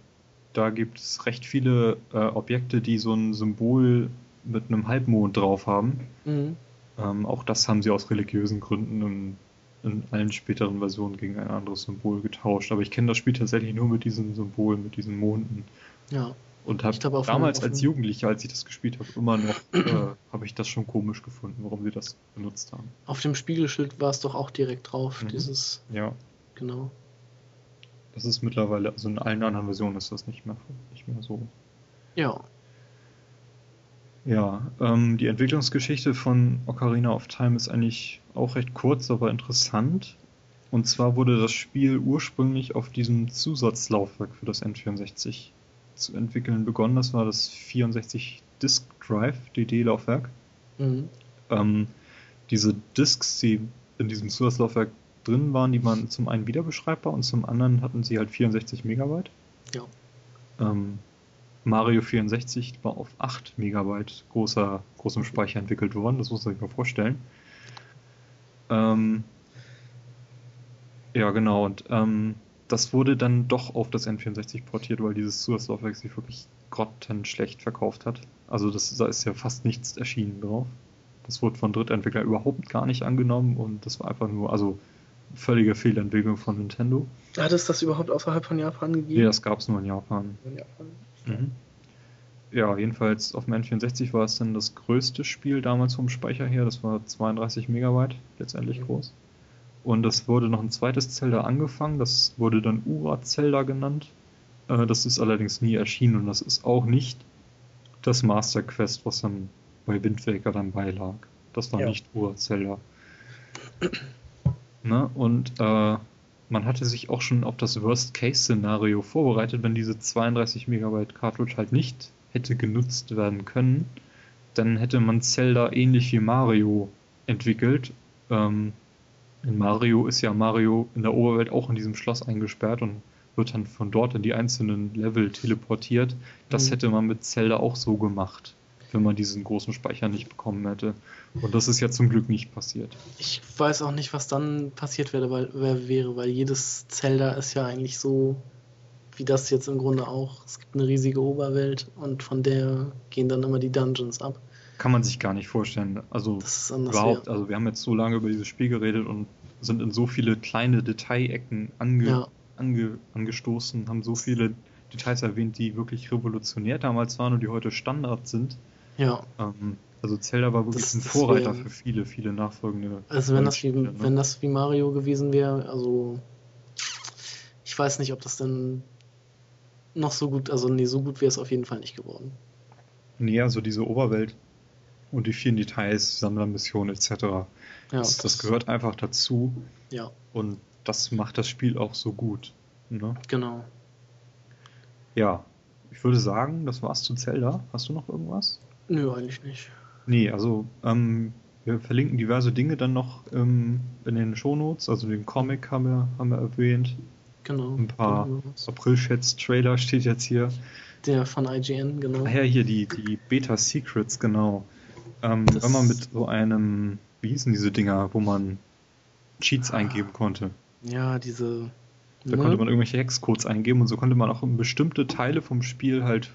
Da gibt es recht viele äh, Objekte, die so ein Symbol mit einem Halbmond drauf haben. Mhm. Ähm, auch das haben sie aus religiösen Gründen in, in, allen späteren Versionen gegen ein anderes Symbol getauscht. Aber ich kenne das Spiel tatsächlich nur mit diesem Symbol, mit diesen Monden. Ja. Und habe damals als Jugendlicher, als ich das gespielt habe, immer noch, äh, habe ich das schon komisch gefunden, warum sie das benutzt haben. Auf dem Spiegelschild war es doch auch direkt drauf, mhm. dieses. Ja. Genau. Das ist mittlerweile, also in allen anderen Versionen ist das nicht mehr, nicht mehr so. Ja. Ja, ähm, die Entwicklungsgeschichte von Ocarina of Time ist eigentlich auch recht kurz, aber interessant. Und zwar wurde das Spiel ursprünglich auf diesem Zusatzlaufwerk für das N64 zu entwickeln begonnen. Das war das 64 Disk Drive DD-Laufwerk. Mhm. Ähm, diese Disks, die in diesem Zusatzlaufwerk drin waren, die waren zum einen wiederbeschreibbar und zum anderen hatten sie halt 64 Megabyte. Ja. Ähm, Mario 64 war auf 8 Megabyte großer, großem Speicher entwickelt worden, das muss man sich mal vorstellen. Ähm, ja, genau, und ähm, das wurde dann doch auf das N64 portiert, weil dieses Zusatzlaufwerk sich wirklich grottenschlecht verkauft hat. Also das, da ist ja fast nichts erschienen drauf. Das wurde von Drittentwicklern überhaupt gar nicht angenommen und das war einfach nur, also völlige Fehlentwicklung von Nintendo. Hat es das überhaupt außerhalb von Japan gegeben? Nee, das gab es nur in Japan. In Japan. Mhm. Ja, jedenfalls auf dem N64 war es dann das größte Spiel damals vom Speicher her. Das war 32 Megabyte letztendlich mhm. groß. Und es wurde noch ein zweites Zelda angefangen. Das wurde dann Ura Zelda genannt. Äh, das ist allerdings nie erschienen und das ist auch nicht das Master Quest, was dann bei Wind Waker dann beilag. Das war ja. nicht Ura Zelda. Ne? Und äh, man hatte sich auch schon auf das Worst-Case-Szenario vorbereitet, wenn diese 32 Megabyte Cartridge halt nicht hätte genutzt werden können, dann hätte man Zelda ähnlich wie Mario entwickelt. Ähm, in Mario ist ja Mario in der Oberwelt auch in diesem Schloss eingesperrt und wird dann von dort in die einzelnen Level teleportiert. Das mhm. hätte man mit Zelda auch so gemacht wenn man diesen großen Speicher nicht bekommen hätte. Und das ist ja zum Glück nicht passiert. Ich weiß auch nicht, was dann passiert wäre, weil, wäre, weil jedes Zelda ist ja eigentlich so wie das jetzt im Grunde auch. Es gibt eine riesige Oberwelt und von der gehen dann immer die Dungeons ab. Kann man sich gar nicht vorstellen. Also überhaupt, also wir haben jetzt so lange über dieses Spiel geredet und sind in so viele kleine Detailecken ange, ja. ange, angestoßen, haben so viele Details erwähnt, die wirklich revolutionär damals waren und die heute Standard sind. Ja. Ähm, also Zelda war wirklich das, ein Vorreiter wär, für viele, viele nachfolgende. Also wenn das wie, ne? wenn das wie Mario gewesen wäre, also ich weiß nicht, ob das denn noch so gut, also nee, so gut wäre es auf jeden Fall nicht geworden. Nee, also diese Oberwelt und die vielen Details, Sammlermissionen etc. Ja, das, das, gehört einfach dazu. Ja. Und das macht das Spiel auch so gut. Ne? Genau. Ja, ich würde sagen, das war's zu Zelda. Hast du noch irgendwas? Nö, eigentlich nicht. Nee, also ähm, wir verlinken diverse Dinge dann noch ähm, in den Shownotes. Also den Comic haben wir, haben wir erwähnt. Genau. Ein paar April-Schätz-Trailer steht jetzt hier. Der von IGN, genau. Ah ja, hier die, die Beta-Secrets, genau. Ähm, wenn man mit so einem, wie hießen diese Dinger, wo man Cheats ah. eingeben konnte. Ja, diese. Da ne? konnte man irgendwelche Hexcodes eingeben und so konnte man auch in bestimmte Teile vom Spiel halt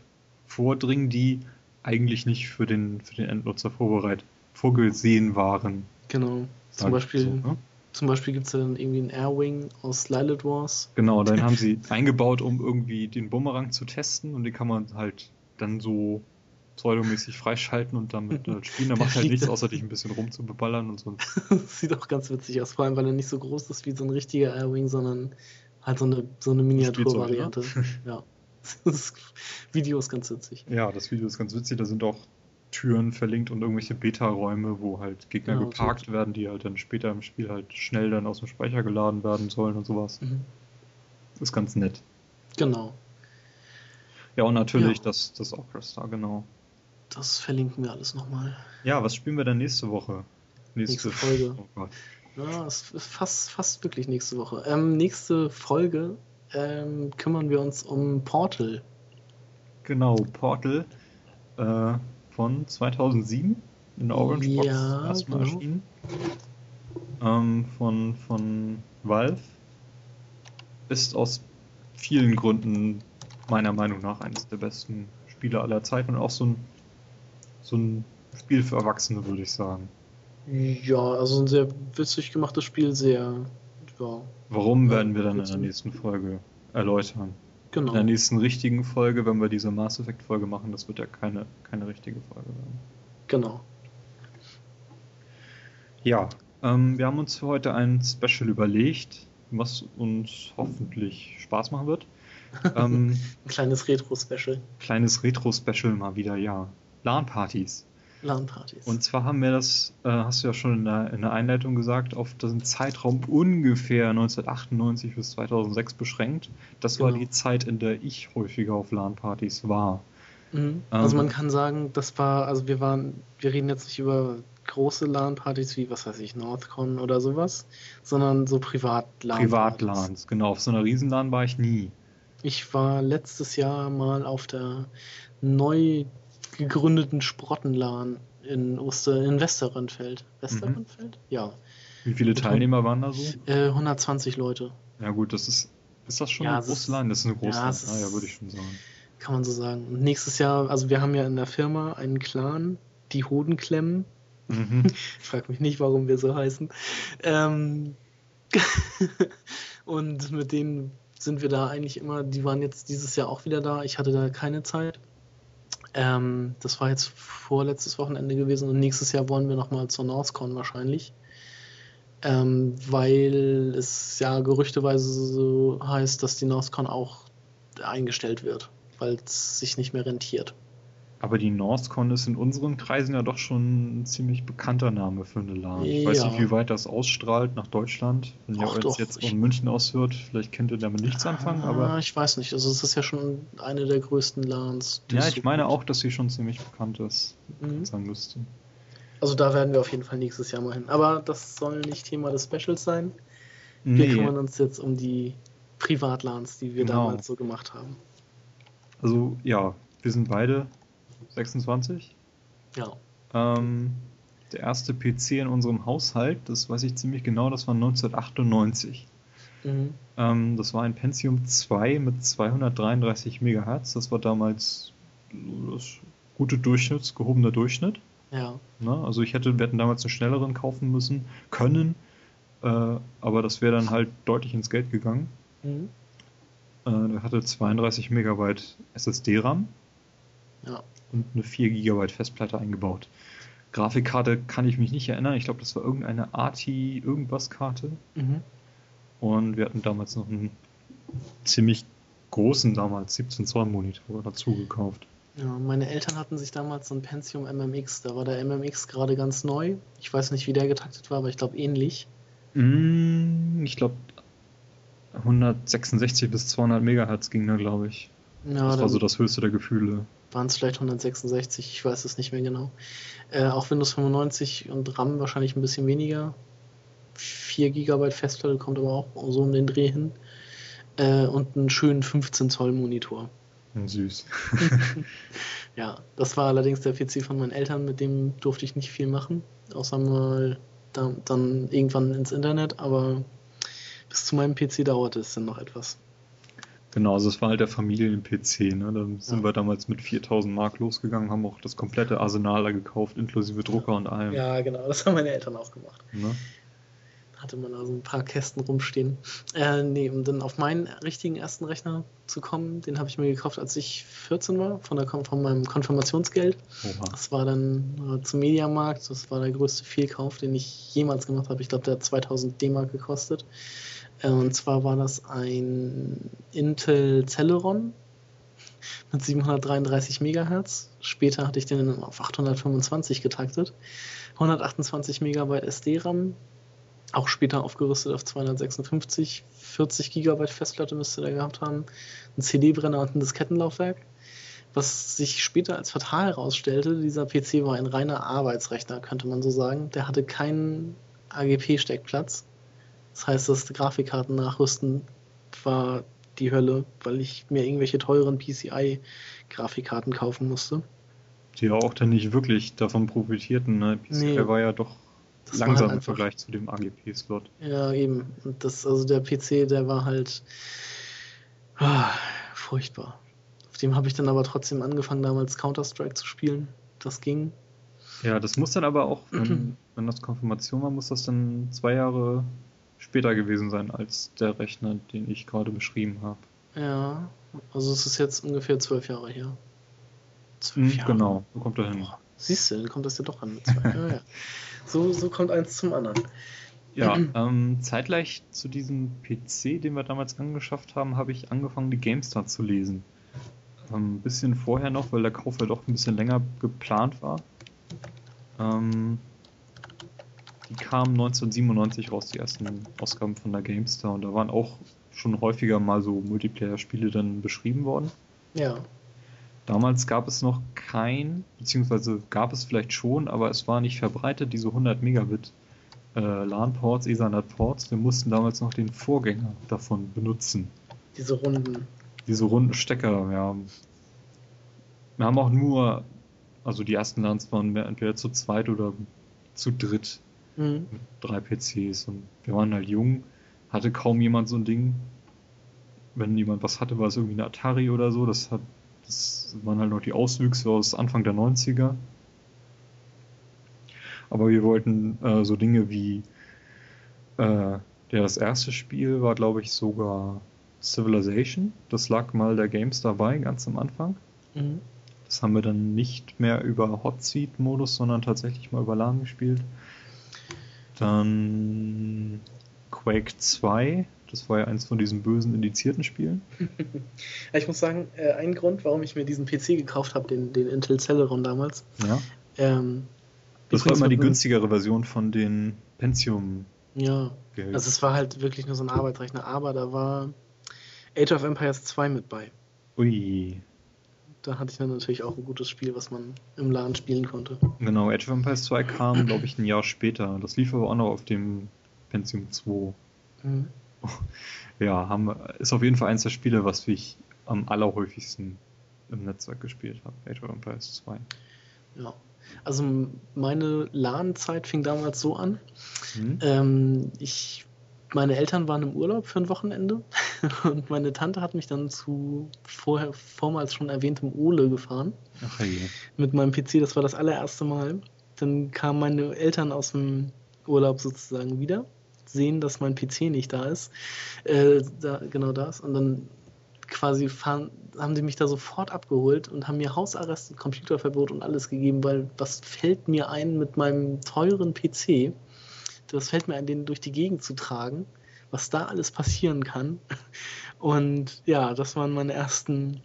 vordringen, die eigentlich nicht für den, für den Endnutzer vorbereitet, vorgesehen waren. Genau. Zum Beispiel, so, ne? zum Beispiel gibt es ja dann irgendwie einen Airwing aus Lilith Wars. Genau, dann haben sie eingebaut, um irgendwie den Bumerang zu testen und den kann man halt dann so pseudomäßig freischalten und damit äh, spielen. Der macht halt nichts, außer dich ein bisschen rumzubeballern und so. Sieht auch ganz witzig aus, vor allem weil er nicht so groß ist wie so ein richtiger Airwing, sondern halt so eine, so eine Miniaturvariante. ja. Das Video ist ganz witzig. Ja, das Video ist ganz witzig. Da sind auch Türen verlinkt und irgendwelche Beta-Räume, wo halt Gegner ja, geparkt so. werden, die halt dann später im Spiel halt schnell dann aus dem Speicher geladen werden sollen und sowas. Mhm. Ist ganz nett. Genau. Ja, und natürlich ja. das, das Orchestra, genau. Das verlinken wir alles nochmal. Ja, was spielen wir dann nächste Woche? Nächste, nächste Folge. Oh ja, es ist fast, fast wirklich nächste Woche. Ähm, nächste Folge ähm, kümmern wir uns um Portal. Genau, Portal äh, von 2007 in der Orange Box ja, erstmal genau. erschienen. Ähm, von, von Valve. Ist aus vielen Gründen meiner Meinung nach eines der besten Spiele aller Zeiten und auch so ein, so ein Spiel für Erwachsene, würde ich sagen. Ja, also ein sehr witzig gemachtes Spiel, sehr. Ja, Warum werden wir dann in der nächsten Folge erläutern? Genau. In der nächsten richtigen Folge, wenn wir diese Mass Effect Folge machen, das wird ja keine, keine richtige Folge werden. Genau. Ja, ähm, wir haben uns für heute ein Special überlegt, was uns hoffentlich Spaß machen wird. Ähm, ein kleines Retro-Special. Kleines Retro-Special mal wieder, ja. LAN-Partys. LAN-Partys. Und zwar haben wir das, äh, hast du ja schon in der, in der, Einleitung gesagt, auf den Zeitraum ungefähr 1998 bis 2006 beschränkt. Das genau. war die Zeit, in der ich häufiger auf LAN-Partys war. Mhm. Also ähm, man kann sagen, das war, also wir waren, wir reden jetzt nicht über große LAN-Partys wie, was weiß ich, Northcon oder sowas, sondern so Privat-LAN. Privat-LANs, genau. Auf so einer Riesen-LAN war ich nie. Ich war letztes Jahr mal auf der neu gegründeten Sprottenlan in Oster in Westerrandfeld. Westerrandfeld? Mhm. Ja. Wie viele Teilnehmer waren da so? Äh, 120 Leute. Ja gut, das ist ist das schon ja, eine große LAN? Das ist eine große ja, ah, ja, würde ich schon sagen. Kann man so sagen. Und nächstes Jahr, also wir haben ja in der Firma einen Clan, die Hodenklemmen. Mhm. ich frage mich nicht, warum wir so heißen. Ähm und mit denen sind wir da eigentlich immer, die waren jetzt dieses Jahr auch wieder da. Ich hatte da keine Zeit. Ähm, das war jetzt vorletztes Wochenende gewesen und nächstes Jahr wollen wir nochmal zur NorthCon wahrscheinlich. Ähm, weil es ja gerüchteweise so heißt, dass die NorthCon auch eingestellt wird, weil es sich nicht mehr rentiert. Aber die NorthCon ist in unseren Kreisen ja doch schon ein ziemlich bekannter Name für eine LAN. Ich ja. weiß nicht, wie weit das ausstrahlt nach Deutschland. Wenn ihr uns jetzt von München aus hört, vielleicht kennt ihr damit nichts anfangen, aber. Ich weiß nicht, also es ist ja schon eine der größten LANs. Ja, ich meine auch, dass sie schon ziemlich bekannt ist, mhm. sagen müsste. Also da werden wir auf jeden Fall nächstes Jahr mal hin. Aber das soll nicht Thema des Specials sein. Wir nee. kümmern uns jetzt um die Privatlans, die wir genau. damals so gemacht haben. Also ja, wir sind beide 26. Ja. Ähm, der erste PC in unserem Haushalt, das weiß ich ziemlich genau, das war 1998. Mhm. Ähm, das war ein Pentium 2 mit 233 MHz. Das war damals das gute Durchschnitts, gehobener Durchschnitt. Ja. Na, also ich hätte, wir hätten damals einen schnelleren kaufen müssen, können, äh, aber das wäre dann halt deutlich ins Geld gegangen. Mhm. Äh, der hatte 32 Megabyte SSD-RAM. Ja und eine 4 GB Festplatte eingebaut. Grafikkarte kann ich mich nicht erinnern. Ich glaube, das war irgendeine ATI irgendwas Karte. Mhm. Und wir hatten damals noch einen ziemlich großen, damals 17 Zoll Monitor dazu gekauft. Ja, meine Eltern hatten sich damals so ein Pentium MMX. Da war der MMX gerade ganz neu. Ich weiß nicht, wie der getaktet war, aber ich glaube ähnlich. Mm, ich glaube 166 bis 200 Megahertz ging da, glaube ich. Ja, das war so das höchste der Gefühle. Waren es vielleicht 166, ich weiß es nicht mehr genau. Äh, auch Windows 95 und RAM wahrscheinlich ein bisschen weniger. 4 GB Festplatte kommt aber auch so um den Dreh hin. Äh, und einen schönen 15 Zoll Monitor. Süß. ja, das war allerdings der PC von meinen Eltern, mit dem durfte ich nicht viel machen, außer mal da, dann irgendwann ins Internet, aber bis zu meinem PC dauerte es dann noch etwas. Genau, also es war halt der Familien-PC. Ne? Da sind ja. wir damals mit 4000 Mark losgegangen, haben auch das komplette Arsenal da gekauft, inklusive Drucker und allem. Ja, genau, das haben meine Eltern auch gemacht. Ne? Hatte man da so ein paar Kästen rumstehen. Äh, nee, um dann auf meinen richtigen ersten Rechner zu kommen, den habe ich mir gekauft, als ich 14 war, von, der, von meinem Konfirmationsgeld. Oha. Das war dann äh, zum Mediamarkt, das war der größte Fehlkauf, den ich jemals gemacht habe. Ich glaube, der hat 2000 D-Mark gekostet. Äh, und zwar war das ein Intel Celeron mit 733 MHz. Später hatte ich den auf 825 getaktet. 128 MB SD-RAM. Auch später aufgerüstet auf 256. 40 GB Festplatte müsste der gehabt haben. Ein CD-Brenner und ein Diskettenlaufwerk. Was sich später als fatal herausstellte, dieser PC war ein reiner Arbeitsrechner, könnte man so sagen. Der hatte keinen AGP-Steckplatz. Das heißt, das Grafikkarten nachrüsten war die Hölle, weil ich mir irgendwelche teuren PCI-Grafikkarten kaufen musste. Die ja auch dann nicht wirklich davon profitierten. Ne? PCI nee, war ja doch langsam halt im Vergleich zu dem AGP-Slot. Ja, eben. Und das, also der PC, der war halt ah, furchtbar. Auf dem habe ich dann aber trotzdem angefangen, damals Counter-Strike zu spielen. Das ging. Ja, das muss dann aber auch, wenn, wenn das Konfirmation war, muss das dann zwei Jahre später gewesen sein als der Rechner, den ich gerade beschrieben habe. Ja, also es ist jetzt ungefähr zwölf Jahre her. Zwölf hm, Jahre. Genau, so kommt er hin. Boah, siehst du, dann kommt das ja doch an mit zwei. ja, ja. So, so kommt eins zum anderen. Ja, ähm, zeitgleich zu diesem PC, den wir damals angeschafft haben, habe ich angefangen, die GameStar zu lesen. Ähm, ein bisschen vorher noch, weil der Kauf ja doch ein bisschen länger geplant war. Ähm, die kamen 1997 raus, die ersten Ausgaben von der GameStar. Und da waren auch schon häufiger mal so Multiplayer-Spiele dann beschrieben worden. Ja. Damals gab es noch kein, beziehungsweise gab es vielleicht schon, aber es war nicht verbreitet, diese 100 Megabit äh, LAN-Ports, Ethernet-Ports. Wir mussten damals noch den Vorgänger davon benutzen. Diese runden. Diese runden Stecker, ja. Wir haben auch nur, also die ersten LANs waren entweder zu zweit oder zu dritt Mhm. Mit drei PCs. Und wir waren halt jung, hatte kaum jemand so ein Ding. Wenn jemand was hatte, war es irgendwie eine Atari oder so. Das, hat, das waren halt noch die Auswüchse aus Anfang der 90er. Aber wir wollten äh, so Dinge wie äh, ja, das erste Spiel war, glaube ich, sogar Civilization. Das lag mal der Games dabei, ganz am Anfang. Mhm. Das haben wir dann nicht mehr über Hot Seat Modus, sondern tatsächlich mal über LAN gespielt. Dann Quake 2, das war ja eins von diesen bösen indizierten Spielen. ich muss sagen, äh, ein Grund, warum ich mir diesen PC gekauft habe, den, den Intel Celeron damals. Ja. Ähm, das war immer die günstigere Version von den Pentium. Ja. Geld. Also es war halt wirklich nur so ein Arbeitsrechner, aber da war Age of Empires 2 mit bei. Ui da hatte ich dann natürlich auch ein gutes Spiel, was man im LAN spielen konnte. Genau, Age of Empires 2 kam, glaube ich, ein Jahr später. Das lief aber auch noch auf dem Pentium 2. Mhm. Ja, haben, ist auf jeden Fall eins der Spiele, was ich am allerhäufigsten im Netzwerk gespielt habe. Age of Empires 2. Ja. Also meine LAN-Zeit fing damals so an. Mhm. Ähm, ich meine Eltern waren im Urlaub für ein Wochenende und meine Tante hat mich dann zu vorher, vormals schon erwähntem Ole gefahren. Ach je. Mit meinem PC, das war das allererste Mal. Dann kamen meine Eltern aus dem Urlaub sozusagen wieder, sehen, dass mein PC nicht da ist, äh, da, genau das, und dann quasi fahren, haben die mich da sofort abgeholt und haben mir Hausarrest und Computerverbot und alles gegeben, weil was fällt mir ein mit meinem teuren PC? Das fällt mir ein, den durch die Gegend zu tragen, was da alles passieren kann. Und ja, das waren meine ersten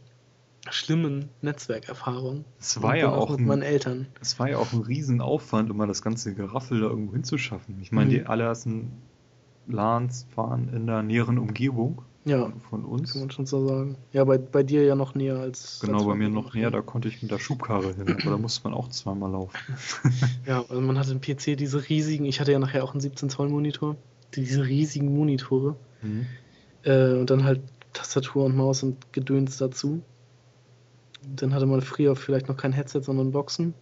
schlimmen Netzwerkerfahrungen. Es war ja auch, mit ein, meinen Eltern. Es war ja auch ein Riesenaufwand, um mal das ganze Geraffel da irgendwo hinzuschaffen. Ich meine, mhm. die allerersten LANs waren in der näheren Umgebung. Ja, von uns. Kann man schon so sagen. Ja, bei, bei dir ja noch näher als. Genau, als bei mir noch näher, da konnte ich mit der Schubkarre hin, aber da musste man auch zweimal laufen. ja, also man hatte im PC diese riesigen, ich hatte ja nachher auch einen 17-Zoll-Monitor, diese riesigen Monitore. Mhm. Äh, und dann halt Tastatur und Maus und Gedöns dazu. Dann hatte man früher vielleicht noch kein Headset, sondern Boxen.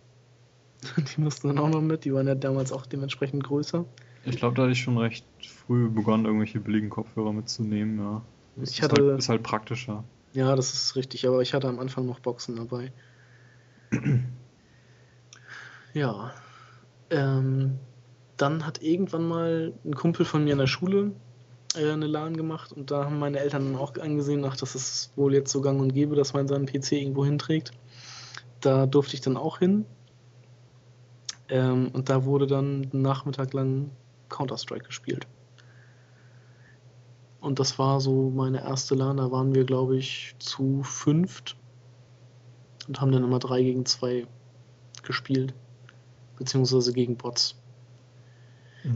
Die mussten dann auch noch mit, die waren ja damals auch dementsprechend größer. Ich glaube, da hatte ich schon recht früh begonnen, irgendwelche billigen Kopfhörer mitzunehmen, ja. Das ich hatte, ist, halt, ist halt praktischer. Ja, das ist richtig, aber ich hatte am Anfang noch Boxen dabei. ja. Ähm, dann hat irgendwann mal ein Kumpel von mir in der Schule äh, eine LAN gemacht und da haben meine Eltern dann auch angesehen, ach, das ist wohl jetzt so gang und gäbe, dass man seinen PC irgendwo hinträgt. Da durfte ich dann auch hin. Ähm, und da wurde dann einen Nachmittag lang Counter-Strike gespielt. Und das war so meine erste LAN. Da waren wir, glaube ich, zu fünft und haben dann immer drei gegen zwei gespielt. Beziehungsweise gegen Bots.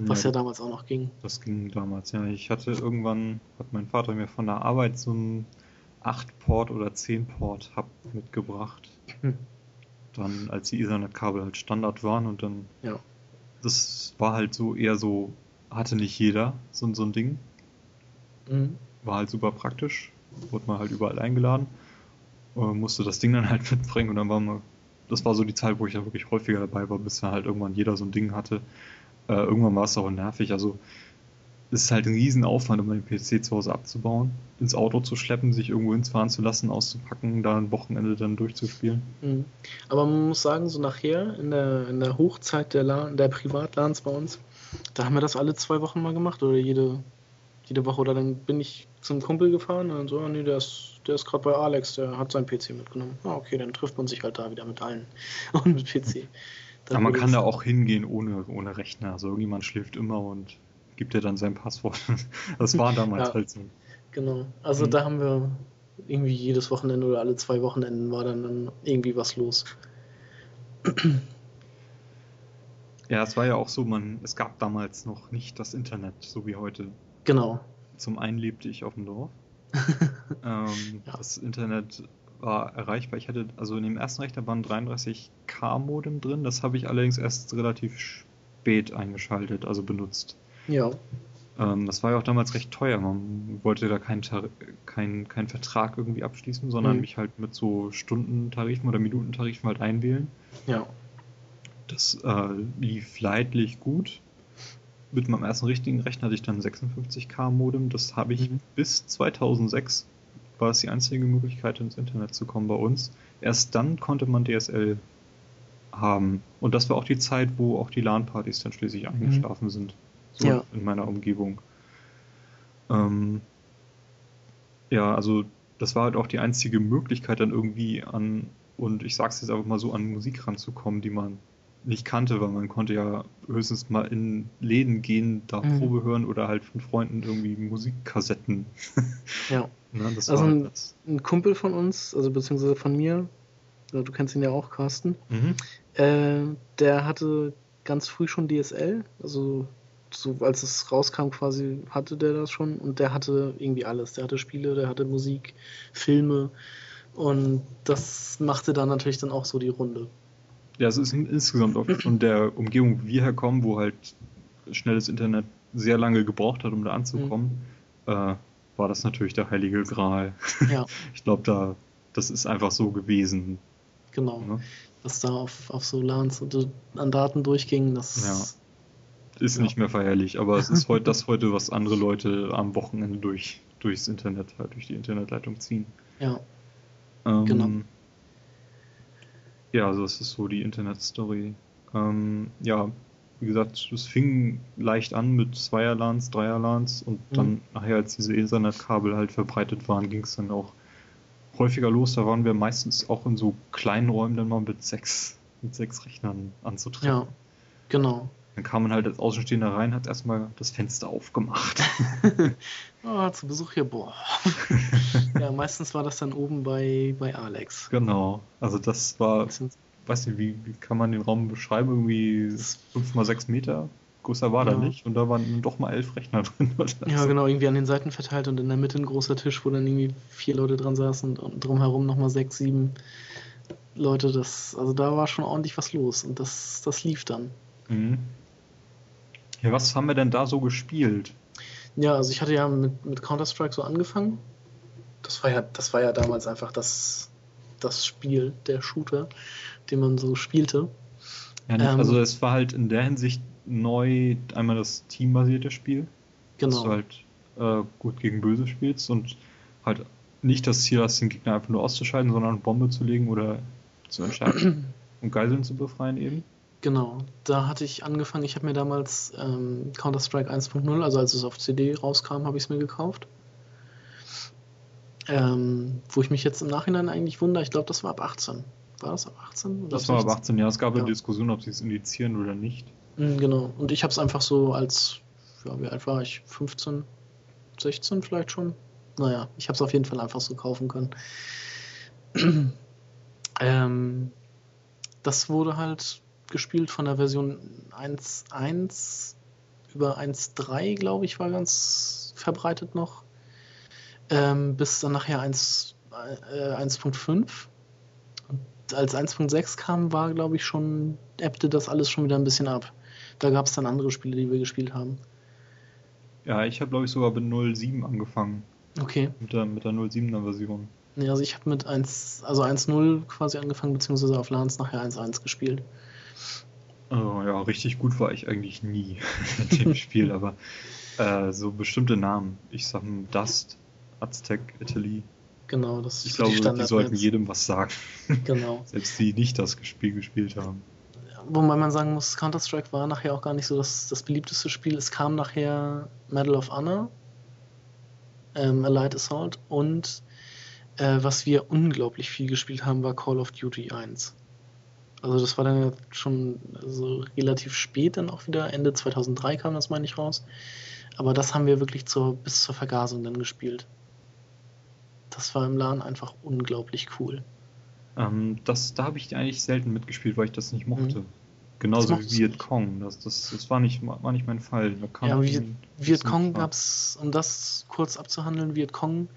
Was ja, ja damals auch noch ging. Das ging damals, ja. Ich hatte irgendwann, hat mein Vater mir von der Arbeit so ein 8-Port oder 10-Port Hub mitgebracht. Hm. Dann, als die Ethernet-Kabel halt Standard waren und dann. Ja. Das war halt so eher so, hatte nicht jeder so, so ein Ding. Mhm. War halt super praktisch. Wurde man halt überall eingeladen. Äh, musste das Ding dann halt mitbringen und dann war man. Das war so die Zeit, wo ich da wirklich häufiger dabei war, bis dann halt irgendwann jeder so ein Ding hatte. Äh, irgendwann war es auch nervig. Also ist halt ein Riesenaufwand, um den PC zu Hause abzubauen, ins Auto zu schleppen, sich irgendwo hinfahren zu lassen, auszupacken, da ein Wochenende dann durchzuspielen. Mhm. Aber man muss sagen, so nachher, in der, in der Hochzeit der, der Privatlans bei uns, da haben wir das alle zwei Wochen mal gemacht oder jede, jede Woche. Oder dann bin ich zum Kumpel gefahren und so, nee, der ist, der ist gerade bei Alex, der hat seinen PC mitgenommen. Ah, okay, dann trifft man sich halt da wieder mit allen und mit PC. Aber man kann da auch hingehen ohne, ohne Rechner. Also irgendjemand schläft immer und gibt dir dann sein Passwort. Das war damals ja, halt so. Genau. Also mhm. da haben wir irgendwie jedes Wochenende oder alle zwei Wochenenden war dann, irgendwie was los. Ja, es war ja auch so, man, es gab damals noch nicht das Internet, so wie heute. Genau. Zum einen lebte ich auf dem Dorf. ähm, ja. Das Internet war erreichbar. Ich hatte, also in dem ersten Rechner waren 33K-Modem drin. Das habe ich allerdings erst relativ spät eingeschaltet, also benutzt. Ja. Ähm, das war ja auch damals recht teuer. Man wollte da keinen kein, kein Vertrag irgendwie abschließen, sondern mhm. mich halt mit so Stundentarifen oder Minutentarifen halt einwählen. Ja. Das äh, lief leidlich gut. Mit meinem ersten richtigen Rechner hatte ich dann 56K Modem. Das habe ich mhm. bis 2006 war es die einzige Möglichkeit, ins Internet zu kommen bei uns. Erst dann konnte man DSL haben. Und das war auch die Zeit, wo auch die LAN-Partys dann schließlich mhm. eingeschlafen mhm. sind. So ja. in meiner Umgebung. Ähm, ja, also das war halt auch die einzige Möglichkeit, dann irgendwie an, und ich sag's jetzt einfach mal so, an Musik ranzukommen, die man nicht kannte, weil man konnte ja höchstens mal in Läden gehen, da mhm. Probe hören oder halt von Freunden irgendwie Musikkassetten. Ja. Na, ne, also ein, halt ein, Kumpel von uns, also beziehungsweise von mir, du kennst ihn ja auch, Carsten, mhm. äh, der hatte ganz früh schon DSL, also so als es rauskam quasi hatte der das schon und der hatte irgendwie alles. Der hatte Spiele, der hatte Musik, Filme und das machte dann natürlich dann auch so die Runde. Ja, es ist insgesamt auch von der Umgebung, wo wir herkommen, wo halt schnelles Internet sehr lange gebraucht hat, um da anzukommen, mhm. äh, war das natürlich der heilige Gral. Ja. ich glaube, da, das ist einfach so gewesen. Genau. Ne? Was da auf, auf so LANs und an Daten durchging, das ja. Ist ja. nicht mehr feierlich, aber es ist heute das heute, was andere Leute am Wochenende durch, durchs Internet, halt durch die Internetleitung ziehen. Ja. Ähm, genau. Ja, also das ist so die Internet-Story. Ähm, ja, wie gesagt, es fing leicht an mit Zweierlans, Dreierlans und mhm. dann nachher, als diese Ethernet-Kabel halt verbreitet waren, ging es dann auch häufiger los. Da waren wir meistens auch in so kleinen Räumen dann mal mit sechs, mit sechs Rechnern anzutreffen. Ja, genau. Dann kam man halt als Außenstehender rein, hat erstmal das Fenster aufgemacht. oh, zu Besuch hier, boah. ja, meistens war das dann oben bei, bei Alex. Genau. Also das war, weiß nicht, wie, wie kann man den Raum beschreiben? Irgendwie 5 mal 6 Meter größer war ja. da nicht. Und da waren doch mal elf Rechner drin. Ja, genau, irgendwie an den Seiten verteilt und in der Mitte ein großer Tisch, wo dann irgendwie vier Leute dran saßen und drumherum nochmal sechs, sieben Leute. Das, also da war schon ordentlich was los und das, das lief dann. Mhm. Ja, was haben wir denn da so gespielt? Ja, also ich hatte ja mit, mit Counter-Strike so angefangen. Das war ja, das war ja damals einfach das, das Spiel, der Shooter, den man so spielte. Ja, ähm, also es war halt in der Hinsicht neu einmal das teambasierte Spiel. Genau. Dass du halt äh, gut gegen böse spielst und halt nicht das Ziel hast, den Gegner einfach nur auszuschalten, sondern Bombe zu legen oder zu entscheiden und Geiseln zu befreien eben. Genau, da hatte ich angefangen, ich habe mir damals ähm, Counter-Strike 1.0, also als es auf CD rauskam, habe ich es mir gekauft. Ähm, wo ich mich jetzt im Nachhinein eigentlich wundere, ich glaube, das war ab 18. War das ab 18? das war ab 18, ja. Es gab ja. eine Diskussion, ob sie es indizieren oder nicht. Mhm, genau, und ich habe es einfach so als, ja, wie alt war ich? 15, 16 vielleicht schon? Naja, ich habe es auf jeden Fall einfach so kaufen können. ähm, das wurde halt gespielt von der Version 1.1 über 1.3, glaube ich, war ganz verbreitet noch. Ähm, bis dann nachher 1, äh, 1.5. Und als 1.6 kam, war, glaube ich, schon, ebbte das alles schon wieder ein bisschen ab. Da gab es dann andere Spiele, die wir gespielt haben. Ja, ich habe, glaube ich, sogar mit 0.7 angefangen. Okay. Mit der, mit der 0.7er Version. Ja, also ich habe mit 1, also 1.0 quasi angefangen, beziehungsweise auf LANs nachher 1.1 gespielt. Oh, ja, richtig gut war ich eigentlich nie in dem Spiel, aber äh, so bestimmte Namen. Ich sag Dust, Aztec, Italy. Genau, das Ich glaube, die, die sollten jedem was sagen. Genau. Selbst die nicht das Spiel gespielt haben. Wobei man sagen muss, Counter-Strike war nachher auch gar nicht so das, das beliebteste Spiel. Es kam nachher Medal of Honor, ähm, Allied Assault und äh, was wir unglaublich viel gespielt haben, war Call of Duty 1. Also das war dann ja schon so relativ spät dann auch wieder. Ende 2003 kam das, meine ich, raus. Aber das haben wir wirklich zur, bis zur Vergasung dann gespielt. Das war im LAN einfach unglaublich cool. Ähm, das, da habe ich eigentlich selten mitgespielt, weil ich das nicht mochte. Mhm. Genauso wie Viet Cong. Das, das, das war, nicht, war nicht mein Fall. ja, Viet, Viet Cong gab es, um das kurz abzuhandeln, Viet Cong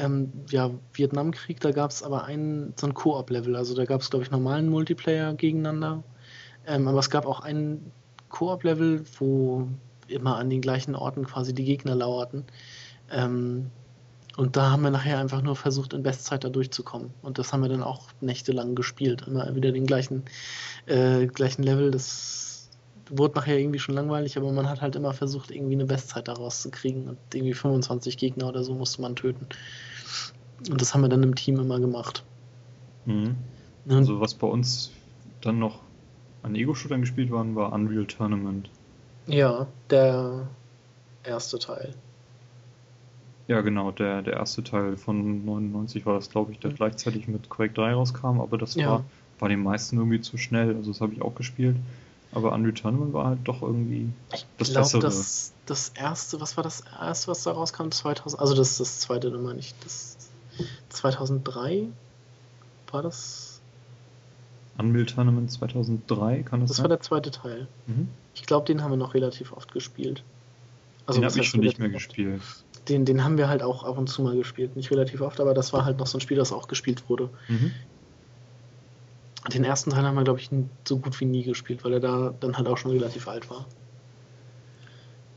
ähm, ja, Vietnamkrieg, da gab es aber einen, so ein Koop-Level. Also da gab es, glaube ich, normalen Multiplayer gegeneinander. Ähm, aber es gab auch ein Koop-Level, wo immer an den gleichen Orten quasi die Gegner lauerten. Ähm, und da haben wir nachher einfach nur versucht, in Bestzeit da durchzukommen. Und das haben wir dann auch nächtelang gespielt. Immer wieder den gleichen, äh, gleichen Level. Das wurde nachher irgendwie schon langweilig, aber man hat halt immer versucht, irgendwie eine Bestzeit daraus zu kriegen. Und irgendwie 25 Gegner oder so musste man töten. Und das haben wir dann im Team immer gemacht. Mhm. Also was bei uns dann noch an Ego-Shootern gespielt waren, war Unreal Tournament. Ja, der erste Teil. Ja, genau, der, der erste Teil von 99 war das, glaube ich, der mhm. gleichzeitig mit Quake 3 rauskam, aber das ja. war, war den meisten irgendwie zu schnell, also das habe ich auch gespielt. Aber Unreal Tournament war halt doch irgendwie das ich glaub, Bessere. Das, das erste, was war das erste, was da rauskam? 2000, also das ist das zweite Nummer nicht. Das 2003 war das? Unreal Tournament 2003, kann das, das sein? Das war der zweite Teil. Mhm. Ich glaube, den haben wir noch relativ oft gespielt. Also, den habe ich schon nicht mehr oft? gespielt. Den, den haben wir halt auch ab und zu mal gespielt. Nicht relativ oft, aber das war halt noch so ein Spiel, das auch gespielt wurde. Mhm. Den ersten Teil haben wir, glaube ich, so gut wie nie gespielt, weil er da dann halt auch schon relativ alt war.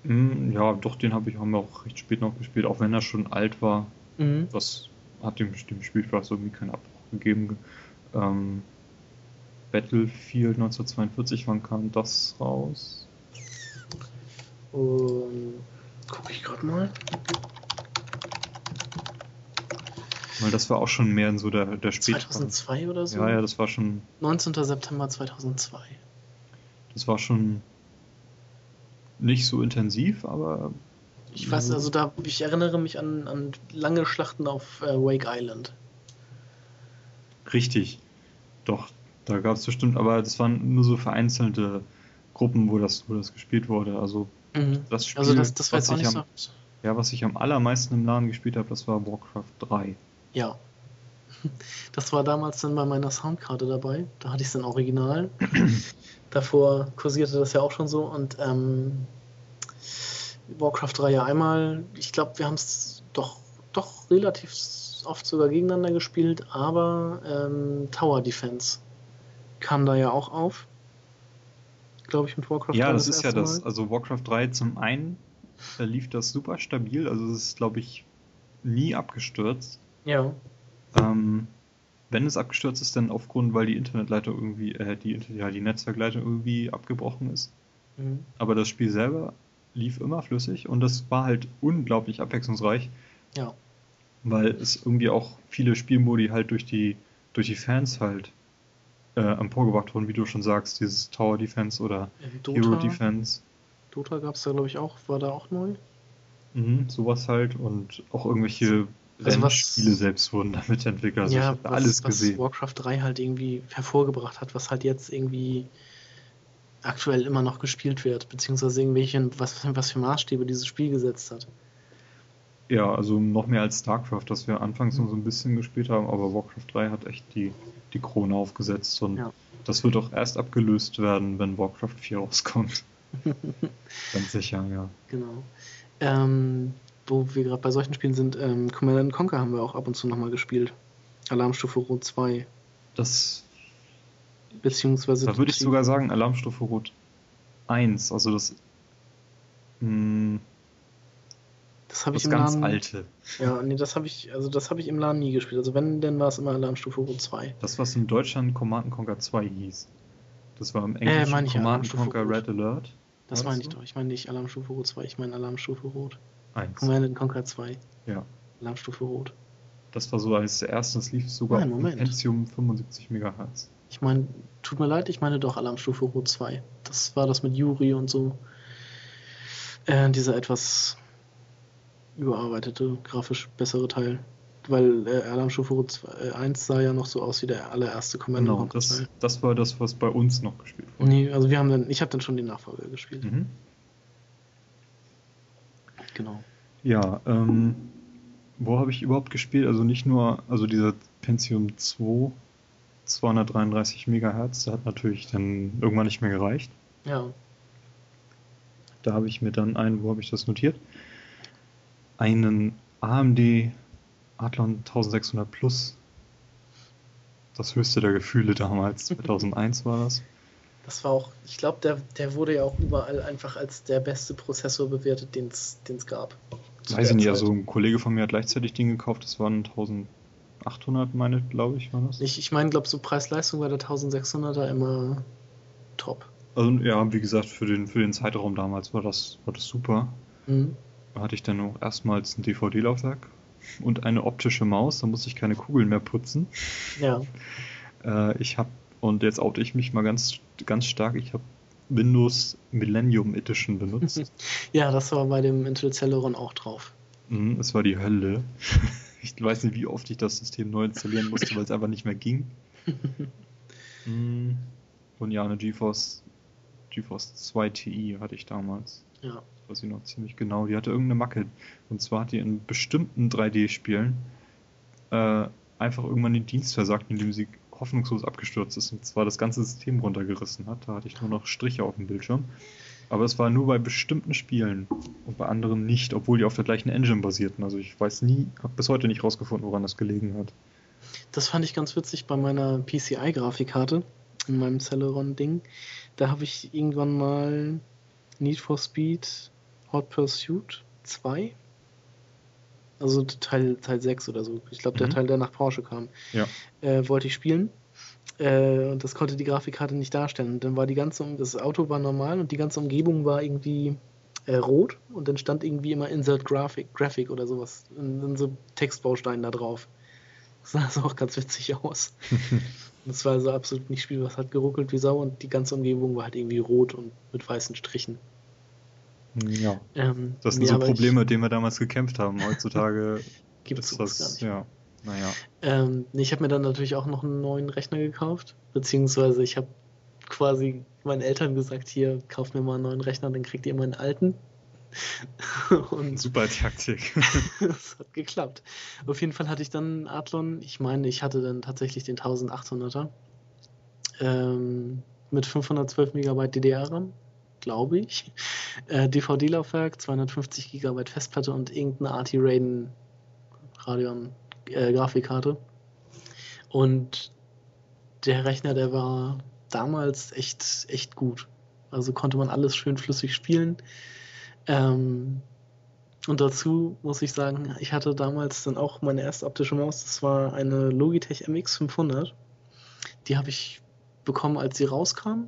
Mm, ja, doch, den habe ich haben wir auch recht spät noch gespielt, auch wenn er schon alt war. Mhm. Das hat dem, dem Spiel vielleicht irgendwie keinen Abbruch gegeben. Ähm, Battlefield 1942, wann kam das raus? Um, guck ich gerade mal. Weil das war auch schon mehr in so der, der Spät 2002 oder so? Ja, ja, das war schon. 19. September 2002. Das war schon nicht so intensiv, aber ich weiß, also da, ich erinnere mich an, an lange Schlachten auf äh, Wake Island. Richtig. Doch, da gab es bestimmt, aber das waren nur so vereinzelte Gruppen, wo das, wo das gespielt wurde. Also mhm. das Spiel, also das, das was, ich am, so. ja, was ich am allermeisten im Laden gespielt habe, das war Warcraft 3. Ja. Das war damals dann bei meiner Soundkarte dabei. Da hatte ich es dann original. Davor kursierte das ja auch schon so. Und ähm, Warcraft 3 ja einmal. Ich glaube, wir haben es doch, doch relativ oft sogar gegeneinander gespielt. Aber ähm, Tower Defense kam da ja auch auf. Glaube ich, mit Warcraft ja, 3. Ja, das, das ist ja das. Mal. Also Warcraft 3 zum einen da lief das super stabil. Also es ist, glaube ich, nie abgestürzt. Ja. Ähm, wenn es abgestürzt ist, dann aufgrund, weil die Internetleitung irgendwie, äh, die, ja, die Netzwerkleitung irgendwie abgebrochen ist. Mhm. Aber das Spiel selber lief immer flüssig und das war halt unglaublich abwechslungsreich. Ja. Weil es irgendwie auch viele Spielmodi halt durch die, durch die Fans halt äh, emporgebracht wurden, wie du schon sagst, dieses Tower Defense oder Hero Defense. Dota gab es da, glaube ich, auch, war da auch neu. Mhm, sowas halt und auch irgendwelche also was, selbst wurden damit entwickelt. Also ja, ich was, alles gesehen. Was Warcraft 3 halt irgendwie hervorgebracht hat, was halt jetzt irgendwie aktuell immer noch gespielt wird, beziehungsweise irgendwelche, was, was für Maßstäbe dieses Spiel gesetzt hat. Ja, also noch mehr als StarCraft, das wir anfangs noch so ein bisschen gespielt haben, aber Warcraft 3 hat echt die, die Krone aufgesetzt und ja. das wird auch erst abgelöst werden, wenn Warcraft 4 rauskommt. Ganz sicher, ja. Genau. Ähm, wo wir gerade bei solchen Spielen sind, ähm, Command Conquer haben wir auch ab und zu nochmal gespielt. Alarmstufe Rot 2. Das. Beziehungsweise. Da würde ich sogar sagen, Alarmstufe Rot 1. Also das. Mh, hm, das habe ich im ganz LAN, alte. Ja, nee, das habe ich, also das habe ich im LAN nie gespielt. Also wenn, dann war es immer Alarmstufe Rot 2. Das, was in Deutschland Command Conquer 2 hieß. Das war im äh, Englischen äh, Command Conquer Red Alert. Das meine ich doch. Ich meine nicht Alarmstufe Rot 2, ich meine Alarmstufe Rot. 1. Command Conquer 2. Ja. Alarmstufe Rot. Das war so eines der ersten, das lief sogar Nein, Moment. Pentium 75 MHz. Ich meine, tut mir leid, ich meine doch Alarmstufe Rot 2. Das war das mit Yuri und so. Äh, dieser etwas überarbeitete, grafisch bessere Teil weil äh, Alarmstufe 1 sah ja noch so aus wie der allererste Commander. Genau, das, das war das, was bei uns noch gespielt wurde. Nee, also wir haben dann, ich habe dann schon den Nachfolger gespielt. Mhm. Genau. Ja, ähm, wo habe ich überhaupt gespielt? Also nicht nur, also dieser Pentium 2, 233 Megahertz, der hat natürlich dann irgendwann nicht mehr gereicht. Ja. Da habe ich mir dann einen, wo habe ich das notiert? Einen AMD Adlon 1600 Plus. Das höchste der Gefühle damals, 2001 war das. Das war auch, ich glaube, der, der wurde ja auch überall einfach als der beste Prozessor bewertet, den es gab. Weiß ich nicht, also ein Kollege von mir hat gleichzeitig den gekauft, das waren 1800, meine, glaube ich, war das. Ich, ich meine, glaube so Preis-Leistung war der 1600er immer top. Also ja, wie gesagt, für den, für den Zeitraum damals war das, war das super. Mhm. Da hatte ich dann auch erstmals ein DVD-Laufwerk und eine optische Maus, da muss ich keine Kugeln mehr putzen. Ja. Äh, ich habe, und jetzt oute ich mich mal ganz, ganz stark, ich habe Windows Millennium Edition benutzt. ja, das war bei dem Intel Celeron auch drauf. Mhm, es war die Hölle. Ich weiß nicht, wie oft ich das System neu installieren musste, weil es einfach nicht mehr ging. Mhm. Und ja, eine GeForce, GeForce 2 Ti hatte ich damals. Ja weiß ich noch ziemlich genau, die hatte irgendeine Macke. Und zwar hat die in bestimmten 3D-Spielen äh, einfach irgendwann den Dienst versagt, indem sie hoffnungslos abgestürzt ist und zwar das ganze System runtergerissen hat. Da hatte ich nur noch Striche auf dem Bildschirm. Aber es war nur bei bestimmten Spielen und bei anderen nicht, obwohl die auf der gleichen Engine basierten. Also ich weiß nie, habe bis heute nicht rausgefunden, woran das gelegen hat. Das fand ich ganz witzig bei meiner PCI-Grafikkarte, in meinem Celeron-Ding. Da habe ich irgendwann mal Need for Speed Hot Pursuit 2. Also Teil, Teil 6 oder so. Ich glaube, der mhm. Teil, der nach Porsche kam. Ja. Äh, wollte ich spielen. Äh, und das konnte die Grafikkarte nicht darstellen. Und dann war die ganze, das Auto war normal und die ganze Umgebung war irgendwie äh, rot und dann stand irgendwie immer Insert Graphic, Graphic oder sowas. Und dann so Textbausteine da drauf. Das sah also auch ganz witzig aus. das war so absolut nicht spielbar. Es hat geruckelt wie Sau und die ganze Umgebung war halt irgendwie rot und mit weißen Strichen. Ja. Ähm, das sind ja, so Probleme, mit denen wir damals gekämpft haben. Heutzutage gibt es das, gar nicht. Ja, naja. Ähm, ich habe mir dann natürlich auch noch einen neuen Rechner gekauft, beziehungsweise ich habe quasi meinen Eltern gesagt, hier, kauft mir mal einen neuen Rechner, dann kriegt ihr meinen alten. Und Super Taktik. das hat geklappt. Auf jeden Fall hatte ich dann Adlon, ich meine, ich hatte dann tatsächlich den 1800er ähm, mit 512 MB DDR-RAM, glaube ich. Äh, DVD-Laufwerk, 250 GB Festplatte und irgendeine RT Raiden Radeon äh, Grafikkarte. Und der Rechner, der war damals echt, echt gut. Also konnte man alles schön flüssig spielen. Ähm, und dazu muss ich sagen, ich hatte damals dann auch meine erste optische Maus. Das war eine Logitech MX500. Die habe ich bekommen, als sie rauskam.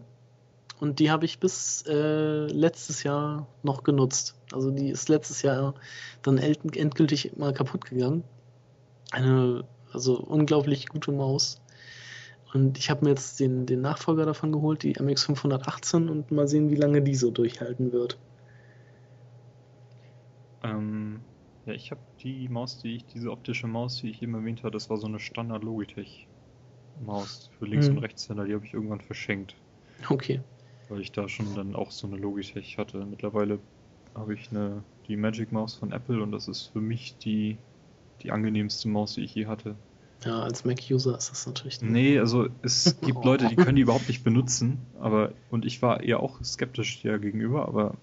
Und die habe ich bis äh, letztes Jahr noch genutzt. Also die ist letztes Jahr dann endgültig mal kaputt gegangen. Eine also unglaublich gute Maus. Und ich habe mir jetzt den, den Nachfolger davon geholt, die MX518, und mal sehen, wie lange die so durchhalten wird. Ähm, ja, ich habe die Maus, die ich, diese optische Maus, die ich eben erwähnt habe, das war so eine Standard Logitech Maus für Links- hm. und Rechtshänder, die habe ich irgendwann verschenkt. Okay. Weil ich da schon dann auch so eine Logitech hatte. Mittlerweile habe ich eine, die Magic Maus von Apple und das ist für mich die, die angenehmste Maus, die ich je hatte. Ja, als Mac-User ist das natürlich. Nee, also es gibt oh. Leute, die können die überhaupt nicht benutzen, aber und ich war eher auch skeptisch dir gegenüber, aber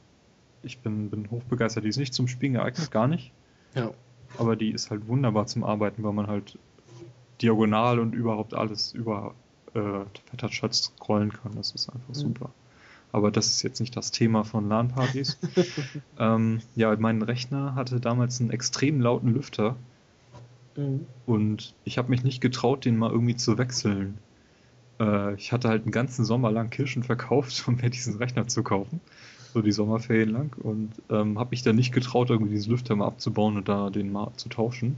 ich bin, bin hochbegeistert. Die ist nicht zum Spielen geeignet, gar nicht. Ja. Aber die ist halt wunderbar zum Arbeiten, weil man halt diagonal und überhaupt alles über äh, Touchpad scrollen kann. Das ist einfach mhm. super. Aber das ist jetzt nicht das Thema von LAN-Partys. ähm, ja, mein Rechner hatte damals einen extrem lauten Lüfter. Mhm. Und ich habe mich nicht getraut, den mal irgendwie zu wechseln. Äh, ich hatte halt einen ganzen Sommer lang Kirschen verkauft, um mir diesen Rechner zu kaufen. So die Sommerferien lang. Und ähm, habe mich dann nicht getraut, irgendwie diesen Lüfter mal abzubauen und da den mal zu tauschen.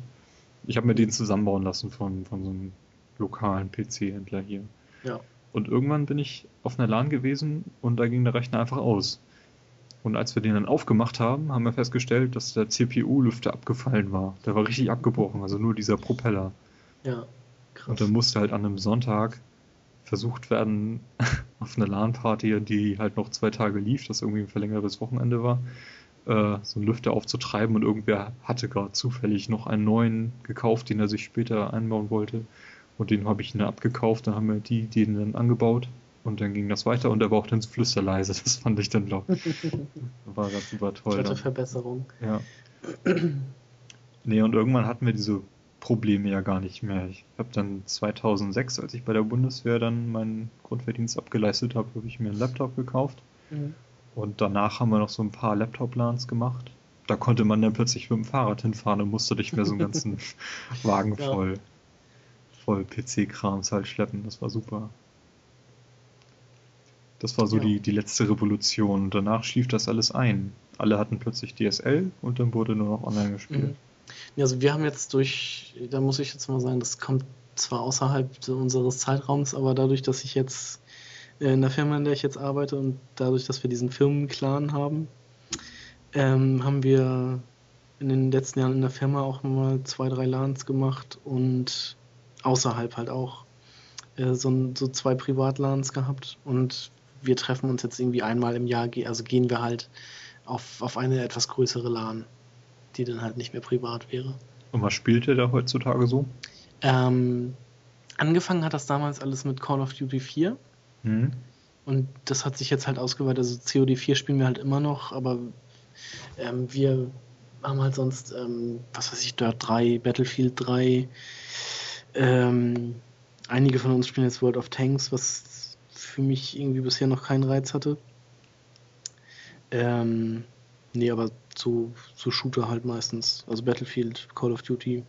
Ich habe mir den zusammenbauen lassen von, von so einem lokalen PC-Händler hier. Ja. Und irgendwann bin ich auf einer LAN gewesen und da ging der Rechner einfach aus. Und als wir den dann aufgemacht haben, haben wir festgestellt, dass der CPU-Lüfter abgefallen war. Der war richtig abgebrochen, also nur dieser Propeller. Ja, krass. Und dann musste halt an einem Sonntag versucht werden, auf einer LAN-Party, die halt noch zwei Tage lief, das irgendwie ein verlängertes Wochenende war, äh, so einen Lüfter aufzutreiben und irgendwer hatte gerade zufällig noch einen neuen gekauft, den er sich später einbauen wollte. Und den habe ich dann abgekauft, dann haben wir die, den dann angebaut und dann ging das weiter und er war auch dann so flüsterleise. Das fand ich dann doch. war ganz super toll. Schritte Verbesserung. Ja. nee, und irgendwann hatten wir diese Probleme ja gar nicht mehr. Ich habe dann 2006, als ich bei der Bundeswehr dann meinen Grundverdienst abgeleistet habe, habe ich mir einen Laptop gekauft. Mhm. Und danach haben wir noch so ein paar Laptop-Lans gemacht. Da konnte man dann plötzlich mit dem Fahrrad hinfahren und musste nicht mehr so einen ganzen Wagen ja. voll PC-Krams halt schleppen. Das war super. Das war so ja. die, die letzte Revolution. Danach schlief das alles ein. Alle hatten plötzlich DSL und dann wurde nur noch online gespielt. Mhm. Ja, also wir haben jetzt durch, da muss ich jetzt mal sagen, das kommt zwar außerhalb unseres Zeitraums, aber dadurch, dass ich jetzt äh, in der Firma, in der ich jetzt arbeite und dadurch, dass wir diesen Firmenclan haben, ähm, haben wir in den letzten Jahren in der Firma auch mal zwei, drei LANs gemacht und außerhalb halt auch äh, so, so zwei Privatlans gehabt und wir treffen uns jetzt irgendwie einmal im Jahr, also gehen wir halt auf, auf eine etwas größere LAN, die dann halt nicht mehr privat wäre. Und was spielt ihr da heutzutage so? Ähm, angefangen hat das damals alles mit Call of Duty 4. Mhm. Und das hat sich jetzt halt ausgeweitet. Also COD 4 spielen wir halt immer noch, aber ähm, wir haben halt sonst, ähm, was weiß ich, Dirt 3, Battlefield 3. Ähm, einige von uns spielen jetzt World of Tanks, was für mich irgendwie bisher noch keinen Reiz hatte. Ähm, nee, aber zu, zu Shooter halt meistens. Also Battlefield, Call of Duty.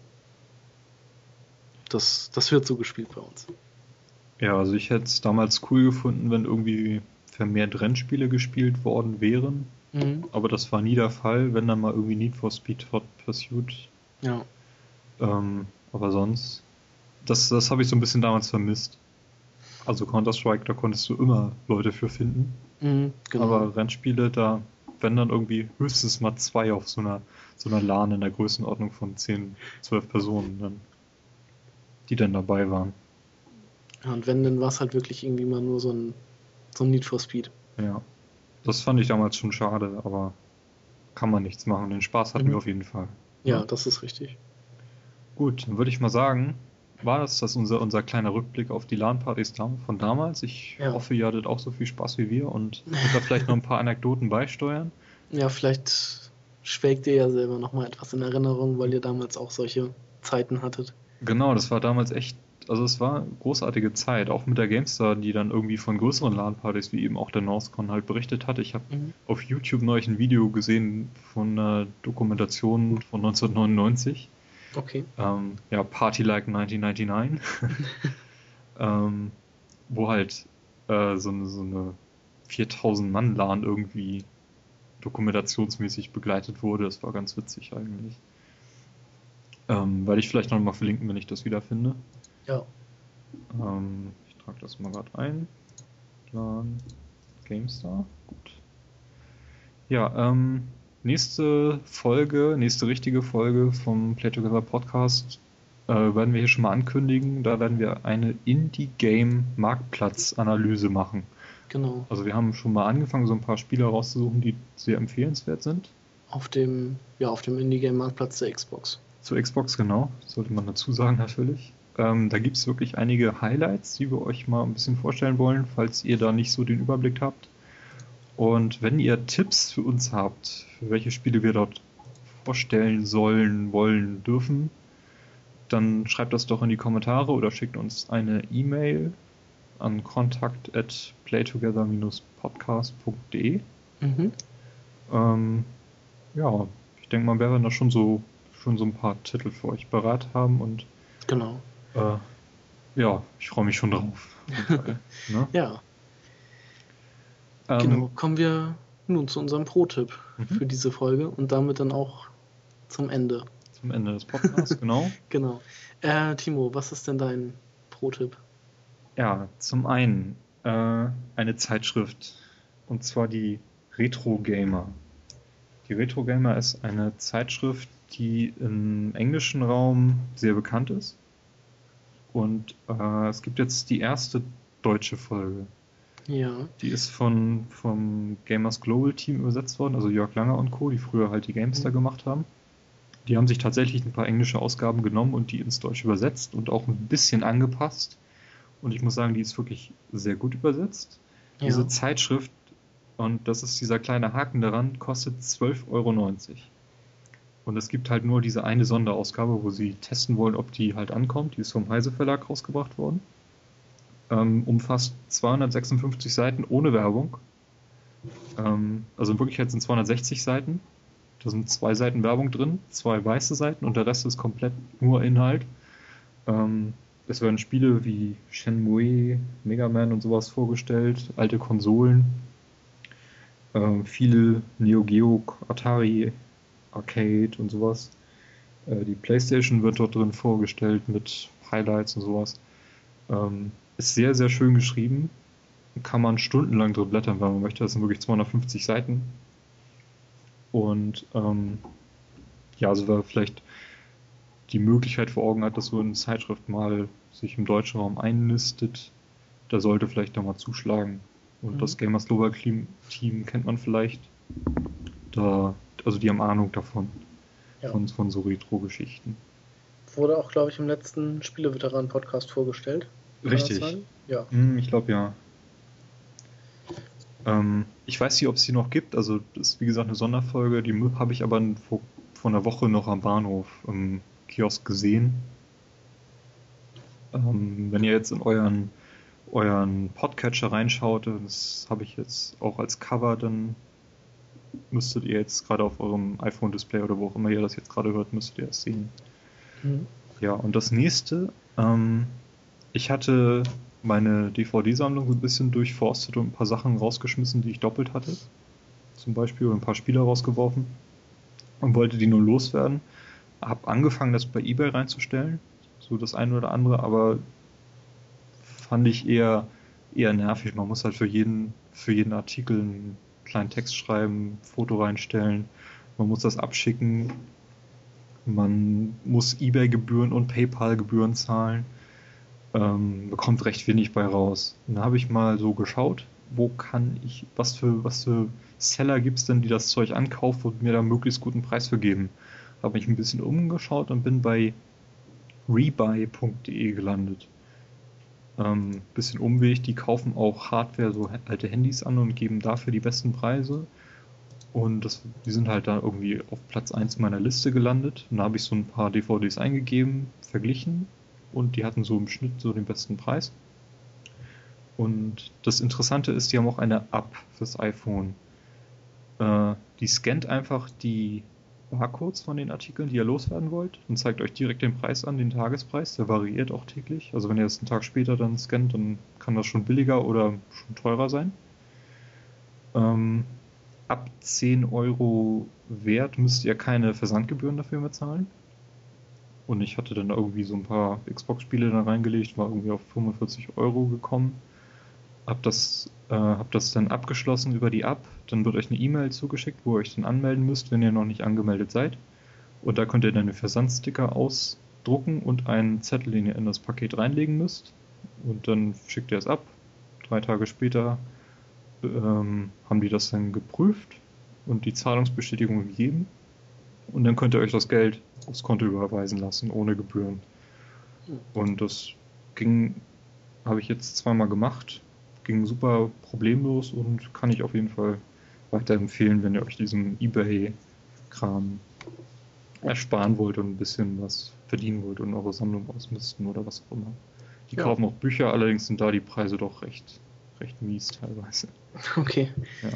Das, das wird so gespielt bei uns. Ja, also ich hätte es damals cool gefunden, wenn irgendwie vermehrt Rennspiele gespielt worden wären. Mhm. Aber das war nie der Fall, wenn dann mal irgendwie Need for Speed Hot Pursuit. Ja. Ähm, aber sonst, das, das habe ich so ein bisschen damals vermisst. Also Counter-Strike, da konntest du immer Leute für finden. Mhm, genau. Aber Rennspiele, da, wenn dann irgendwie höchstens mal zwei auf so einer, so einer LAN in der Größenordnung von 10, 12 Personen, dann, die dann dabei waren. Ja, und wenn, dann war es halt wirklich irgendwie mal nur so ein, so ein Need for Speed. Ja. Das fand ich damals schon schade, aber kann man nichts machen. Den Spaß hatten mhm. wir auf jeden Fall. Ja, ja, das ist richtig. Gut, dann würde ich mal sagen, war das das unser, unser kleiner Rückblick auf die LAN-Partys von damals. Ich ja. hoffe, ihr hattet auch so viel Spaß wie wir und könnt da vielleicht noch ein paar Anekdoten beisteuern. Ja, vielleicht schwelgt ihr ja selber noch mal etwas in Erinnerung, weil ihr damals auch solche Zeiten hattet. Genau, das war damals echt, also es war eine großartige Zeit, auch mit der GameStar, die dann irgendwie von größeren LAN-Partys, wie eben auch der NorthCon halt berichtet hat. Ich habe mhm. auf YouTube neulich ein Video gesehen von einer Dokumentation von 1999 Okay. Ähm, ja, Party Like 1999. ähm, wo halt äh, so, eine, so eine 4000 Mann LAN irgendwie dokumentationsmäßig begleitet wurde. Das war ganz witzig eigentlich. Ähm, werde ich vielleicht noch mal verlinken, wenn ich das wiederfinde. Ja. Ähm, ich trage das mal gerade ein. LAN GameStar. Gut. Ja, ähm, nächste Folge, nächste richtige Folge vom Play Together Podcast äh, werden wir hier schon mal ankündigen. Da werden wir eine Indie-Game-Marktplatz-Analyse machen. Genau. Also wir haben schon mal angefangen, so ein paar Spiele rauszusuchen, die sehr empfehlenswert sind. Auf dem, ja, auf dem Indie-Game-Marktplatz der Xbox. Zur Xbox, genau. Sollte man dazu sagen natürlich. Ähm, da gibt es wirklich einige Highlights, die wir euch mal ein bisschen vorstellen wollen, falls ihr da nicht so den Überblick habt. Und wenn ihr Tipps für uns habt, für welche Spiele wir dort vorstellen sollen, wollen, dürfen, dann schreibt das doch in die Kommentare oder schickt uns eine E-Mail an kontakt at playtogether-podcast.de. Mhm. Ähm, ja, ich denke mal, werden da schon so schon so ein paar Titel für euch bereit haben und genau. Äh, ja, ich freue mich schon drauf. ne? Ja. Ähm, genau, kommen wir nun zu unserem Pro-Tipp mhm. für diese Folge und damit dann auch zum Ende. Zum Ende des Podcasts, genau. genau. Äh, Timo, was ist denn dein Pro-Tipp? Ja, zum einen äh, eine Zeitschrift und zwar die Retro Gamer. Die Retro Gamer ist eine Zeitschrift, die im englischen Raum sehr bekannt ist. Und äh, es gibt jetzt die erste deutsche Folge. Ja. Die ist von, vom Gamers Global Team übersetzt worden, also Jörg Langer und Co., die früher halt die Gamestar mhm. gemacht haben. Die haben sich tatsächlich ein paar englische Ausgaben genommen und die ins Deutsch übersetzt und auch ein bisschen angepasst. Und ich muss sagen, die ist wirklich sehr gut übersetzt. Ja. Diese Zeitschrift, und das ist dieser kleine Haken daran, kostet 12,90 Euro. Und es gibt halt nur diese eine Sonderausgabe, wo sie testen wollen, ob die halt ankommt. Die ist vom Heise Verlag rausgebracht worden ähm, umfasst 256 Seiten ohne Werbung. Ähm, also in Wirklichkeit sind 260 Seiten. Da sind zwei Seiten Werbung drin, zwei weiße Seiten und der Rest ist komplett nur Inhalt. Ähm, es werden Spiele wie Shenmue, Mega Man und sowas vorgestellt, alte Konsolen, äh, viele Neo Geo, Atari, Arcade und sowas. Äh, die PlayStation wird dort drin vorgestellt mit Highlights und sowas. Ähm, ist sehr, sehr schön geschrieben. Kann man stundenlang drin blättern, wenn man möchte. Das sind wirklich 250 Seiten. Und ähm, ja, also wer vielleicht die Möglichkeit vor Augen hat, dass so eine Zeitschrift mal sich im deutschen Raum einlistet, der sollte vielleicht da mal zuschlagen. Und mhm. das Gamers Global Team kennt man vielleicht. Da, also die haben Ahnung davon. Ja. Von, von so Retro-Geschichten. Wurde auch, glaube ich, im letzten Spieleveteranen-Podcast vorgestellt. Richtig. Ja. Hm, ich glaube ja. Ähm, ich weiß nicht, ob es die noch gibt. Also, das ist wie gesagt eine Sonderfolge. Die habe ich aber vor, vor einer Woche noch am Bahnhof im Kiosk gesehen. Ähm, wenn ihr jetzt in euren, euren Podcatcher reinschaut, das habe ich jetzt auch als Cover, dann müsstet ihr jetzt gerade auf eurem iPhone-Display oder wo auch immer ihr das jetzt gerade hört, müsstet ihr es sehen. Mhm. Ja, und das nächste, ähm, ich hatte meine DVD-Sammlung so ein bisschen durchforstet und ein paar Sachen rausgeschmissen, die ich doppelt hatte. Zum Beispiel ein paar Spieler rausgeworfen und wollte die nur loswerden. Hab angefangen, das bei eBay reinzustellen, so das eine oder andere, aber fand ich eher, eher nervig. Man muss halt für jeden, für jeden Artikel einen kleinen Text schreiben, Foto reinstellen, man muss das abschicken, man muss eBay-Gebühren und PayPal-Gebühren zahlen ähm, bekommt recht wenig bei raus. Und da habe ich mal so geschaut wo kann ich, was für, was für Seller gibt es denn, die das Zeug ankaufen und mir da möglichst guten Preis für geben. Habe mich ein bisschen umgeschaut und bin bei rebuy.de gelandet. Ähm, bisschen Umweg, die kaufen auch Hardware, so alte Handys an und geben dafür die besten Preise. Und das, die sind halt da irgendwie auf Platz 1 meiner Liste gelandet. Und da habe ich so ein paar DVDs eingegeben, verglichen und die hatten so im Schnitt so den besten Preis. Und das Interessante ist, die haben auch eine App fürs iPhone. Äh, die scannt einfach die Barcodes von den Artikeln, die ihr loswerden wollt, und zeigt euch direkt den Preis an, den Tagespreis. Der variiert auch täglich. Also wenn ihr es einen Tag später dann scannt, dann kann das schon billiger oder schon teurer sein. Ähm, ab 10 Euro wert müsst ihr keine Versandgebühren dafür mehr zahlen. Und ich hatte dann irgendwie so ein paar Xbox-Spiele da reingelegt, war irgendwie auf 45 Euro gekommen. Hab das, äh, hab das dann abgeschlossen über die App. Dann wird euch eine E-Mail zugeschickt, wo ihr euch dann anmelden müsst, wenn ihr noch nicht angemeldet seid. Und da könnt ihr dann den Versandsticker ausdrucken und einen Zettel, den ihr in das Paket reinlegen müsst. Und dann schickt ihr es ab. Drei Tage später ähm, haben die das dann geprüft und die Zahlungsbestätigung gegeben. Und dann könnt ihr euch das Geld aufs Konto überweisen lassen, ohne Gebühren. Und das ging, habe ich jetzt zweimal gemacht, ging super problemlos und kann ich auf jeden Fall weiterempfehlen, wenn ihr euch diesen eBay-Kram ersparen wollt und ein bisschen was verdienen wollt und eure Sammlung ausmisten oder was auch immer. Die ja. kaufen auch Bücher, allerdings sind da die Preise doch recht, recht mies teilweise. Okay. Ja.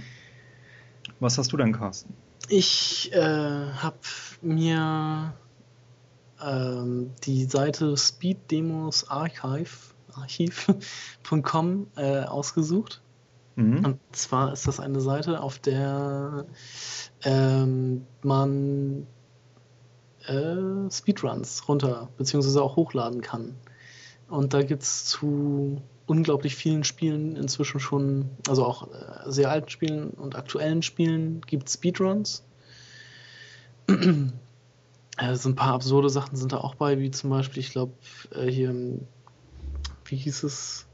Was hast du denn, Carsten? Ich äh, habe mir ähm, die Seite Speed Demos Archive archiv.com äh, ausgesucht. Mhm. Und zwar ist das eine Seite, auf der ähm, man äh, Speedruns runter bzw. auch hochladen kann. Und da gibt es zu unglaublich vielen Spielen inzwischen schon, also auch äh, sehr alten Spielen und aktuellen Spielen gibt Speedruns. äh, so ein paar absurde Sachen sind da auch bei, wie zum Beispiel, ich glaube, äh, hier, wie hieß es?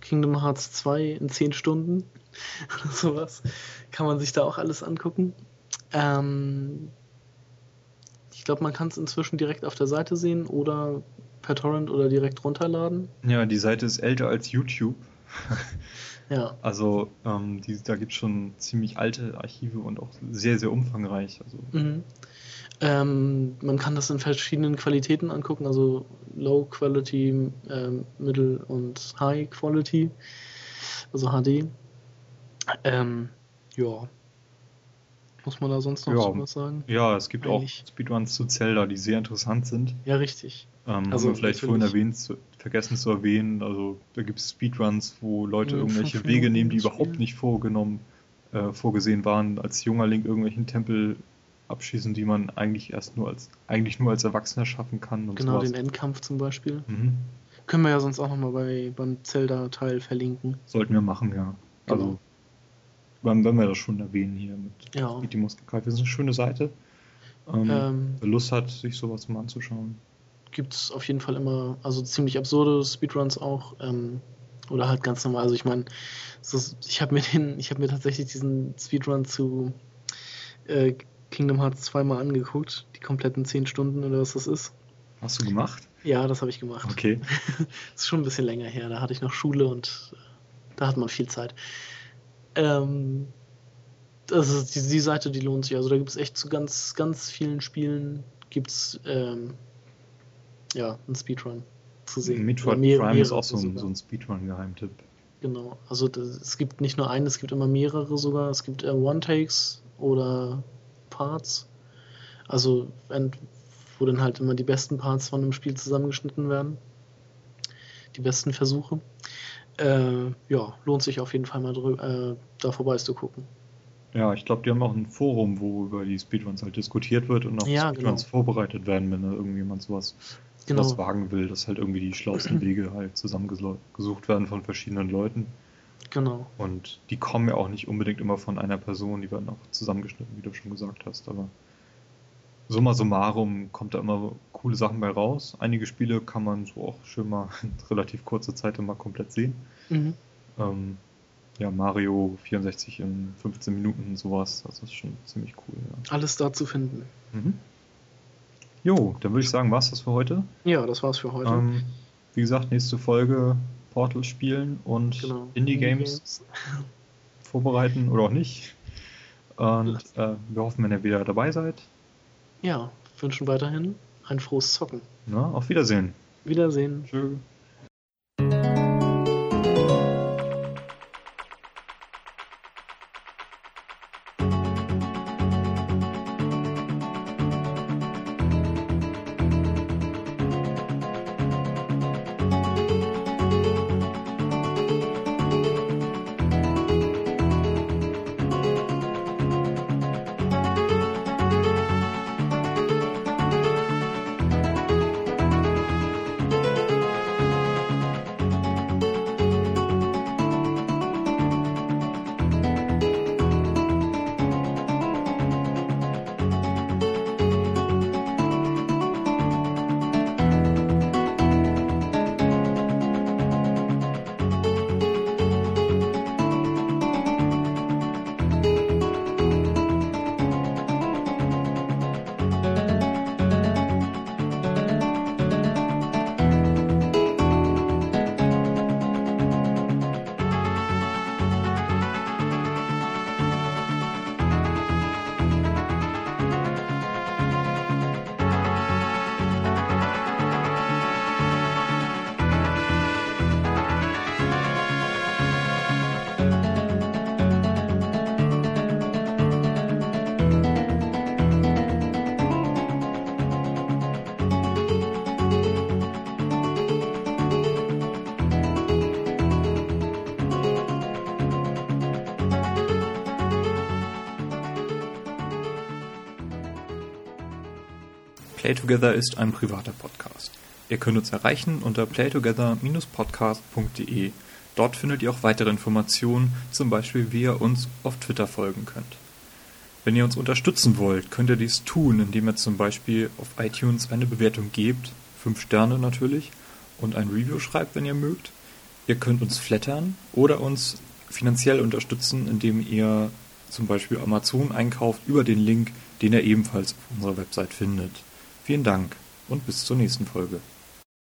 Kingdom Hearts 2 in 10 Stunden oder sowas. Kann man sich da auch alles angucken. Ähm, ich glaube, man kann es inzwischen direkt auf der Seite sehen oder per Torrent oder direkt runterladen. Ja, die Seite ist älter als YouTube. ja. Also ähm, die, da gibt es schon ziemlich alte Archive und auch sehr, sehr umfangreich. Also. Mhm. Ähm, man kann das in verschiedenen Qualitäten angucken, also Low Quality, ähm, Middle und High Quality, also HD. Ähm, ja, muss man da sonst noch ja, was sagen? Ja, es gibt Eigentlich. auch Speedruns zu Zelda, die sehr interessant sind. Ja, richtig. Ähm, also haben wir vielleicht vorhin erwähnt, zu, vergessen zu erwähnen. Also da gibt es Speedruns, wo Leute ja, irgendwelche Wege nehmen, die überhaupt nicht vorgenommen, äh, vorgesehen waren, als junger Link irgendwelchen Tempel abschießen, die man eigentlich erst nur als eigentlich nur als Erwachsener schaffen kann. genau, sowas. den Endkampf zum Beispiel. Mhm. Können wir ja sonst auch nochmal bei, beim Zelda-Teil verlinken. Sollten wir machen, ja. Genau. Also wenn, wenn wir das schon erwähnen hier mit ja. die Muskelkalt. Das ist eine schöne Seite. Ähm, ähm, wer Lust hat, sich sowas mal anzuschauen. Gibt es auf jeden Fall immer, also ziemlich absurde Speedruns auch. Ähm, oder halt ganz normal. Also ich meine, ich habe mir den, ich habe mir tatsächlich diesen Speedrun zu äh, Kingdom Hearts zweimal angeguckt, die kompletten 10 Stunden oder was das ist. Hast du gemacht? Ja, das habe ich gemacht. Okay. das ist schon ein bisschen länger her. Da hatte ich noch Schule und äh, da hat man viel Zeit. Ähm, das ist die, die, Seite, die lohnt sich. Also da gibt es echt zu ganz, ganz vielen Spielen gibt's ähm, ja einen Speedrun zu sehen. Metroid mehr, Prime ist auch so ein, so ein Speedrun-Geheimtipp. Genau, also das, es gibt nicht nur einen, es gibt immer mehrere sogar. Es gibt äh, One-Takes oder Parts. Also wo dann halt immer die besten Parts von einem Spiel zusammengeschnitten werden. Die besten Versuche äh, ja, lohnt sich auf jeden Fall mal äh, da vorbei zu gucken. Ja, ich glaube, die haben auch ein Forum, wo über die Speedruns halt diskutiert wird und auch ja, Speedruns genau. vorbereitet werden, wenn da irgendjemand sowas, genau. sowas wagen will, dass halt irgendwie die schlauesten Wege halt zusammengesucht werden von verschiedenen Leuten. Genau. Und die kommen ja auch nicht unbedingt immer von einer Person, die werden auch zusammengeschnitten, wie du schon gesagt hast, aber summa summarum kommt da immer coole Sachen bei raus. Einige Spiele kann man so auch schön mal in relativ kurzer Zeit immer komplett sehen. Mhm. Ähm, ja, Mario 64 in 15 Minuten sowas. Das ist schon ziemlich cool. Ja. Alles da zu finden. Mhm. Jo, dann würde ich sagen, war es das für heute? Ja, das war's für heute. Ähm, wie gesagt, nächste Folge Portal spielen und genau. Indie-Games Indie vorbereiten oder auch nicht. Und äh, wir hoffen, wenn ihr wieder dabei seid. Ja, wünschen weiterhin ein frohes Zocken. Na, auf Wiedersehen. Wiedersehen. Tschüss. Playtogether ist ein privater Podcast. Ihr könnt uns erreichen unter playtogether-podcast.de. Dort findet ihr auch weitere Informationen, zum Beispiel wie ihr uns auf Twitter folgen könnt. Wenn ihr uns unterstützen wollt, könnt ihr dies tun, indem ihr zum Beispiel auf iTunes eine Bewertung gebt, 5 Sterne natürlich, und ein Review schreibt, wenn ihr mögt. Ihr könnt uns flattern oder uns finanziell unterstützen, indem ihr zum Beispiel Amazon einkauft über den Link, den ihr ebenfalls auf unserer Website findet. Vielen Dank und bis zur nächsten Folge.